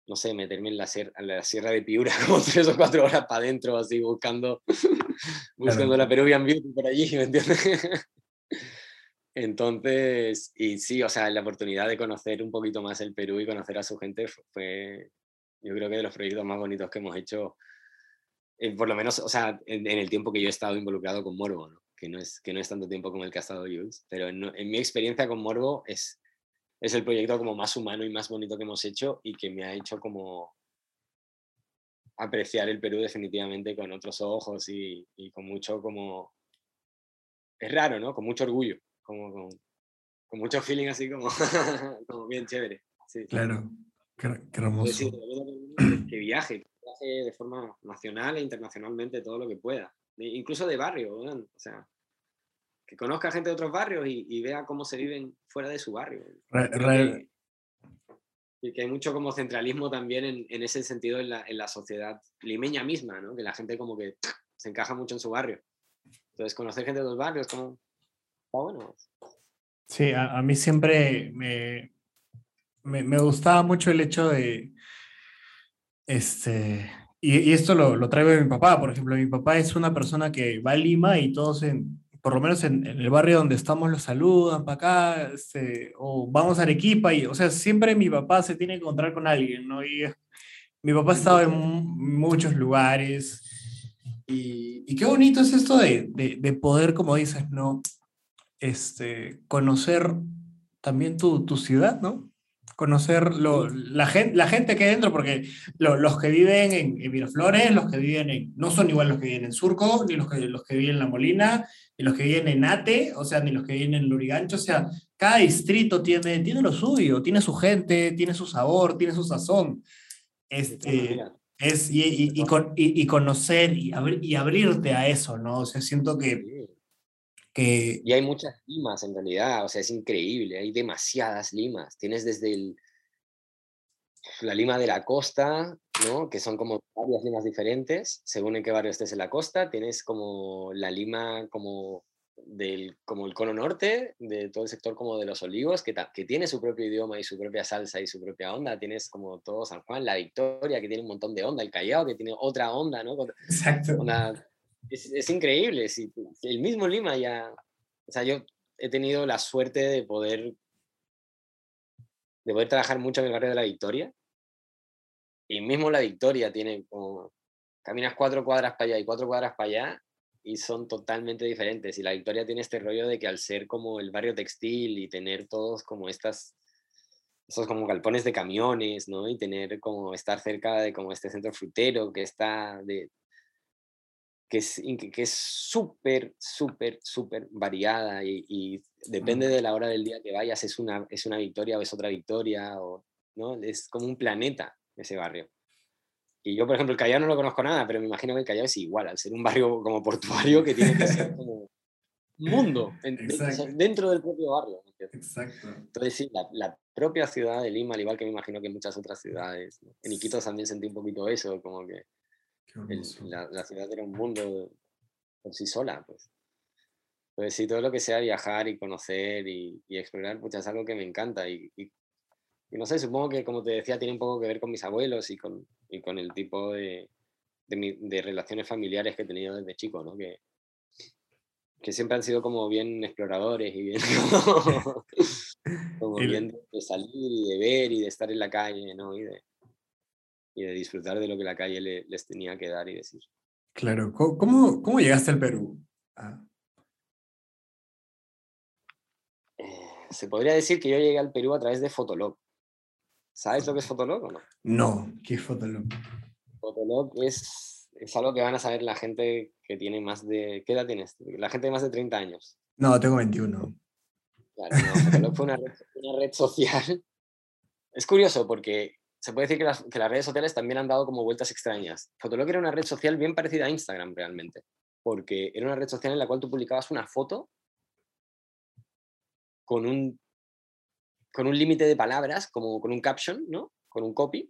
no sé, meterme en la, la Sierra de Piura como tres o cuatro horas para adentro, así buscando, buscando la Peruvian Beauty por allí, ¿me entiendes? Entonces, y sí, o sea, la oportunidad de conocer un poquito más el Perú y conocer a su gente fue, yo creo que de los proyectos más bonitos que hemos hecho, eh, por lo menos, o sea, en, el tiempo que yo he estado involucrado con Morbo, ¿no? Que, no es, que no es tanto tiempo como el que ha estado Jules, pero en, mi experiencia con Morbo es, es el proyecto como más humano y más bonito que hemos hecho y que me ha hecho como apreciar el Perú definitivamente con otros ojos y, y con mucho como... Es raro, ¿no? Con mucho orgullo, como con, con mucho feeling así como, como bien chévere. Sí.
Claro. Qué, hermoso.
que viaje, que viaje de forma nacional e internacionalmente todo lo que pueda. Incluso de barrio, o sea, que conozca gente de otros barrios y, vea cómo se viven fuera de su barrio. y que hay mucho como centralismo también en, en ese sentido en la, en la, sociedad limeña misma, ¿no? que la gente como que se encaja mucho en su barrio. Entonces, conocer gente de los barrios, como...
Sí, a, a mí siempre me, me, me, gustaba mucho el hecho de, este, y, y esto lo, lo, traigo de mi papá, por ejemplo, mi papá es una persona que va a Lima y todos, en, por lo menos en, el barrio donde estamos, los saludan para acá, este, o vamos a Arequipa, y, o sea, siempre mi papá se tiene que encontrar con alguien, ¿no? Y mi papá ha estado en muchos lugares, y, y qué bonito es esto de, de, de, poder, como dices, ¿no? Este, conocer también tu, tu ciudad, ¿no? conocer la, gente, la gente que hay dentro, porque los que viven en, Miraflores, los que viven en, no son igual los que viven en Surco, ni los que, los que viven en La Molina, ni los que viven en Ate, o sea, ni los que viven en Lurigancho, o sea, cada distrito tiene, tiene lo suyo, tiene su gente, tiene su sabor, tiene su sazón. Este, es, y, y, y, conocer y, y abrirte a eso, ¿no? O sea, siento que
y hay muchas limas en realidad, o sea, es increíble, hay demasiadas limas. Tienes desde el, la lima de la costa, ¿no? que son como varias limas diferentes, según en qué barrio estés en la costa. Tienes como la lima como del como el cono norte, de todo el sector como de los olivos, que, que tiene su propio idioma y su propia salsa y su propia onda. Tienes como todo San Juan, la Victoria, que tiene un montón de onda, el Callao, que tiene otra onda, ¿no?
Exacto
es, increíble. Si, el mismo Lima ya. O sea, yo he tenido la suerte de poder. de poder trabajar mucho en el barrio de la Victoria. Y mismo la Victoria tiene como. Caminas cuatro cuadras para allá y cuatro cuadras para allá y son totalmente diferentes. Y la Victoria tiene este rollo de que al ser como el barrio textil y tener todos como estas, esos como galpones de camiones, ¿no? Y tener como estar cerca de como este centro frutero que está de, que es que es súper, súper, súper variada y, depende de la hora del día que vayas, es una, es una victoria o es otra victoria, o, ¿no? Es como un planeta ese barrio. Y yo, por ejemplo, el Callao no lo conozco nada, pero me imagino que el Callao es igual, al ser un barrio como portuario que tiene que ser como un mundo dentro del propio barrio.
Exacto.
Entonces, sí, la, la, propia ciudad de Lima, al igual que me imagino que muchas otras ciudades, en Iquitos también sentí un poquito eso, como que la, ciudad era un mundo por sí sola, pues. Pues sí, todo lo que sea viajar y conocer y, explorar, pues es algo que me encanta. Y, y, no sé, supongo que, como te decía, tiene un poco que ver con mis abuelos y con, y con el tipo de, de, de, relaciones familiares que he tenido desde chico, ¿no? Que, que siempre han sido como bien exploradores y bien, como bien de, salir y de ver y de estar en la calle, ¿no? Y de, y de disfrutar de lo que la calle les tenía que dar y decir.
Claro, ¿cómo, cómo llegaste al Perú? Ah.
Eh, se podría decir que yo llegué al Perú a través de Fotolog. ¿Sabes lo que es Fotolog o no?
No, ¿qué es Fotolog?
Fotolog es, es algo que van a saber la gente que tiene más de... ¿Qué edad tienes? La gente de más de 30 años.
No, tengo 21.
Claro, no, Fotolog fue una red, una red social. Es curioso porque se puede decir que las, que las, redes sociales también han dado como vueltas extrañas. Fotolog era una red social bien parecida a Instagram realmente, porque era una red social en la cual tú publicabas una foto con un, con un límite de palabras, como con un caption, ¿no? Con un copy,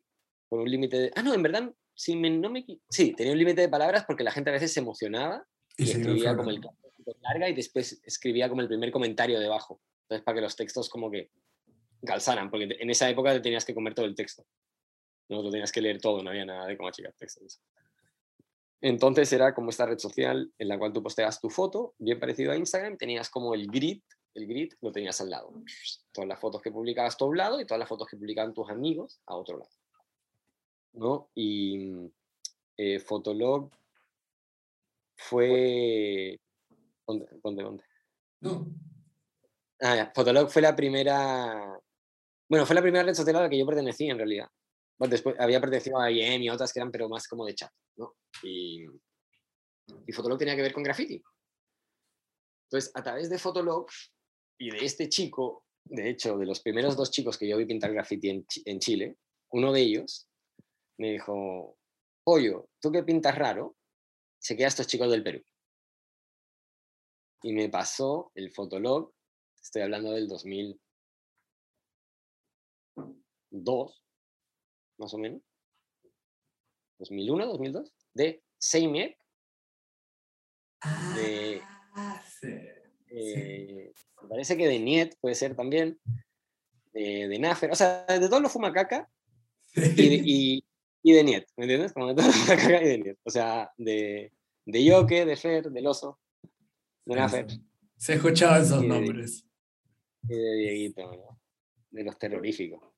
con un límite de... Ah, no, en verdad, si no me... Sí, tenía un límite de palabras porque la gente a veces se emocionaba y, escribía como el larga y después escribía como el primer comentario debajo. Entonces, para que los textos como que calzaran, porque en esa época te tenías que comer todo el texto. No lo tenías que leer todo, no había nada de cómo achicar textos. Entonces era como esta red social en la cual tú posteas tu foto, bien parecido a Instagram, tenías como el grid, el grid lo tenías al lado. Todas las fotos que publicabas a un lado y todas las fotos que publicaban tus amigos a otro lado. ¿No? Y eh, Fotolog fue... ¿Dónde? ¿Dónde? ¿Dónde?
No.
Ah, Fotolog fue la primera... Bueno, fue la primera red social a la que yo pertenecí en realidad después había pertenecido a IEM y otras que eran pero más como de chat, ¿no? Y, y Fotolog tenía que ver con graffiti. Entonces, a través de Fotolog y de este chico, de hecho, de los primeros dos chicos que yo vi pintar graffiti en, Chile, uno de ellos me dijo, Pollo, tú que pintas raro, se queda estos chicos del Perú. Y me pasó el Fotolog, estoy hablando del 2002, más o menos, 2001, 2002, de Seimiek, de,
ah,
eh, me parece que de Niet puede ser también, de, de Nafer, o sea, de todos los fumacaca y, y, de Niet, ¿me entiendes? Como de todos los fumacaca y de Niet, o sea, de, de Yoke, de Fer, del Oso, de Nafer.
Se escuchaban esos nombres.
Y de Dieguito, de los terroríficos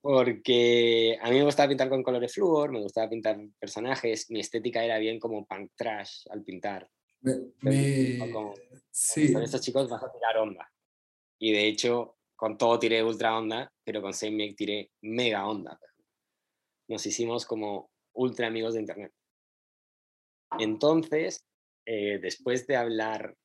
porque a mí me gustaba pintar con colores flúor, me gustaba pintar personajes, mi estética era bien como punk trash al pintar.
Me,
sí. Con estos chicos vas a tirar onda. Y de hecho, con todo tiré ultra onda, pero con SameMake tiré mega onda. Nos hicimos como ultra amigos de internet. Entonces, eh, después de hablar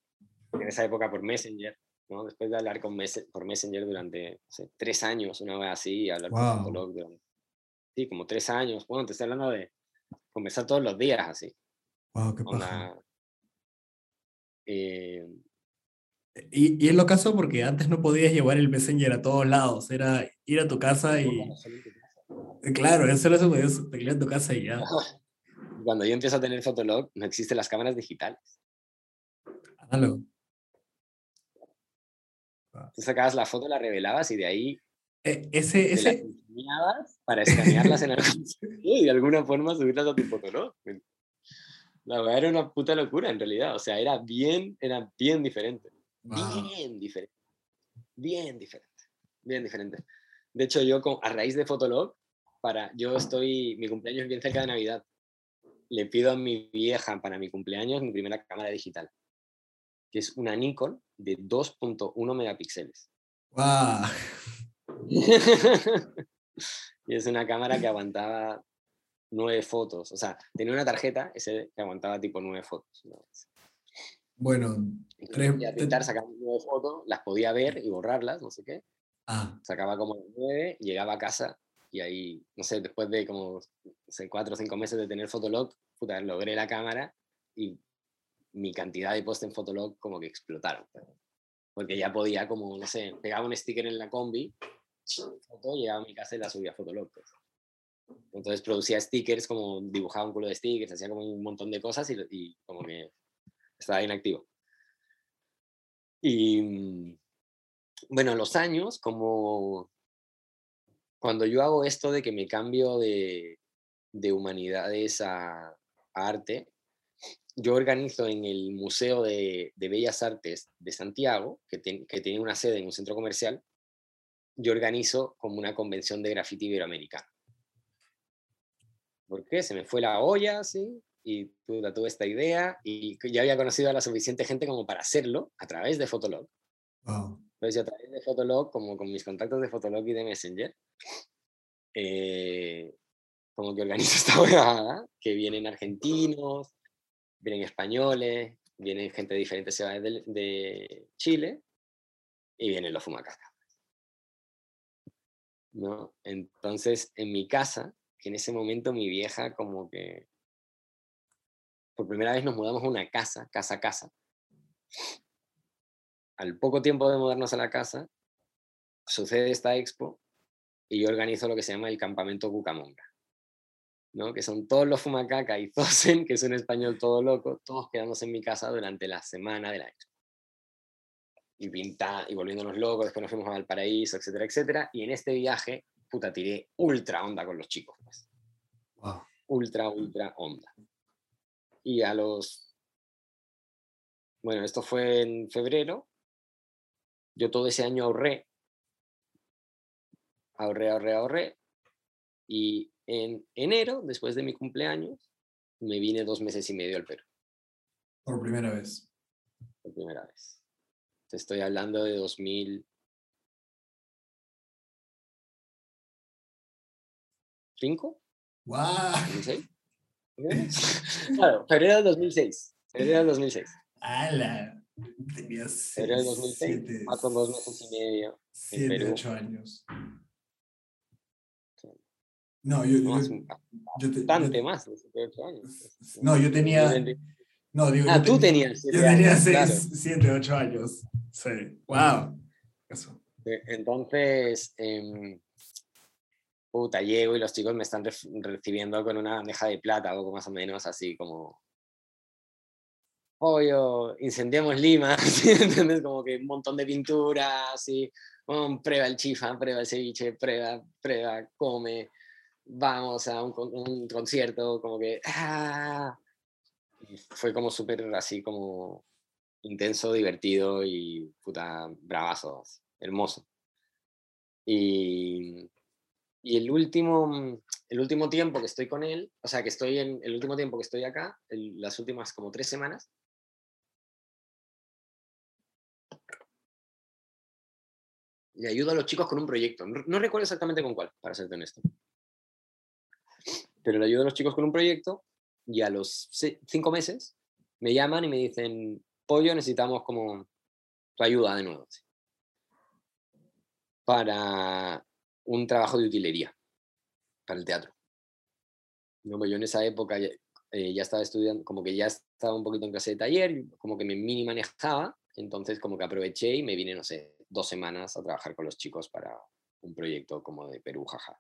en esa época por Messenger, ¿no? después de hablar con por Messenger durante tres años, una vez así, hablar con Fotolog durante, sí, como tres años, bueno, te estoy hablando de conversar todos los días así.
Wow, qué eh, y, y es lo caso porque antes no podías llevar el Messenger a todos lados, era ir a tu casa y... Claro, eso lo podía en tu casa y ya.
Cuando yo empiezo a tener Fotolog, no existen las cámaras digitales.
Hágalo.
Tú sacabas la foto, la revelabas y de ahí
eh, ese, ese...
para escanearlas en algún y de alguna forma subirlas a tu Fotolog. La verdad era una puta locura en realidad. O sea, era bien, era bien diferente. Bien diferente. Bien diferente. Bien diferente. De hecho, yo a raíz de Fotolog, para, yo estoy, mi cumpleaños es bien cerca de Navidad. Le pido a mi vieja para mi cumpleaños mi primera cámara digital, que es una Nikon de 2.1 megapíxeles.
¡Wow!
y es una cámara que aguantaba nueve fotos. O sea, tenía una tarjeta ese que aguantaba tipo nueve fotos.
Bueno,
tres... intentar sacar nueve fotos, las podía ver y borrarlas, no sé qué.
Ah.
Sacaba como nueve, llegaba a casa y ahí, no sé, después de como cuatro o cinco meses de tener Fotolog, puta, logré la cámara y mi cantidad de posts en Fotolog como que explotaron. Porque ya podía como, no sé, pegaba un sticker en la combi, foto, llegaba a mi casa y la subía a Fotolog. Pues. Entonces producía stickers, como dibujaba un culo de stickers, hacía como un montón de cosas y, y como que estaba inactivo. Y bueno, los años, como cuando yo hago esto de que me cambio de, de humanidades a, arte, yo organizo en el Museo de, de Bellas Artes de Santiago, que, que, tiene una sede en un centro comercial, yo organizo como una convención de graffiti iberoamericano. ¿Por qué? Se me fue la olla, ¿sí? Y tuve esta idea y ya había conocido a la suficiente gente como para hacerlo a través de Fotolog. Entonces, a través de Fotolog, como con mis contactos de Fotolog y de Messenger, eh, como que organizo esta huevada, que vienen argentinos, vienen españoles, vienen gente de diferentes ciudades de, Chile y vienen los fumacacas. ¿No? Entonces, en mi casa, que en ese momento mi vieja como que por primera vez nos mudamos a una casa, casa a casa. Al poco tiempo de mudarnos a la casa, sucede esta expo y yo organizo lo que se llama el campamento Cucamonga, ¿no? que son todos los fumacaca y Zosen, que es un español todo loco, todos quedándose en mi casa durante la semana de la expo. Y pinta, y volviéndonos locos, después nos fuimos a Valparaíso, etcétera, etcétera. Y en este viaje, puta, tiré ultra onda con los chicos. Pues. Ultra, ultra onda. Y a los... Bueno, esto fue en febrero. Yo todo ese año ahorré. Ahorré, ahorré, ahorré. Y en enero, después de mi cumpleaños, me vine dos meses y medio al Perú.
Por primera vez.
Por primera vez. Te estoy hablando de 2000. ¿Cinco?
¡Wow!
¿2006? claro, febrero del 2006. Febrero del 2006.
¡Hala! Tenías.
Febrero del 2006. Siete, con dos meses y medio.
Siete, ocho años. No, yo. yo,
yo bastante más de 7, 8 años.
No, yo tenía. No, digo,
ah, tú tenías.
Yo tenía 6, 7, 8 años. Sí. ¡Wow! Eso.
Entonces. Eh, puta, llego y los chicos me están recibiendo con una bandeja de plata, algo más o menos así como, obvio, incendiamos Lima, ¿entiendes? Como que un montón de pintura, así, prueba el chifa, prueba el ceviche, prueba, prueba, come, vamos a un, concierto, como que, ¡ah! fue como súper así como intenso, divertido y puta, bravazo, hermoso. Y y el último, el último tiempo que estoy con él, o sea, que estoy en el último tiempo que estoy acá, las últimas como tres semanas, y ayudo a los chicos con un proyecto. No, recuerdo exactamente con cuál, para serte honesto. Pero le ayudo a los chicos con un proyecto y a los cinco meses me llaman y me dicen, pollo, necesitamos como tu ayuda de nuevo. Para un trabajo de utilería, para el teatro. No, yo en esa época ya, eh, ya, estaba estudiando, como que ya estaba un poquito en clase de taller, como que me mini manejaba, entonces como que aproveché y me vine, no sé, dos semanas a trabajar con los chicos para un proyecto como de Perú, jaja.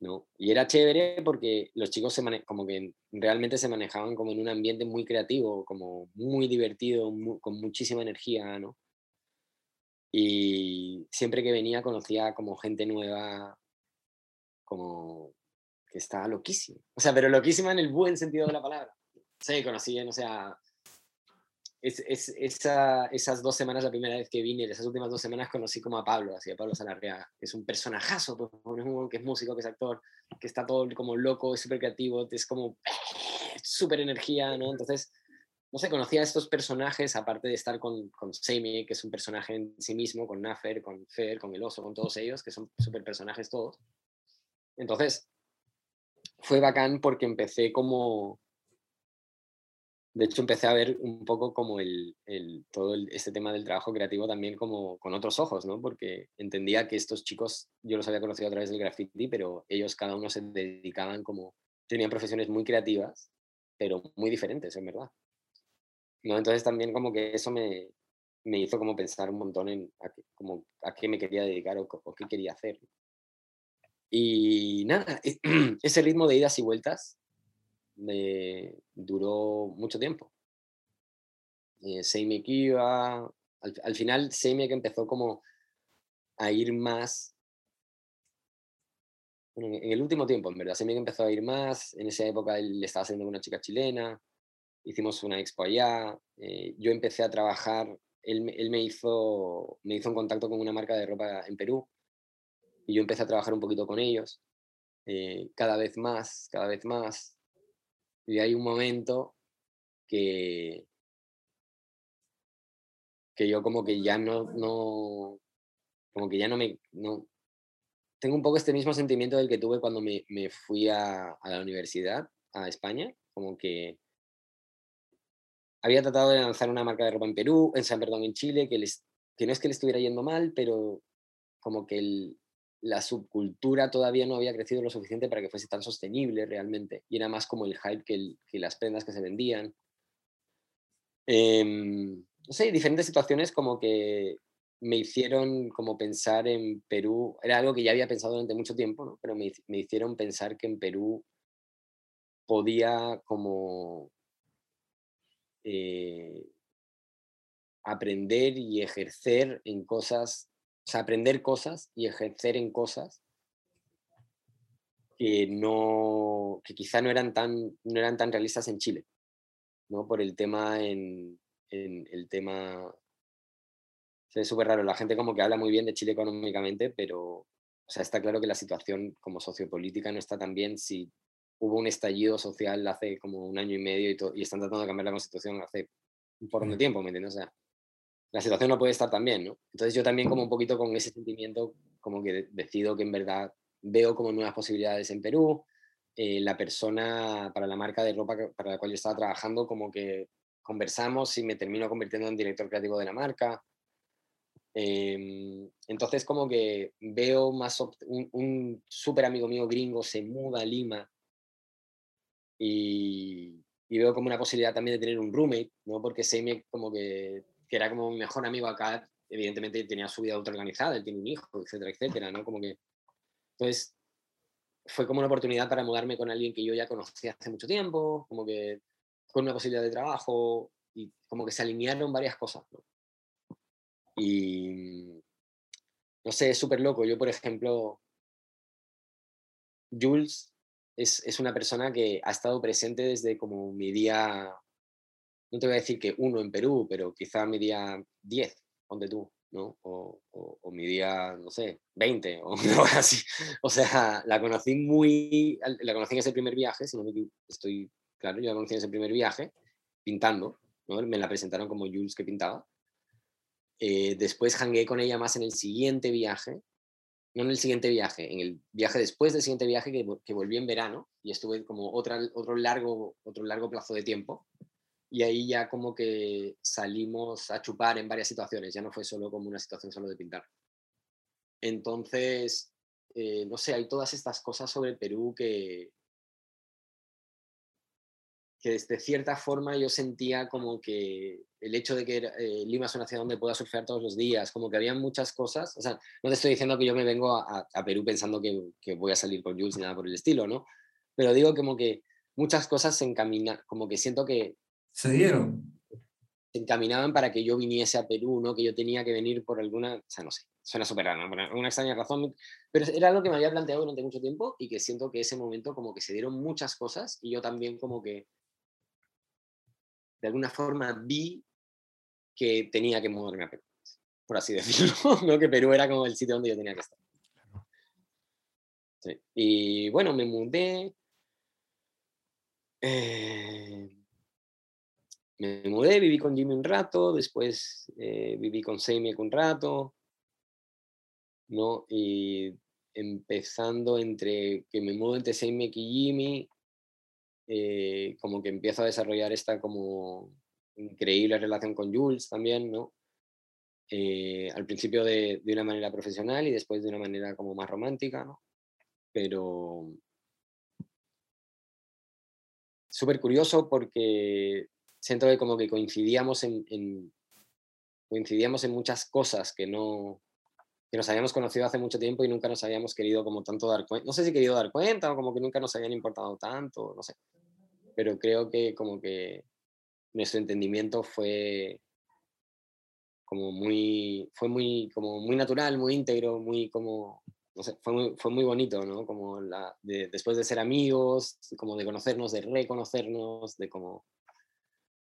¿No? Y era chévere porque los chicos se como que realmente se manejaban como en un ambiente muy creativo, como muy divertido, con muchísima energía, ¿no? Y siempre que venía conocía como gente nueva, como que estaba loquísima. O sea, pero loquísima en el buen sentido de la palabra. Sí, conocí, o sea, es, es, esa, esas dos semanas, la primera vez que vine, esas últimas dos semanas conocí como a Pablo, así a Pablo Salarrea, que es un personajazo, pues, que es músico, que es actor, que está todo como loco, es súper creativo, es como súper energía, ¿no? Entonces, no sé, conocía a estos personajes, aparte de estar con, con Seimi, que es un personaje en sí mismo, con Nafer, con Fer, con el oso, con todos ellos, que son súper personajes todos. Entonces, fue bacán porque empecé como de hecho, empecé a ver un poco como el, todo este tema del trabajo creativo también como con otros ojos, ¿no? Porque entendía que estos chicos, yo los había conocido a través del graffiti, pero ellos cada uno se dedicaban como, tenían profesiones muy creativas, pero muy diferentes, en verdad. ¿No? Entonces también como que eso me, me hizo como pensar un montón en a como a qué me quería dedicar o, o qué quería hacer. Y nada, ese ritmo de idas y vueltas me duró mucho tiempo. Eh, que iba, al, al, final que empezó como a ir más, en, el último tiempo en verdad, que empezó a ir más, en esa época él estaba haciendo con una chica chilena, hicimos una expo allá, eh, yo empecé a trabajar, él, él, me, hizo, me hizo un contacto con una marca de ropa en Perú y yo empecé a trabajar un poquito con ellos, eh, cada vez más, cada vez más, y hay un momento que, que yo como que ya no, no, como que ya no me, no, tengo un poco este mismo sentimiento del que tuve cuando me, me fui a, a, la universidad, a España, como que había tratado de lanzar una marca de ropa en Perú, en San Perdón, en Chile, que, les, que no es que le estuviera yendo mal, pero como que el, la subcultura todavía no había crecido lo suficiente para que fuese tan sostenible realmente. Y era más como el hype que, las prendas que se vendían. Em, no sé, diferentes situaciones como que me hicieron como pensar en Perú, era algo que ya había pensado durante mucho tiempo, pero me, me hicieron pensar que en Perú podía como eh, aprender y ejercer en cosas o sea, aprender cosas y ejercer en cosas que no, que quizá no eran tan, no eran tan realistas en Chile, ¿no? Por el tema en, en el tema, es súper raro, la gente como que habla muy bien de Chile económicamente, pero, o sea, está claro que la situación como sociopolítica no está tan bien si hubo un estallido social hace como un año y medio y, y están tratando de cambiar la constitución hace un poco de tiempo, ¿me entiendes? O sea, la situación no puede estar tan bien, ¿no? Entonces yo también como un poquito con ese sentimiento, como que decido que en verdad veo como nuevas posibilidades en Perú. Eh, la persona para la marca de ropa para la cual yo estaba trabajando, como que conversamos y me termino convirtiendo en director creativo de la marca. Em, entonces como que veo más, un, un súper amigo mío gringo se muda a Lima y, y, veo como una posibilidad también de tener un roommate, ¿no? Porque me como que que era como mi mejor amigo acá, evidentemente tenía su vida autoorganizada, él tiene un hijo, etcétera, etcétera, ¿no? Como que... Entonces, fue como una oportunidad para mudarme con alguien que yo ya conocía hace mucho tiempo, como que con una posibilidad de trabajo, y como que se alinearon varias cosas, ¿no? Y... No sé, es súper loco. Yo, por ejemplo, Jules es, es, una persona que ha estado presente desde como mi día no te voy a decir que uno en Perú, pero quizá mi día 10, donde tú, ¿no? O, o, mi día, no sé, 20 o algo así. O sea, la conocí muy, la conocí en ese primer viaje, si no me estoy claro, yo la conocí en ese primer viaje, pintando, ¿no? Me la presentaron como Jules que pintaba. Eh, después hangué con ella más en el siguiente viaje, no en el siguiente viaje, en el viaje después del siguiente viaje que, que volví en verano y estuve como otra, otro, largo, otro largo plazo de tiempo. Y ahí ya como que salimos a chupar en varias situaciones, ya no fue solo como una situación solo de pintar. Entonces, eh, no sé, hay todas estas cosas sobre Perú que, que de cierta forma yo sentía como que el hecho de que eh, Lima es una ciudad donde pueda surfear todos los días, como que había muchas cosas, o sea, no te estoy diciendo que yo me vengo a, Perú pensando que, que, voy a salir con Jules ni nada por el estilo, ¿no? Pero digo como que muchas cosas se encaminan, como que siento que...
Se dieron.
Se encaminaban para que yo viniese a Perú, ¿no? Que yo tenía que venir por alguna, o sea, no sé, suena súper raro, por una extraña razón, pero era algo que me había planteado durante mucho tiempo y que siento que ese momento como que se dieron muchas cosas y yo también como que de alguna forma vi que tenía que moverme a Perú, por así decirlo, ¿no? que Perú era como el sitio donde yo tenía que estar. Y bueno, me mudé. Eh, me mudé, viví con Jimmy un rato, después eh, viví con Seymek un rato, ¿no? Y empezando entre que me mudo entre Seymek y Jimmy, eh, como que empiezo a desarrollar esta como increíble relación con Jules también, ¿no? Eh, al principio de, de, una manera profesional y después de una manera como más romántica, ¿no? Pero súper curioso porque siento que como que coincidíamos en, en, coincidíamos en muchas cosas que no, que nos habíamos conocido hace mucho tiempo y nunca nos habíamos querido como tanto dar cuenta, no sé si querido dar cuenta o como que nunca nos habían importado tanto, no sé, pero creo que como que nuestro entendimiento fue como muy, fue muy, como muy natural, muy íntegro, muy como, no sé, fue muy, fue muy bonito, ¿no? Como la, después de ser amigos, como de conocernos, de reconocernos, de como,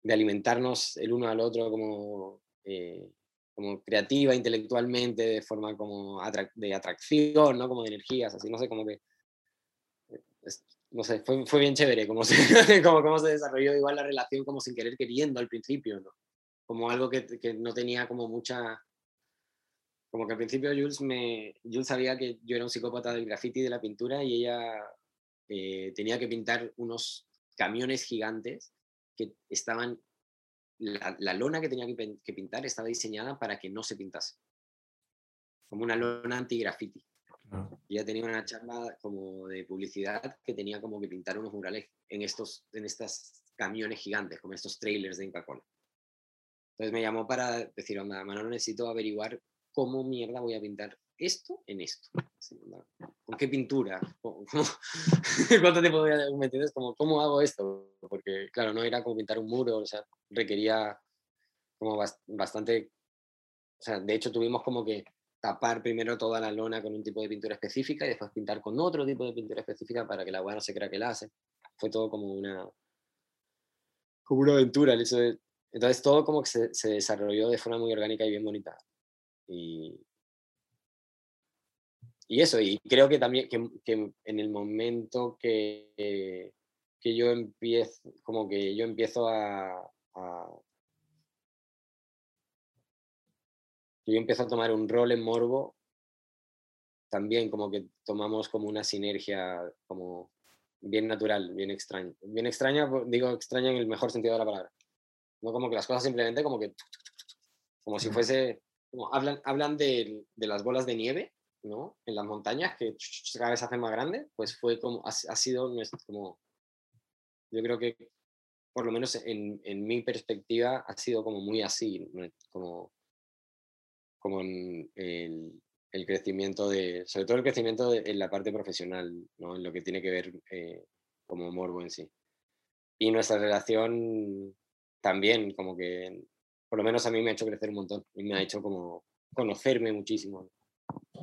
de alimentarnos el uno al otro como... Eh, como creativa intelectualmente, de forma como de atracción, ¿no? Como de energías, así, no sé, como que, eh, no sé, fue, fue bien chévere como se, como se desarrolló igual la relación como sin querer queriendo al principio, ¿no? Como algo que, que no tenía como mucha, como que al principio Jules, me, Jules sabía que yo era un psicópata del graffiti y de la pintura y ella eh, tenía que pintar unos camiones gigantes que estaban la, lona que tenía que, pintar estaba diseñada para que no se pintase. Como una lona anti-graffiti. Y ella tenía una charla como de publicidad que tenía como que pintar unos murales en estos en estas camiones gigantes, como estos trailers de Inca Cola. Entonces me llamó para decir, onda, Manolo, necesito averiguar cómo mierda voy a pintar esto en esto. ¿Con qué pintura? ¿Cuánto tiempo voy a ¿Me entiendes? Como, ¿Cómo hago esto? Porque, claro, no era como pintar un muro, o sea, requería como bastante... O sea, de hecho tuvimos como que tapar primero toda la lona con un tipo de pintura específica y después pintar con otro tipo de pintura específica para que la agua no se crea que la hace. Fue todo como una... Como una aventura el hecho de... Entonces todo como que se, se desarrolló de forma muy orgánica y bien bonita. Y, y eso, y creo que también que, que en el momento que, que yo empiezo, como que yo empiezo a, a, que yo empiezo a tomar un rol en Morbo, también como que tomamos como una sinergia como bien natural, bien extraña. Bien extraña, digo extraña en el mejor sentido de la palabra. No como que las cosas simplemente como que, como si fuese, como hablan, hablan de, de las bolas de nieve ¿no? En las montañas, que cada vez se hacen más grandes, pues fue como, ha, sido nuestro, como, yo creo que, por lo menos en, en, mi perspectiva, ha sido como muy así, como, como en el, el crecimiento de, sobre todo el crecimiento en la parte profesional, ¿no? En lo que tiene que ver eh, como morbo en sí. Y nuestra relación también, como que, por lo menos a mí me ha hecho crecer un montón y me ha hecho como conocerme muchísimo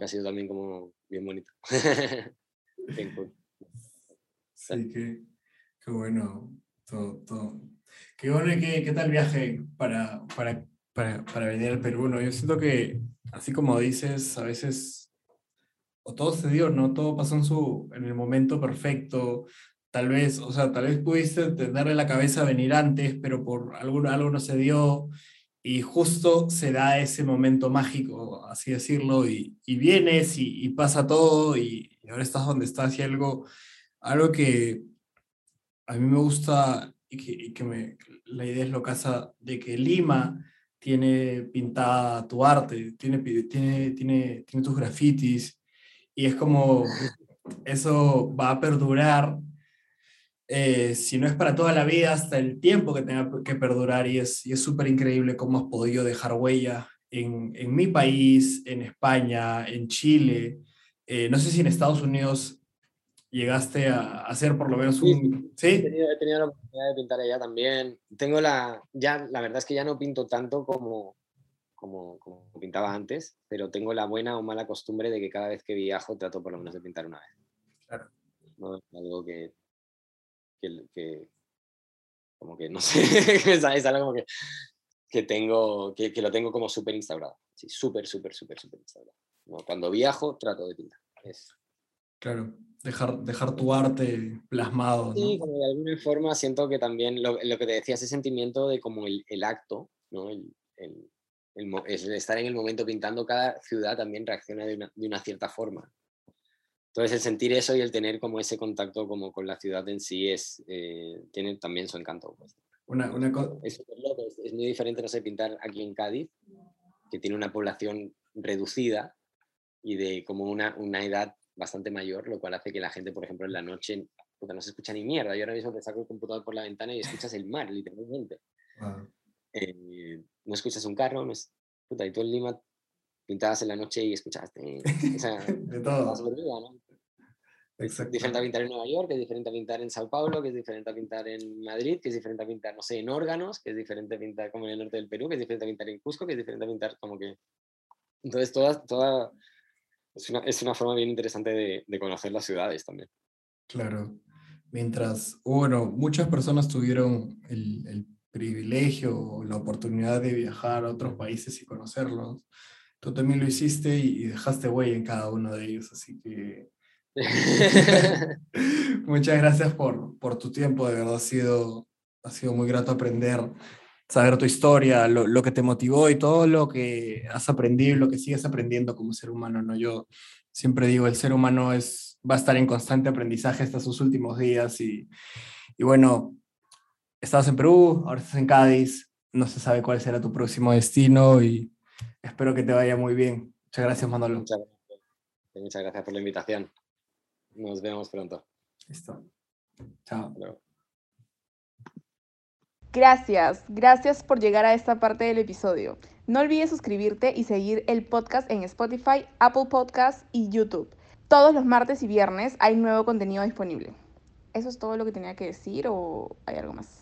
ha sido también como bien bonito.
Sí, qué, qué bueno. Todo, todo. Qué bueno y qué, qué tal viaje para, para, para, para venir al Perú. ¿no? Yo siento que, así como dices, a veces o todo se dio, ¿no? Todo pasó en, su, en el momento perfecto. Tal vez, o sea, tal vez pudiste tenerle la cabeza a venir antes, pero por algo, algo no se dio y justo se da ese momento mágico, así decirlo, y, vienes y, pasa todo y, ahora estás donde estás y algo, algo que a mí me gusta y que, me, la idea es lo casa de que Lima tiene pintada tu arte, tiene, tiene, tiene, tiene tus grafitis y es como eso va a perdurar eh, si no es para toda la vida, hasta el tiempo que tenga que perdurar y es y súper increíble cómo has podido dejar huella en, en, mi país, en España, en Chile. Eh, no sé si en Estados Unidos llegaste a hacer por lo menos un...
Sí, He, tenido, he, tenido, la oportunidad de pintar allá también. Tengo la... Ya, la verdad es que ya no pinto tanto como, como, como pintaba antes, pero tengo la buena o mala costumbre de que cada vez que viajo trato por lo menos de pintar una vez. Claro. ¿no? Algo que, que, como que, no sé, es algo como que, que tengo, que, que, lo tengo como súper instaurado. Sí, súper, súper, súper, súper instaurado. Cuando viajo, trato de pintar. Es...
Claro, dejar, dejar tu arte plasmado.
Sí, como de alguna forma siento que también lo, lo, que te decía, ese sentimiento de como el, el acto, ¿no? El, el, el, estar en el momento pintando, cada ciudad también reacciona de una, de una cierta forma. Entonces el sentir eso y el tener como ese contacto como con la ciudad en sí es, eh, tiene también su encanto. Pues.
Una, una
es, es, es, muy diferente, no sé, pintar aquí en Cádiz, que tiene una población reducida y de como una, una edad bastante mayor, lo cual hace que la gente, por ejemplo, en la noche no se escucha ni mierda. Yo ahora mismo te saco el computador por la ventana y escuchas el mar, literalmente. Eh, no escuchas un carro, no es, puta, y tú en Lima pintabas en la noche y escuchaste.
De todo.
Es diferente a pintar en Nueva York, que es diferente a pintar en Sao Paulo, que es diferente a pintar en Madrid, que es diferente a pintar, no sé, en órganos, que es diferente a pintar como en el norte del Perú, que es diferente a pintar en Cusco, que es diferente a pintar como que... Entonces, toda, toda... Es, una, es una forma bien interesante de, de conocer las ciudades también.
Claro. Mientras, bueno, muchas personas tuvieron el, el privilegio o la oportunidad de viajar a otros países y conocerlos, tú también lo hiciste y dejaste huella en cada uno de ellos, así que Muchas gracias por, por tu tiempo, de verdad ha sido, ha sido muy grato aprender, saber tu historia, lo, lo, que te motivó y todo lo que has aprendido y lo que sigues aprendiendo como ser humano. ¿no? Yo siempre digo, el ser humano es, va a estar en constante aprendizaje hasta sus últimos días y, y bueno, estabas en Perú, ahora estás en Cádiz, no se sabe cuál será tu próximo destino y espero que te vaya muy bien. Muchas gracias, Manolo.
Muchas gracias, Muchas gracias por la invitación. Nos vemos pronto.
Listo. Chao.
Gracias, gracias por llegar a esta parte del episodio. No olvides suscribirte y seguir el podcast en Spotify, Apple Podcasts y YouTube. Todos los martes y viernes hay nuevo contenido disponible. ¿Eso es todo lo que tenía que decir o hay algo más?